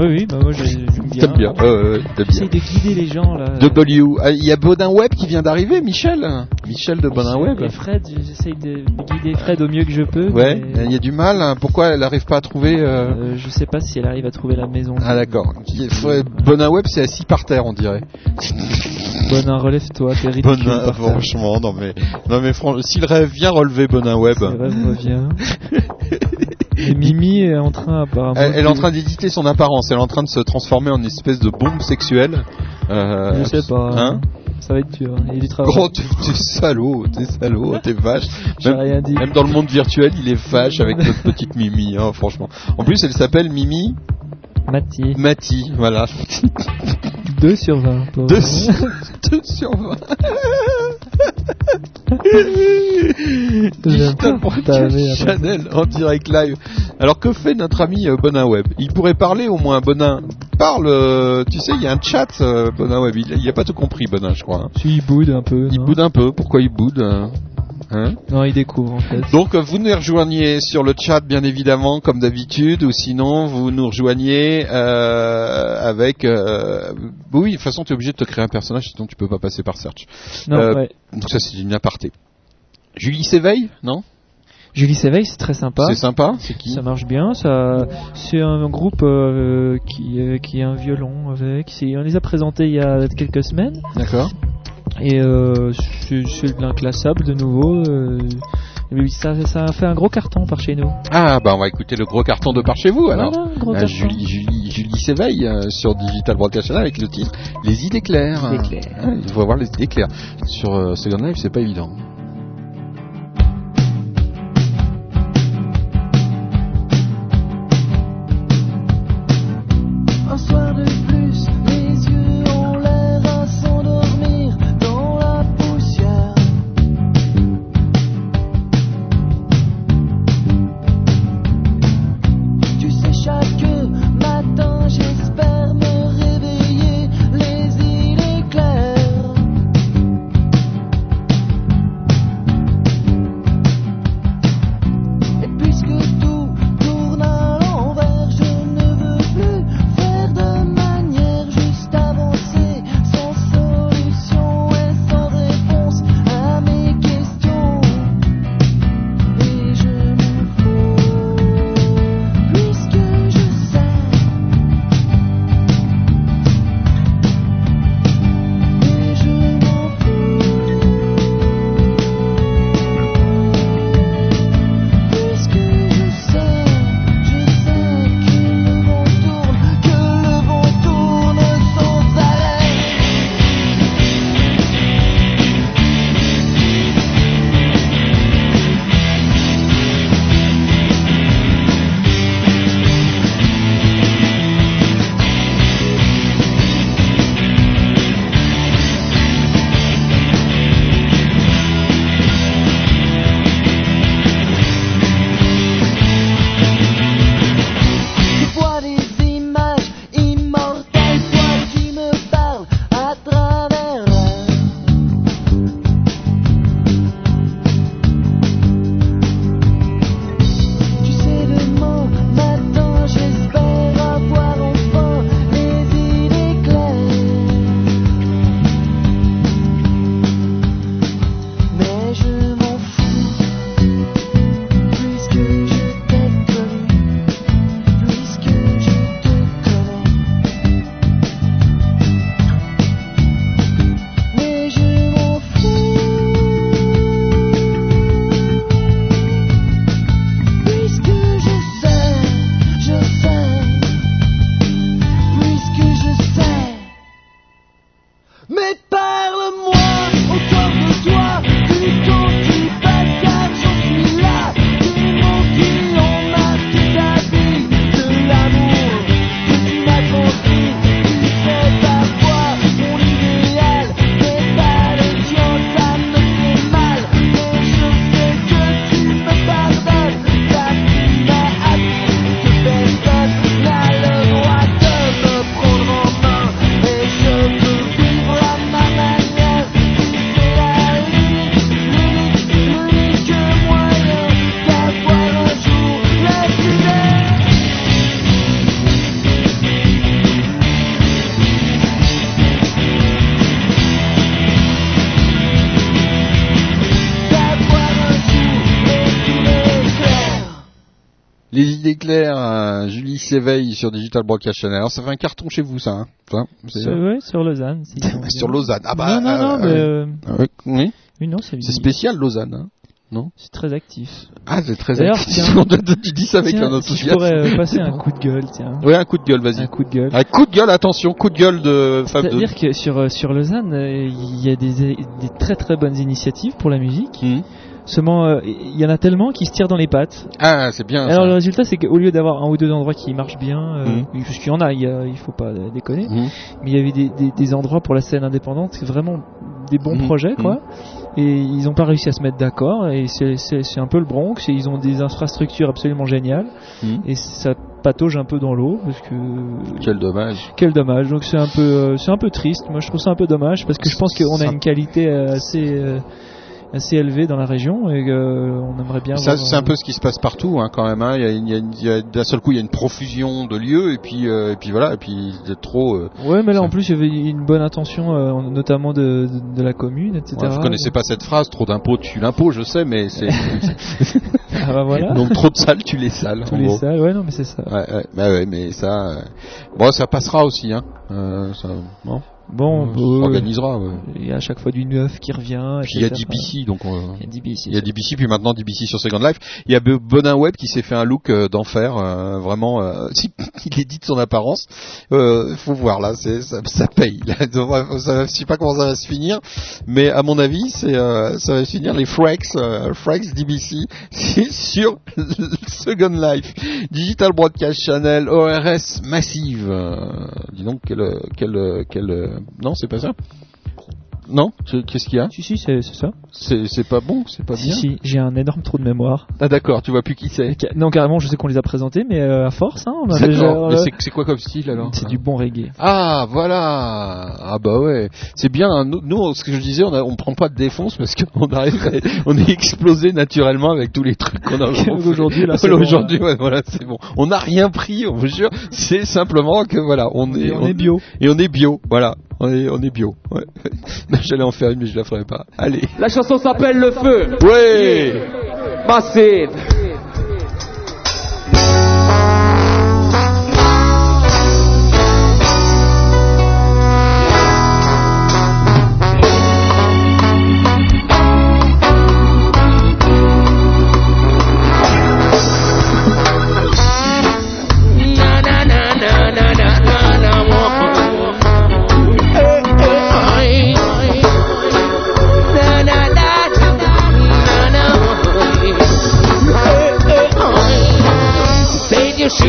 Oui, oui, bah moi j'ai- j'aime bien. T'aimes bien, ouais, ouais, ouais, t'aimes bien. J'essaie de guider les gens là. W. Ah, Il y a Bodin Web qui vient d'arriver, Michel. Michel de Bodin Web. Et Fred, j'essaye de guider Fred au mieux que je peux. Ouais, mais, il y a du mal. hein. Pourquoi elle n'arrive pas à trouver euh, euh, je sais pas si elle arrive à trouver la maison. Ah d'accord. Faut- Bonin Web c'est assis par terre on dirait. Bonin, relève-toi, t'es ridicule. Bonin, par terre. franchement, non mais, non mais franchement, s'il rêve, viens relever Bonin Web. C'est vrai, je reviens. Et Mimi est en train apparemment. Elle, elle est en train d'éditer son apparence. Elle est en train de se transformer en une espèce de bombe sexuelle. Euh, Je sais pas. Hein Ça va être dur. Il y a du travail. Gros, t'es salaud, t'es salaud, t'es vache. Même, rien dit. même dans le monde virtuel, il est vache avec notre petite Mimi, hein, franchement. En plus, elle s'appelle Mimi Mati. Mati, voilà. 2 sur 20. pauvre. 2 sur, 2 sur 20. Digital Broadcast. Channel en direct live. Alors que fait notre ami euh, Bonin Web? Il pourrait parler au moins, Bonin. Parle, euh, tu sais, il y a un chat, euh, Bonin Web. Il, il a pas tout compris, Bonin, je crois. Si, il boude un peu. Il non boude un peu. Pourquoi il boude hein Non, il découvre en fait. donc euh, vous nous rejoignez sur le chat bien évidemment comme d'habitude ou sinon vous nous rejoignez euh, avec euh, oui de toute façon tu es obligé de te créer un personnage sinon tu peux pas passer par search. Non, Euh, ouais. Donc ça c'est une aparté. Julie s'éveille non? Julie Séveille, c'est très sympa. C'est sympa C'est qui? Ça marche bien. Ça, c'est un groupe euh, qui, euh, qui a un violon avec. On les a présentés il y a quelques semaines. D'accord. Et euh, de l'inclassable de nouveau. euh, ça, ça a fait un gros carton par chez nous. Ah bah on va écouter le gros carton de par chez vous alors. Voilà, gros. Julie, Julie, Julie s'éveille euh, sur Digital Broadcast Channel avec le titre Les idées claires. Les idées claires. Ah, il faut avoir les idées claires. Sur euh, Second Life c'est pas évident. Sur Digital Broadcast Channel. Alors ça fait un carton chez vous ça, hein Enfin, Sur, ouais, sur Lausanne. si sur Lausanne. Ah bah, non, non, non, euh, mais, euh, euh, oui. oui, non, c'est spécial Lausanne, hein non? C'est très actif. Ah, c'est très actif. tiens, tu dis ça avec tiens, un si enthousiasme. je pourrais euh, passer un coup de gueule, tiens. Ouais, un coup de gueule, vas-y. Un coup de gueule. Un coup de gueule, attention, coup de gueule de. C'est-à-dire que sur, sur Lausanne, il y a des, des très très bonnes initiatives pour la musique. Hmm. Seulement, euh, il y en a tellement qui se tirent dans les pattes. Ah, c'est bien. Alors ça. le résultat, c'est qu'au lieu d'avoir un ou deux endroits qui marchent bien, Mhm. parce qu'il y en a, il, y a- il faut pas déconner, Mhm. mais il y avait des, des- des endroits pour la scène indépendante, c'est vraiment des bons Mhm. projets, quoi. Et ils n'ont pas réussi à se mettre d'accord, et c'est- un peu le Bronx, et ils ont des infrastructures absolument géniales, Mhm. et ça patauge un peu dans l'eau, parce que Quel dommage. quel dommage. Donc c'est un peu, euh, c'est un peu triste. Moi, je trouve ça un peu dommage parce que je pense qu'on a une qualité assez, assez élevée dans la région et qu'on aimerait bien. Ça, c'est un euh, peu ce qui se passe partout, hein, quand même. Hein. Il y a, il y d'un seul coup, il y a une profusion de lieux, et puis, euh, et puis voilà, et puis trop. euh, Ouais, mais là en plus il y avait une bonne intention, euh, notamment de, de, de la commune, etc. ouais, vous connaissez pas cette phrase, trop d'impôts tue l'impôt, je sais, mais c'est. Ah bah voilà. Donc trop de salles tue les salles. Tous en les gros. salles, ouais, non, mais c'est ça. Ouais, ouais, bah ouais, mais ça, euh, bon, ça passera aussi, hein. Euh, ça, bon, Bon, on bah, s'organisera. Ouais. Il y a à chaque fois du neuf qui revient. Puis il y a. DBC, donc on- Il y a DBC. il y a DBC, puis maintenant DBC sur Second Life. Il y a Bonin Web qui s'est fait un look euh, d'enfer, euh, vraiment. Euh, il est dit de son apparence. Euh, faut voir là, c'est ça, ça paye. Là, ça, je sais pas comment ça va se finir, mais à mon avis, c'est euh, ça va se finir les Frax, euh, Frax DBC sur Second Life, Digital Broadcast Channel, ORS massive. Euh, dis donc quel quel quel non, c'est pas ça. Non, qu'est-ce qu'il y a Si si, c'est ça. C'est pas bon, c'est pas Si bien. si, j'ai un énorme trou de mémoire. Ah d'accord, tu vois plus qui c'est. Non carrément, je sais qu'on les a présentés, mais euh, à force, hein, on a déjà. Mais euh, c'est- quoi comme style alors C'est du bon reggae. Ah voilà. Ah bah ouais. C'est bien. hein. Nous, nous, ce que je disais, on, a, on prend pas de défonce parce qu'on arrive, on est explosé naturellement avec tous les trucs qu'on a Aujourd'hui, là, c'est bon, Aujourd'hui, ouais, voilà, c'est bon. On n'a rien pris, on vous jure. C'est simplement que voilà, on est, Et on est bio. Et on est bio. Voilà. On est, on est bio. Ouais. J'allais en faire une, mais je la ferai pas. Allez. La chanson s'appelle Le Feu. Ouais. Massive.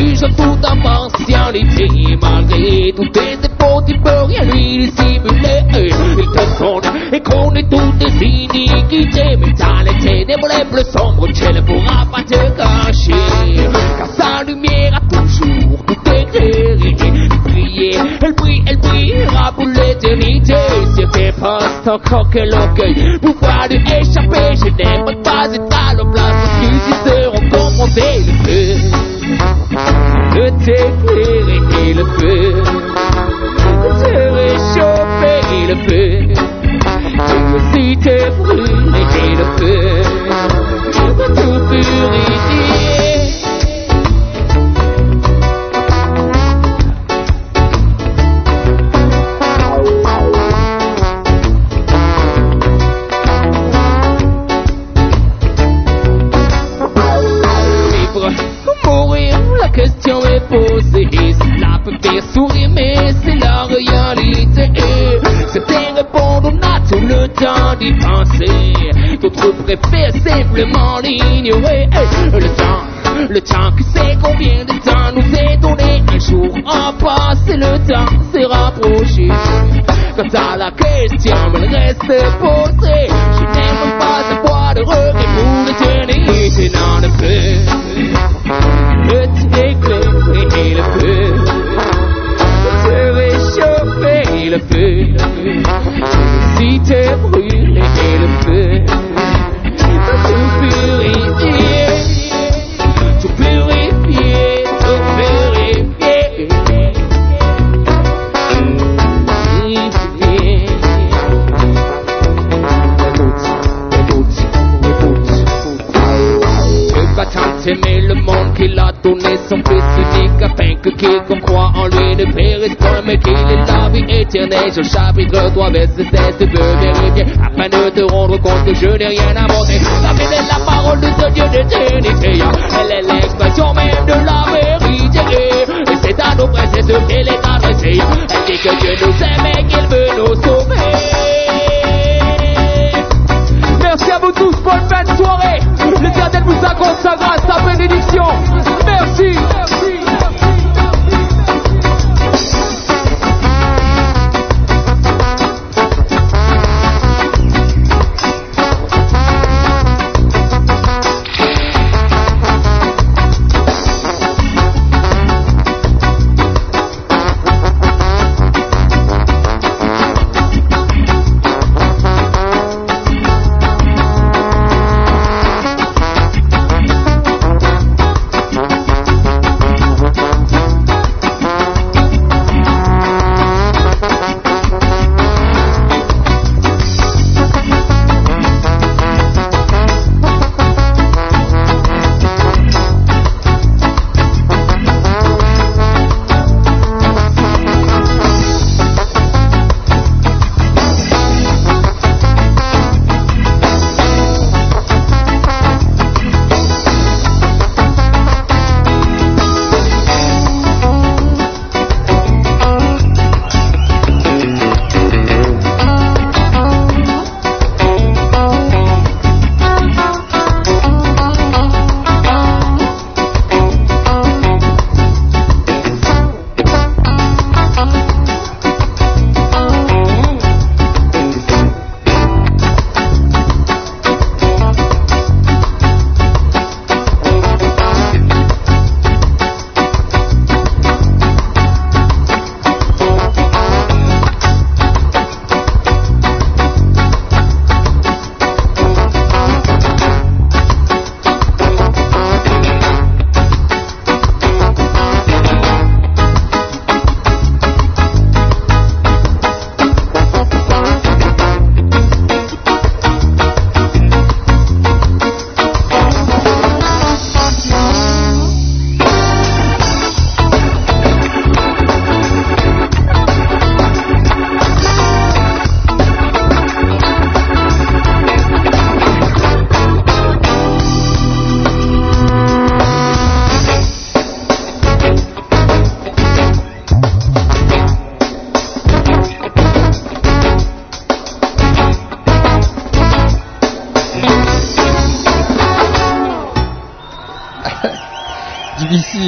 Juge toute impartialité Malgré tous tes défauts tu peux rien lui dissimuler Il te sonde et connaît toutes tes iniquités Mais dans les ténèbres les plus sombres Tu ne pourras pas te cacher. Car sa lumière a toujours tout éclairé Prier, elle brille, elle brillera pour l'éternité. Sur tes postes encore que l'orgueil Pouvoir lui échapper. Je n'aimerais pas être à leur place Parce qu'ils seront confrontés le feu de t'éclairer le feu, Le temps, le temps qui sait combien de temps nous est donné. Un jour en passé, le temps s'est rapproché. Quant à la question, elle reste posée. Je n'aime pas avoir de regret pour le feu. Le éternelle. Ce chapitre doit baisser test de vérifier afin de te rendre compte que je n'ai rien inventé. La Bible est la parole de ce Dieu d'éternité. Elle est l'expression même de la vérité. Et c'est à nos précesseurs qu'elle est adressée. Elle dit que Dieu nous aime et qu'il veut nous sauver. Merci à vous tous, bonne fin de soirée. L'éternel vous accorde sa grâce, sa bénédiction. Merci.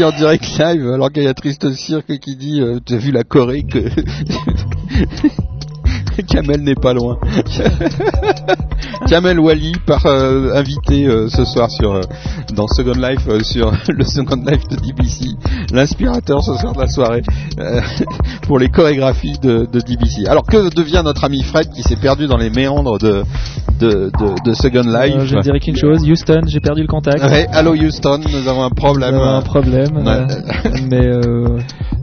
En direct live, alors qu'il y a Triste Cirque qui dit euh, T'as vu la Corée que. Kamel n'est pas loin. Kamel Wally par euh, invité euh, ce soir sur euh, dans Second Life sur le Second Life de DBC, l'inspirateur ce soir de la soirée pour les chorégraphies de, de DBC. Alors que devient notre ami Fred qui s'est perdu dans les méandres de de, de, de Second Life Euh, je ne dirais qu'une chose, Houston, j'ai perdu le contact. Ouais, allô Houston, nous avons un problème. Nous avons un problème, Ouais. euh, mais euh,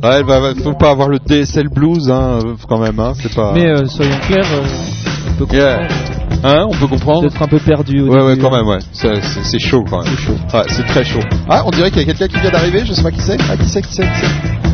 Ouais, bah, bah, faut pas avoir le DSL blues, hein, euh, quand même, hein, c'est pas. mais euh, soyons clairs, euh, on peut Yeah. Hein, on peut comprendre. D'être un peu perdu. Au Ouais, ouais, quand hein. même, ouais. C'est- chaud, quand même. C'est chaud. Ouais, c'est très chaud. Ah, on dirait qu'il y a quelqu'un qui vient d'arriver, je sais pas qui c'est. Ah, qui c'est, qui c'est, qui c'est?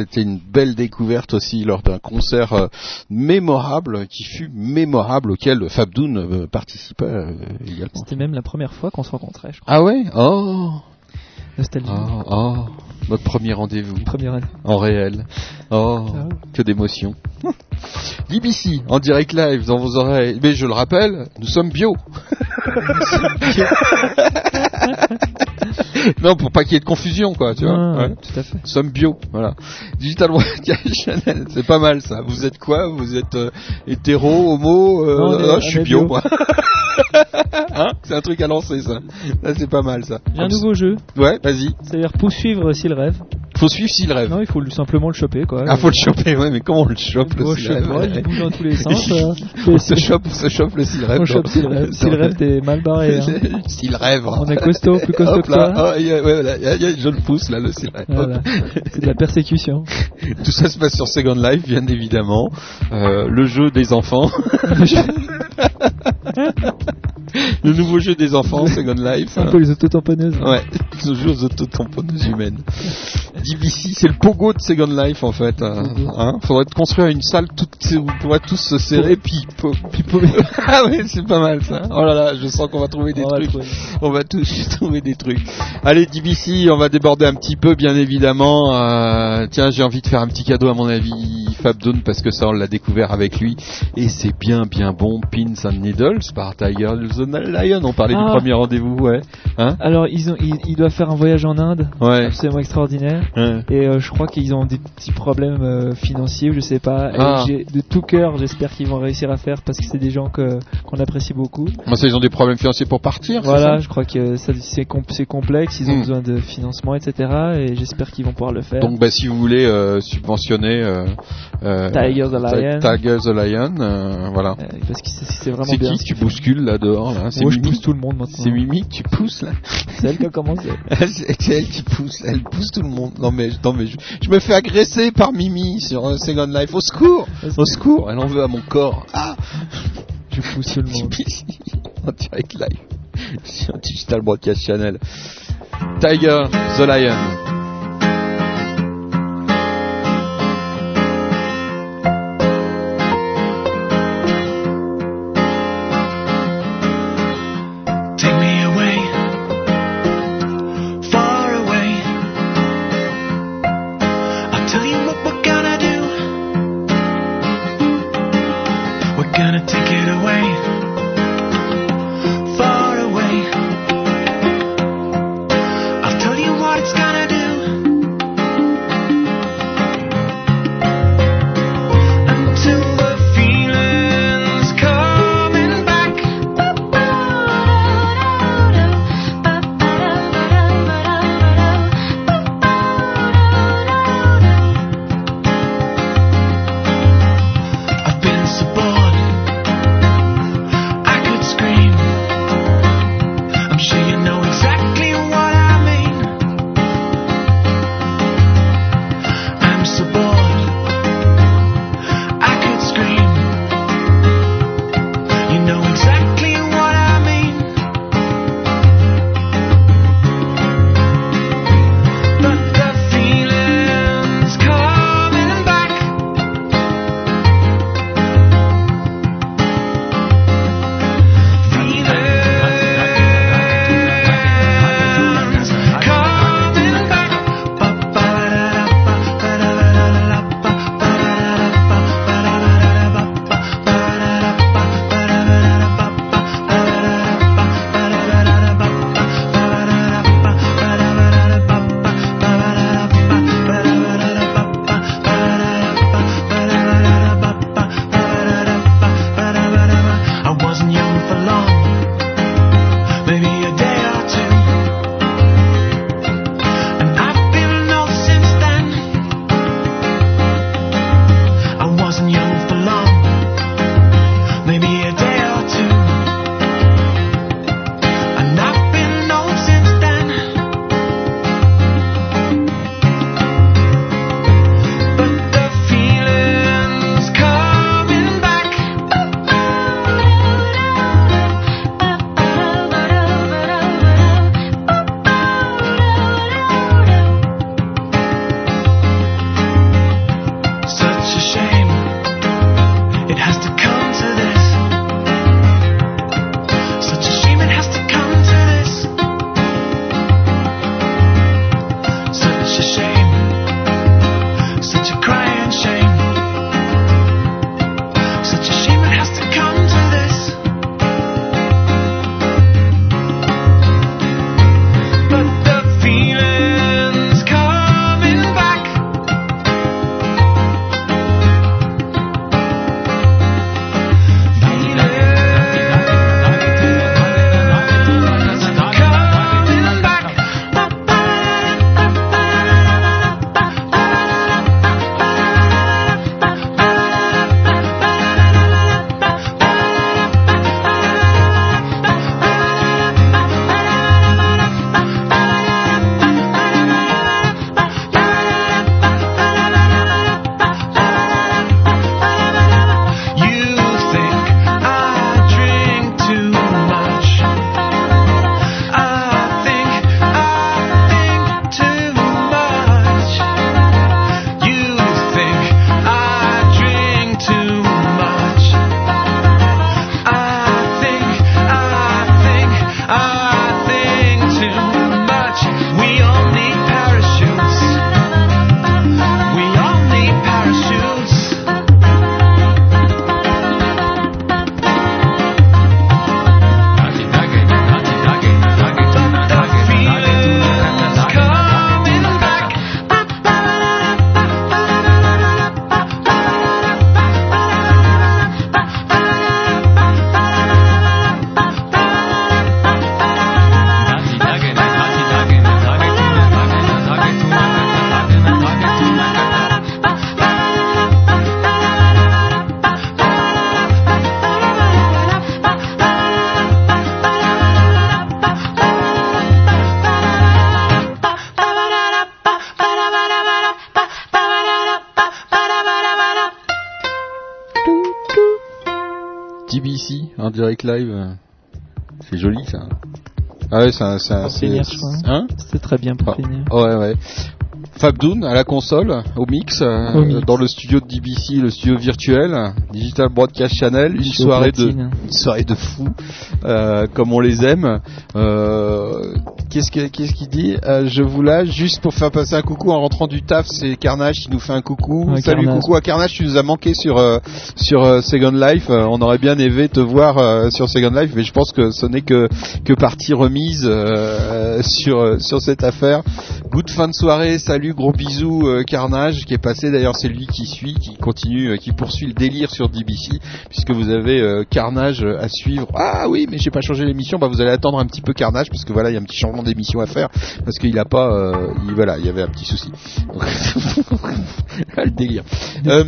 C'était une belle découverte aussi lors d'un concert euh, mémorable, qui fut mémorable, auquel Fabdoun euh, participait euh, également. C'était même la première fois qu'on se rencontrait, je crois. Ah ouais? Oh Nostalgie. Oh, oh, notre premier rendez-vous. En réel. Oh, Ah ouais. que d'émotion. BBC, en direct live dans vos oreilles. Mais je le rappelle, nous sommes bio. non, pour pas qu'il y ait de confusion, quoi, tu vois. Ouais. ouais, tout à fait. Nous sommes bio, voilà. Digital Channel, c'est pas mal ça. Vous êtes quoi? Vous êtes euh, hétéro, homo euh, Non, est- ah, Je suis bio, bio. moi. hein? C'est un truc à lancer, ça. Ça, c'est pas mal, ça. Un nouveau jeu. Ouais, vas-y. C'est-à-dire poursuivre s'il rêve. Faut suivre s'il rêve. Non, il faut simplement le choper, quoi. Ah, faut le choper, ouais, mais comment on le chope, le s'il rêve il bouge dans tous les sens. euh. On se chope, on se chope le s'il rêve. On chope s'il rêve. S'il rêve, t'es mal barré. Hein. S'il rêve. On est costaud, plus costaud Hop que là. toi. Oh, il y a- ouais, voilà, il y a- il y a- je le pousse, là, le s'il rêve. Voilà. C'est de la persécution. Tout ça se passe sur Second Life, bien évidemment. Euh, le jeu des enfants. le nouveau jeu des enfants, Second Life. C'est un peu les autotamponneuses. Ouais, le jeu aux autotamponneuses humaines. DBC, c'est le pogo de Second Life en fait. Hein. Hein Faudrait te construire une salle toute où on pourrait tous se serrer puis Ah ouais, c'est pas mal ça. Oh là là, je sens qu'on va trouver des On trucs. On va tous trouver des trucs. Allez DBC, on va déborder un petit peu bien évidemment. Euh, tiens, j'ai envie de faire un petit cadeau à mon avis Fabdoun parce que ça on l'a découvert avec lui et c'est bien bien bon. Pins and Needles par Tiger the Lion. On parlait du Ah. premier rendez-vous, ouais. Hein? Alors, ils, ont, ils, ils doivent faire un voyage en Inde. Ouais. Absolument extraordinaire. Ouais. Et euh, je crois qu'ils ont des petits problèmes euh, financiers, je sais pas. Ah. de tout cœur, j'espère qu'ils vont réussir à faire parce que c'est des gens que qu'on apprécie beaucoup. Moi, ça, ils ont des problèmes financiers pour partir. Voilà, ça? je crois que c'est, com- c'est complexe, ils ont Hmm. besoin de financement, etc. Et j'espère qu'ils vont pouvoir le faire. Donc, bah, si vous voulez euh, subventionner euh, euh, Tiger the Lion. Tiger the Lion, voilà. Parce que c'est, vraiment C'est bien. qui que tu bouscules là dehors là? Moi, je pousse tout le monde maintenant. C'est Mimi tu pousses là C'est elle qui a commencé. C'est elle qui pousse, elle pousse tout le monde. Non mais, non mais je, je me fais agresser par Mimi sur euh, Second Life. Au secours Au secours Elle en veut à mon corps. Ah Je pousse tout le monde. en direct live sur Digital Broadcast Channel. Tiger the Lion. Direct live. euh, C'est joli ça. Ah ouais, c'est c'est c'est- je crois. Hein C'était très bien pour Ah, finir. Ouais, ouais. Fabdoun à la console, au mix, euh, Au mix. dans le studio de DBC, le studio virtuel, Digital Broadcast Channel, une soirée de, une soirée de fou, euh, comme on les aime. Euh, qu'est-ce que- qu'est-ce qu'il dit? Euh, Je vous lâche juste pour faire passer un coucou en rentrant du taf. C'est Carnage qui nous fait un coucou. Salut, Carnage. coucou à Carnage. Tu nous as manqué sur euh, sur euh, Second Life. Euh, on aurait bien aimé te voir euh, sur Second Life, mais je pense que ce n'est que que partie remise euh, sur sur cette affaire. Good fin de soirée. Salut, gros bisous euh, Carnage qui est passé. D'ailleurs, c'est lui qui suit, qui continue, euh, qui poursuit le délire sur DBC, puisque vous avez euh, Carnage à suivre. Ah oui, mais j'ai pas changé l'émission. Bah vous allez attendre un petit peu Carnage parce que voilà, il y a un petit changement d'émission à faire parce qu'il a pas, euh, il, voilà, il y avait un petit souci. Ah, le délire. Euh,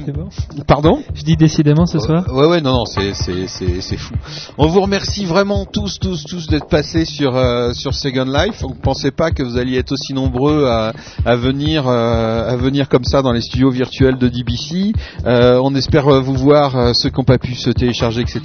pardon? Je dis décidément ce soir. Ouais, ouais, non, non, c'est, c'est, c'est, c'est fou. On vous remercie vraiment tous, tous, tous d'être passés sur euh, sur Second Life. On ne pensait pas que vous alliez être aussi nombreux à, à venir euh, à venir comme ça dans les studios virtuels de DBC. Euh, on espère euh, vous voir ceux qui n'ont pas pu se télécharger, etc.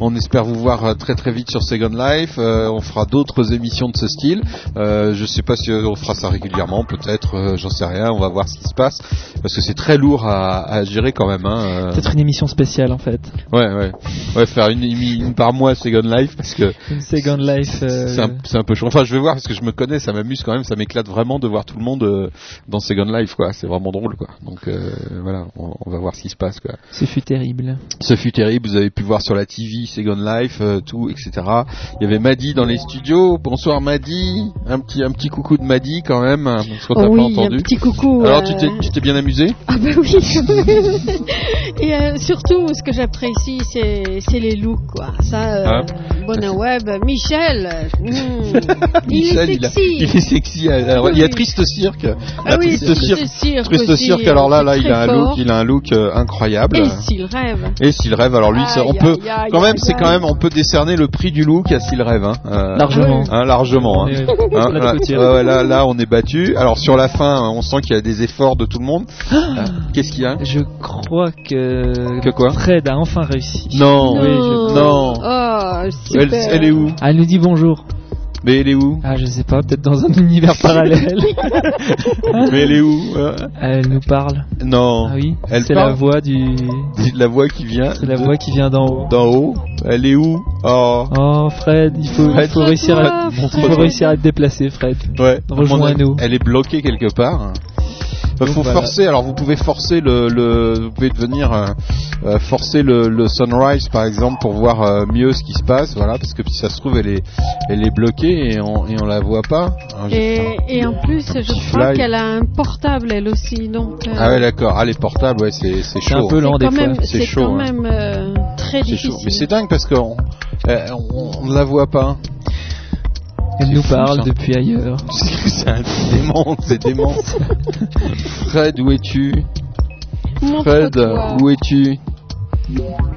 On espère vous voir très très vite sur Second Life. On fera d'autres émissions de ce style. Je sais pas si on fera ça régulièrement, peut-être. j'en sais rien. On va voir ce qui se passe parce que c'est très lourd à, à gérer quand même. Hein. Peut-être une émission spéciale en fait. Ouais, ouais. Ouais, faire une, par mois Second Life parce que Une Second Life. euh, c'est un, c'est un peu chaud. Enfin, je vais voir parce que je me connais, ça m'amuse quand même, ça m'éclate vraiment de voir tout le monde euh, dans Second Life, quoi. C'est vraiment drôle, quoi. Donc euh, voilà, on, on va voir ce qui se passe, quoi. Ce fut terrible. Ce fut terrible. Vous avez pu voir sur la TV Second Life, euh, tout, etc. Il y avait Maddy dans les studios. Bonsoir Maddy. Un petit, un petit coucou de Maddy quand même, parce qu'on t'a Oh pas oui, entendu. un petit coucou. Alors euh, tu t'es, tu t'es bien amusé? Ah bah oui. Et euh, surtout, ce que j'apprécie, c'est c'est les looks, quoi. Ça, euh, Hein Bonne Web, Michel, hmm, il est il, a- sexy. il est sexy. Alors, il y a. Triste Cirque. Ah oui, Triste Triste Cirque. Cirque Triste aussi, Cirque. Alors là, là, il a un look, il a un look euh, incroyable. Et s'il rêve. Et s'il rêve, alors lui, ça- on peut aïe, aïe, quand même, c'est quand même, on peut décerner le prix du look à s'il rêve, hein. Euh, Largement. hein, largement. Hein. Hein, La là, là, là, on est battu. Alors sur la fin, on sent qu'il y a des efforts de tout le monde. Euh, Qu'est-ce qu'il y a Je crois que. Que quoi Fred a enfin réussi. Non. Oui, je- Non. Oh, super. Elle, elle est où Ah, elle nous dit bonjour. Mais elle est où? Ah, je sais pas, peut-être dans un univers parallèle. Mais elle est où Elle nous parle. Non. Ah oui. Elle C'est la parle voix du. C'est la voix qui vient. C'est la voix qui vient d'en haut. d'en haut. Elle est où? Oh. Oh, Fred, il faut, il faut réussir à, il faut réussir à te déplacer, Fred. Ouais. Rejoins-nous. Elle est bloquée quelque part. Il faut voilà. forcer. Alors vous pouvez forcer le, le vous pouvez devenir euh, euh, forcer le, le sunrise par exemple pour voir euh, mieux ce qui se passe. Voilà, parce que si ça se trouve elle est elle est bloquée et on et on la voit pas. J'ai- Et, et en plus, je crois qu'elle a un portable elle aussi, donc. euh, Ah ouais d'accord. Ah les portables ouais c'est c'est C'est chaud. un peu lent c'est des fois. même, C'est c'est chaud, quand hein. même euh, très C'est difficile. chaud. Mais c'est dingue parce qu'on euh, on, on ne la voit pas. Elle nous fou, parle ça. depuis ailleurs. C'est un démon, c'est dément. Fred, où es-tu? Fred, où es-tu?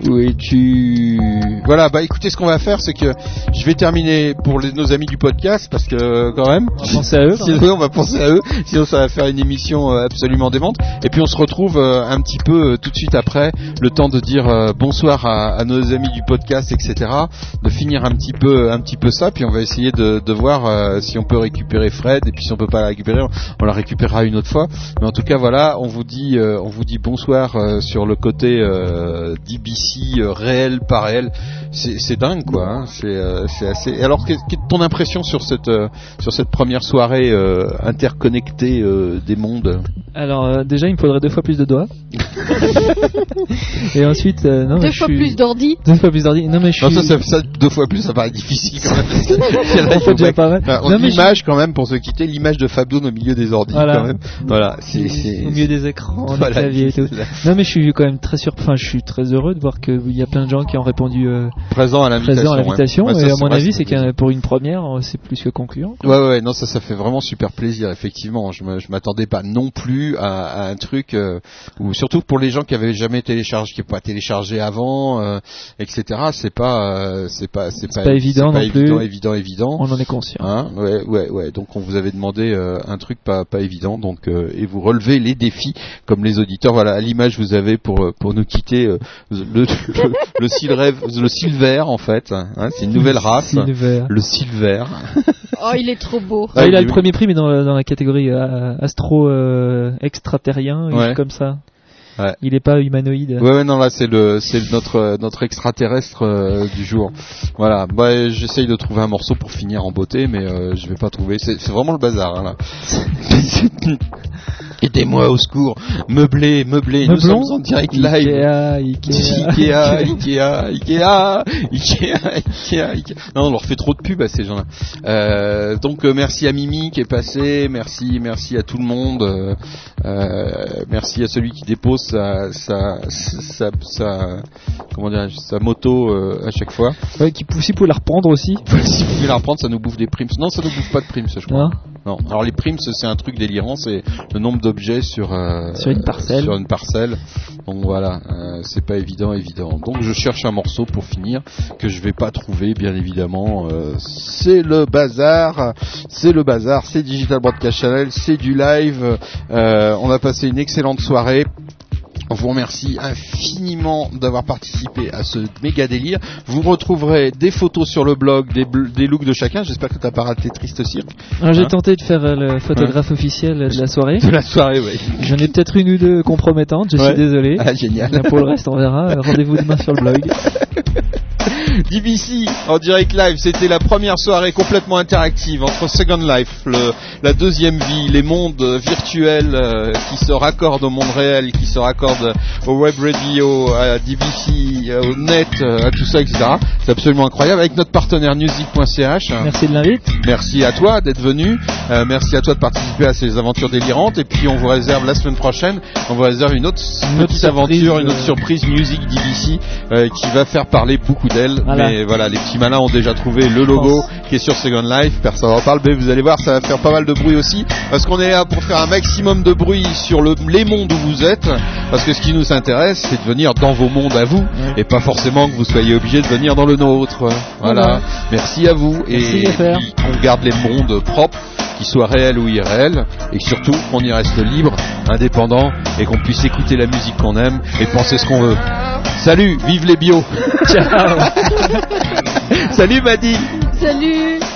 Où es-tu Voilà, bah écoutez, ce qu'on va faire, c'est que je vais terminer pour les- nos amis du podcast, parce que quand même, On va penser à eux. Sinon, on va penser à eux. Sinon, ça va faire une émission euh, absolument démente. Et puis, on se retrouve euh, un petit peu euh, tout de suite après, le temps de dire bonsoir à, à nos amis du podcast, etc. De finir un petit peu, un petit peu ça. Puis, on va essayer de, de voir si on peut récupérer Fred. Et puis, si on peut pas la récupérer, on, la récupérera une autre fois. Mais en tout cas, voilà, on vous dit, on vous dit bonsoir sur le côté euh, DBC euh, réel, pas réel. C'est dingue, quoi. hein. C'est euh, c'est assez. Alors, quelle est ton impression sur cette euh, sur cette première soirée euh, interconnectée euh, des mondes? Alors, euh, déjà, il me faudrait deux fois plus de doigts. Et ensuite, euh, non, Deux fois suis- plus d'ordi. Deux fois plus d'ordi. Non, mais je Non, suis. ça, ça, ça, deux fois plus, ça paraît difficile quand même. parce que là, il On faut fait déjà pas- pas mal. Enfin, on- Non, mais je- l'image quand même pour se quitter, l'image de Fabdoun au milieu des ordi Voilà. quand même. Voilà, c'est au milieu des écrans, des Voilà, claviers et tout. Non, mais je suis quand même très surpris. Enfin, je suis très heureux de voir qu'il y a plein de gens qui ont répondu euh, présent à l'invitation. présent à ouais. l'invitation. Ouais, ça, et à mon avis, c'est qu'un pour une première, euh, c'est plus que concluant. Ouais, ouais, ouais, non, ça, ça fait vraiment super plaisir, effectivement. Je je m'attendais pas non plus à, à un truc euh, où, surtout pour les gens qui avaient jamais téléchargé, qui n'ont pas téléchargé avant, euh, etc. C'est pas, euh, c'est pas, c'est pas, pas évident pas non plus. évident, évident, évident. On en est conscient. Hein, ouais, ouais, ouais. Donc on vous avait demandé euh, un truc pas, pas évident, donc euh, et vous relevez les défis comme les auditeurs. Voilà, à l'image vous avez pour pour nous quitter euh, le le, le s'il rêve, le Silver en fait. Hein, c'est une nouvelle race. Silver. Le Silver. Oh, il est trop beau. Ah, il a le premier prix, mais dans, la- dans la catégorie euh, astro euh, extraterrien, Ouais. comme ça. Ouais. Il est pas humanoïde. Ouais, ouais, non, là, c'est le, c'est notre, notre extraterrestre euh, du jour. Voilà. Bah, j'essaye de trouver un morceau pour finir en beauté, mais euh, je vais pas trouver. C'est, c'est vraiment le bazar, hein, là. Aidez-moi au secours. Meublé, meublé. Nous sommes en direct live. Ikea, Ikea. Ikea, Ikea, Ikea, Ikea, Ikea, Ikea. Non, on leur fait trop de pub à ces gens-là. Euh, donc euh, merci à Mimi qui est passé, merci, merci à tout le monde, euh, merci à celui qui dépose sa, sa, sa, sa- comment dire, sa moto à chaque fois. Ouais, qui si vous pouvez la reprendre aussi. si vous pouvez la reprendre, ça nous bouffe des primes. Non, ça nous bouffe pas de primes, je crois. Non. Alors les primes, c'est un truc délirant, c'est le nombre d'objets sur euh, Sur une parcelle. Sur une parcelle. Donc voilà, euh, c'est pas évident, évident. Donc je cherche un morceau pour finir que je vais pas trouver, bien évidemment. Euh, c'est le bazar, c'est le bazar, c'est Digital Broadcast Channel, c'est du live. Euh, on a passé une excellente soirée. On vous remercie infiniment d'avoir participé à ce méga délire. Vous retrouverez des photos sur le blog, des, bl- des looks de chacun. J'espère que t'as pas raté Triste Cirque. J'ai Hein tenté de faire euh, le photographe officiel de la soirée. De la soirée, oui. J'en ai peut-être une ou deux compromettantes, je Ouais. suis désolé. Ah, génial. Pour le reste, on verra. Rendez-vous demain sur le blog. DBC en direct live, c'était la première soirée complètement interactive entre Second Life, le- la deuxième vie, les mondes euh, virtuels euh, qui se raccordent au monde réel, qui se raccordent au web radio, à DBC, euh, au net, euh, à tout ça, etc. C'est absolument incroyable avec notre partenaire music.ch. Merci de l'invite. Merci à toi d'être venu. Euh, merci à toi de participer à ces aventures délirantes. Et puis on vous réserve la semaine prochaine, on vous réserve une autre Une autre petite surprise, aventure, une autre euh, surprise music DBC euh, qui va faire parler beaucoup d'elle. Voilà. Mais voilà, les petits malins ont déjà trouvé le logo qui est sur Second Life. Personne n'en parle, mais vous allez voir, ça va faire pas mal de bruit aussi. Parce qu'on est là pour faire un maximum de bruit sur le, les mondes où vous êtes. Parce que ce qui nous intéresse, c'est de venir dans vos mondes à vous. Et pas forcément que vous soyez obligé de venir dans le nôtre. Voilà. Voilà. Merci à vous. Merci, et on garde les mondes propres, qu'ils soient réels ou irréels, et surtout qu'on y reste libre, indépendant, et qu'on puisse écouter la musique qu'on aime et penser ce qu'on veut. Salut, vive les bio. Ciao. Salut Maddy. Salut.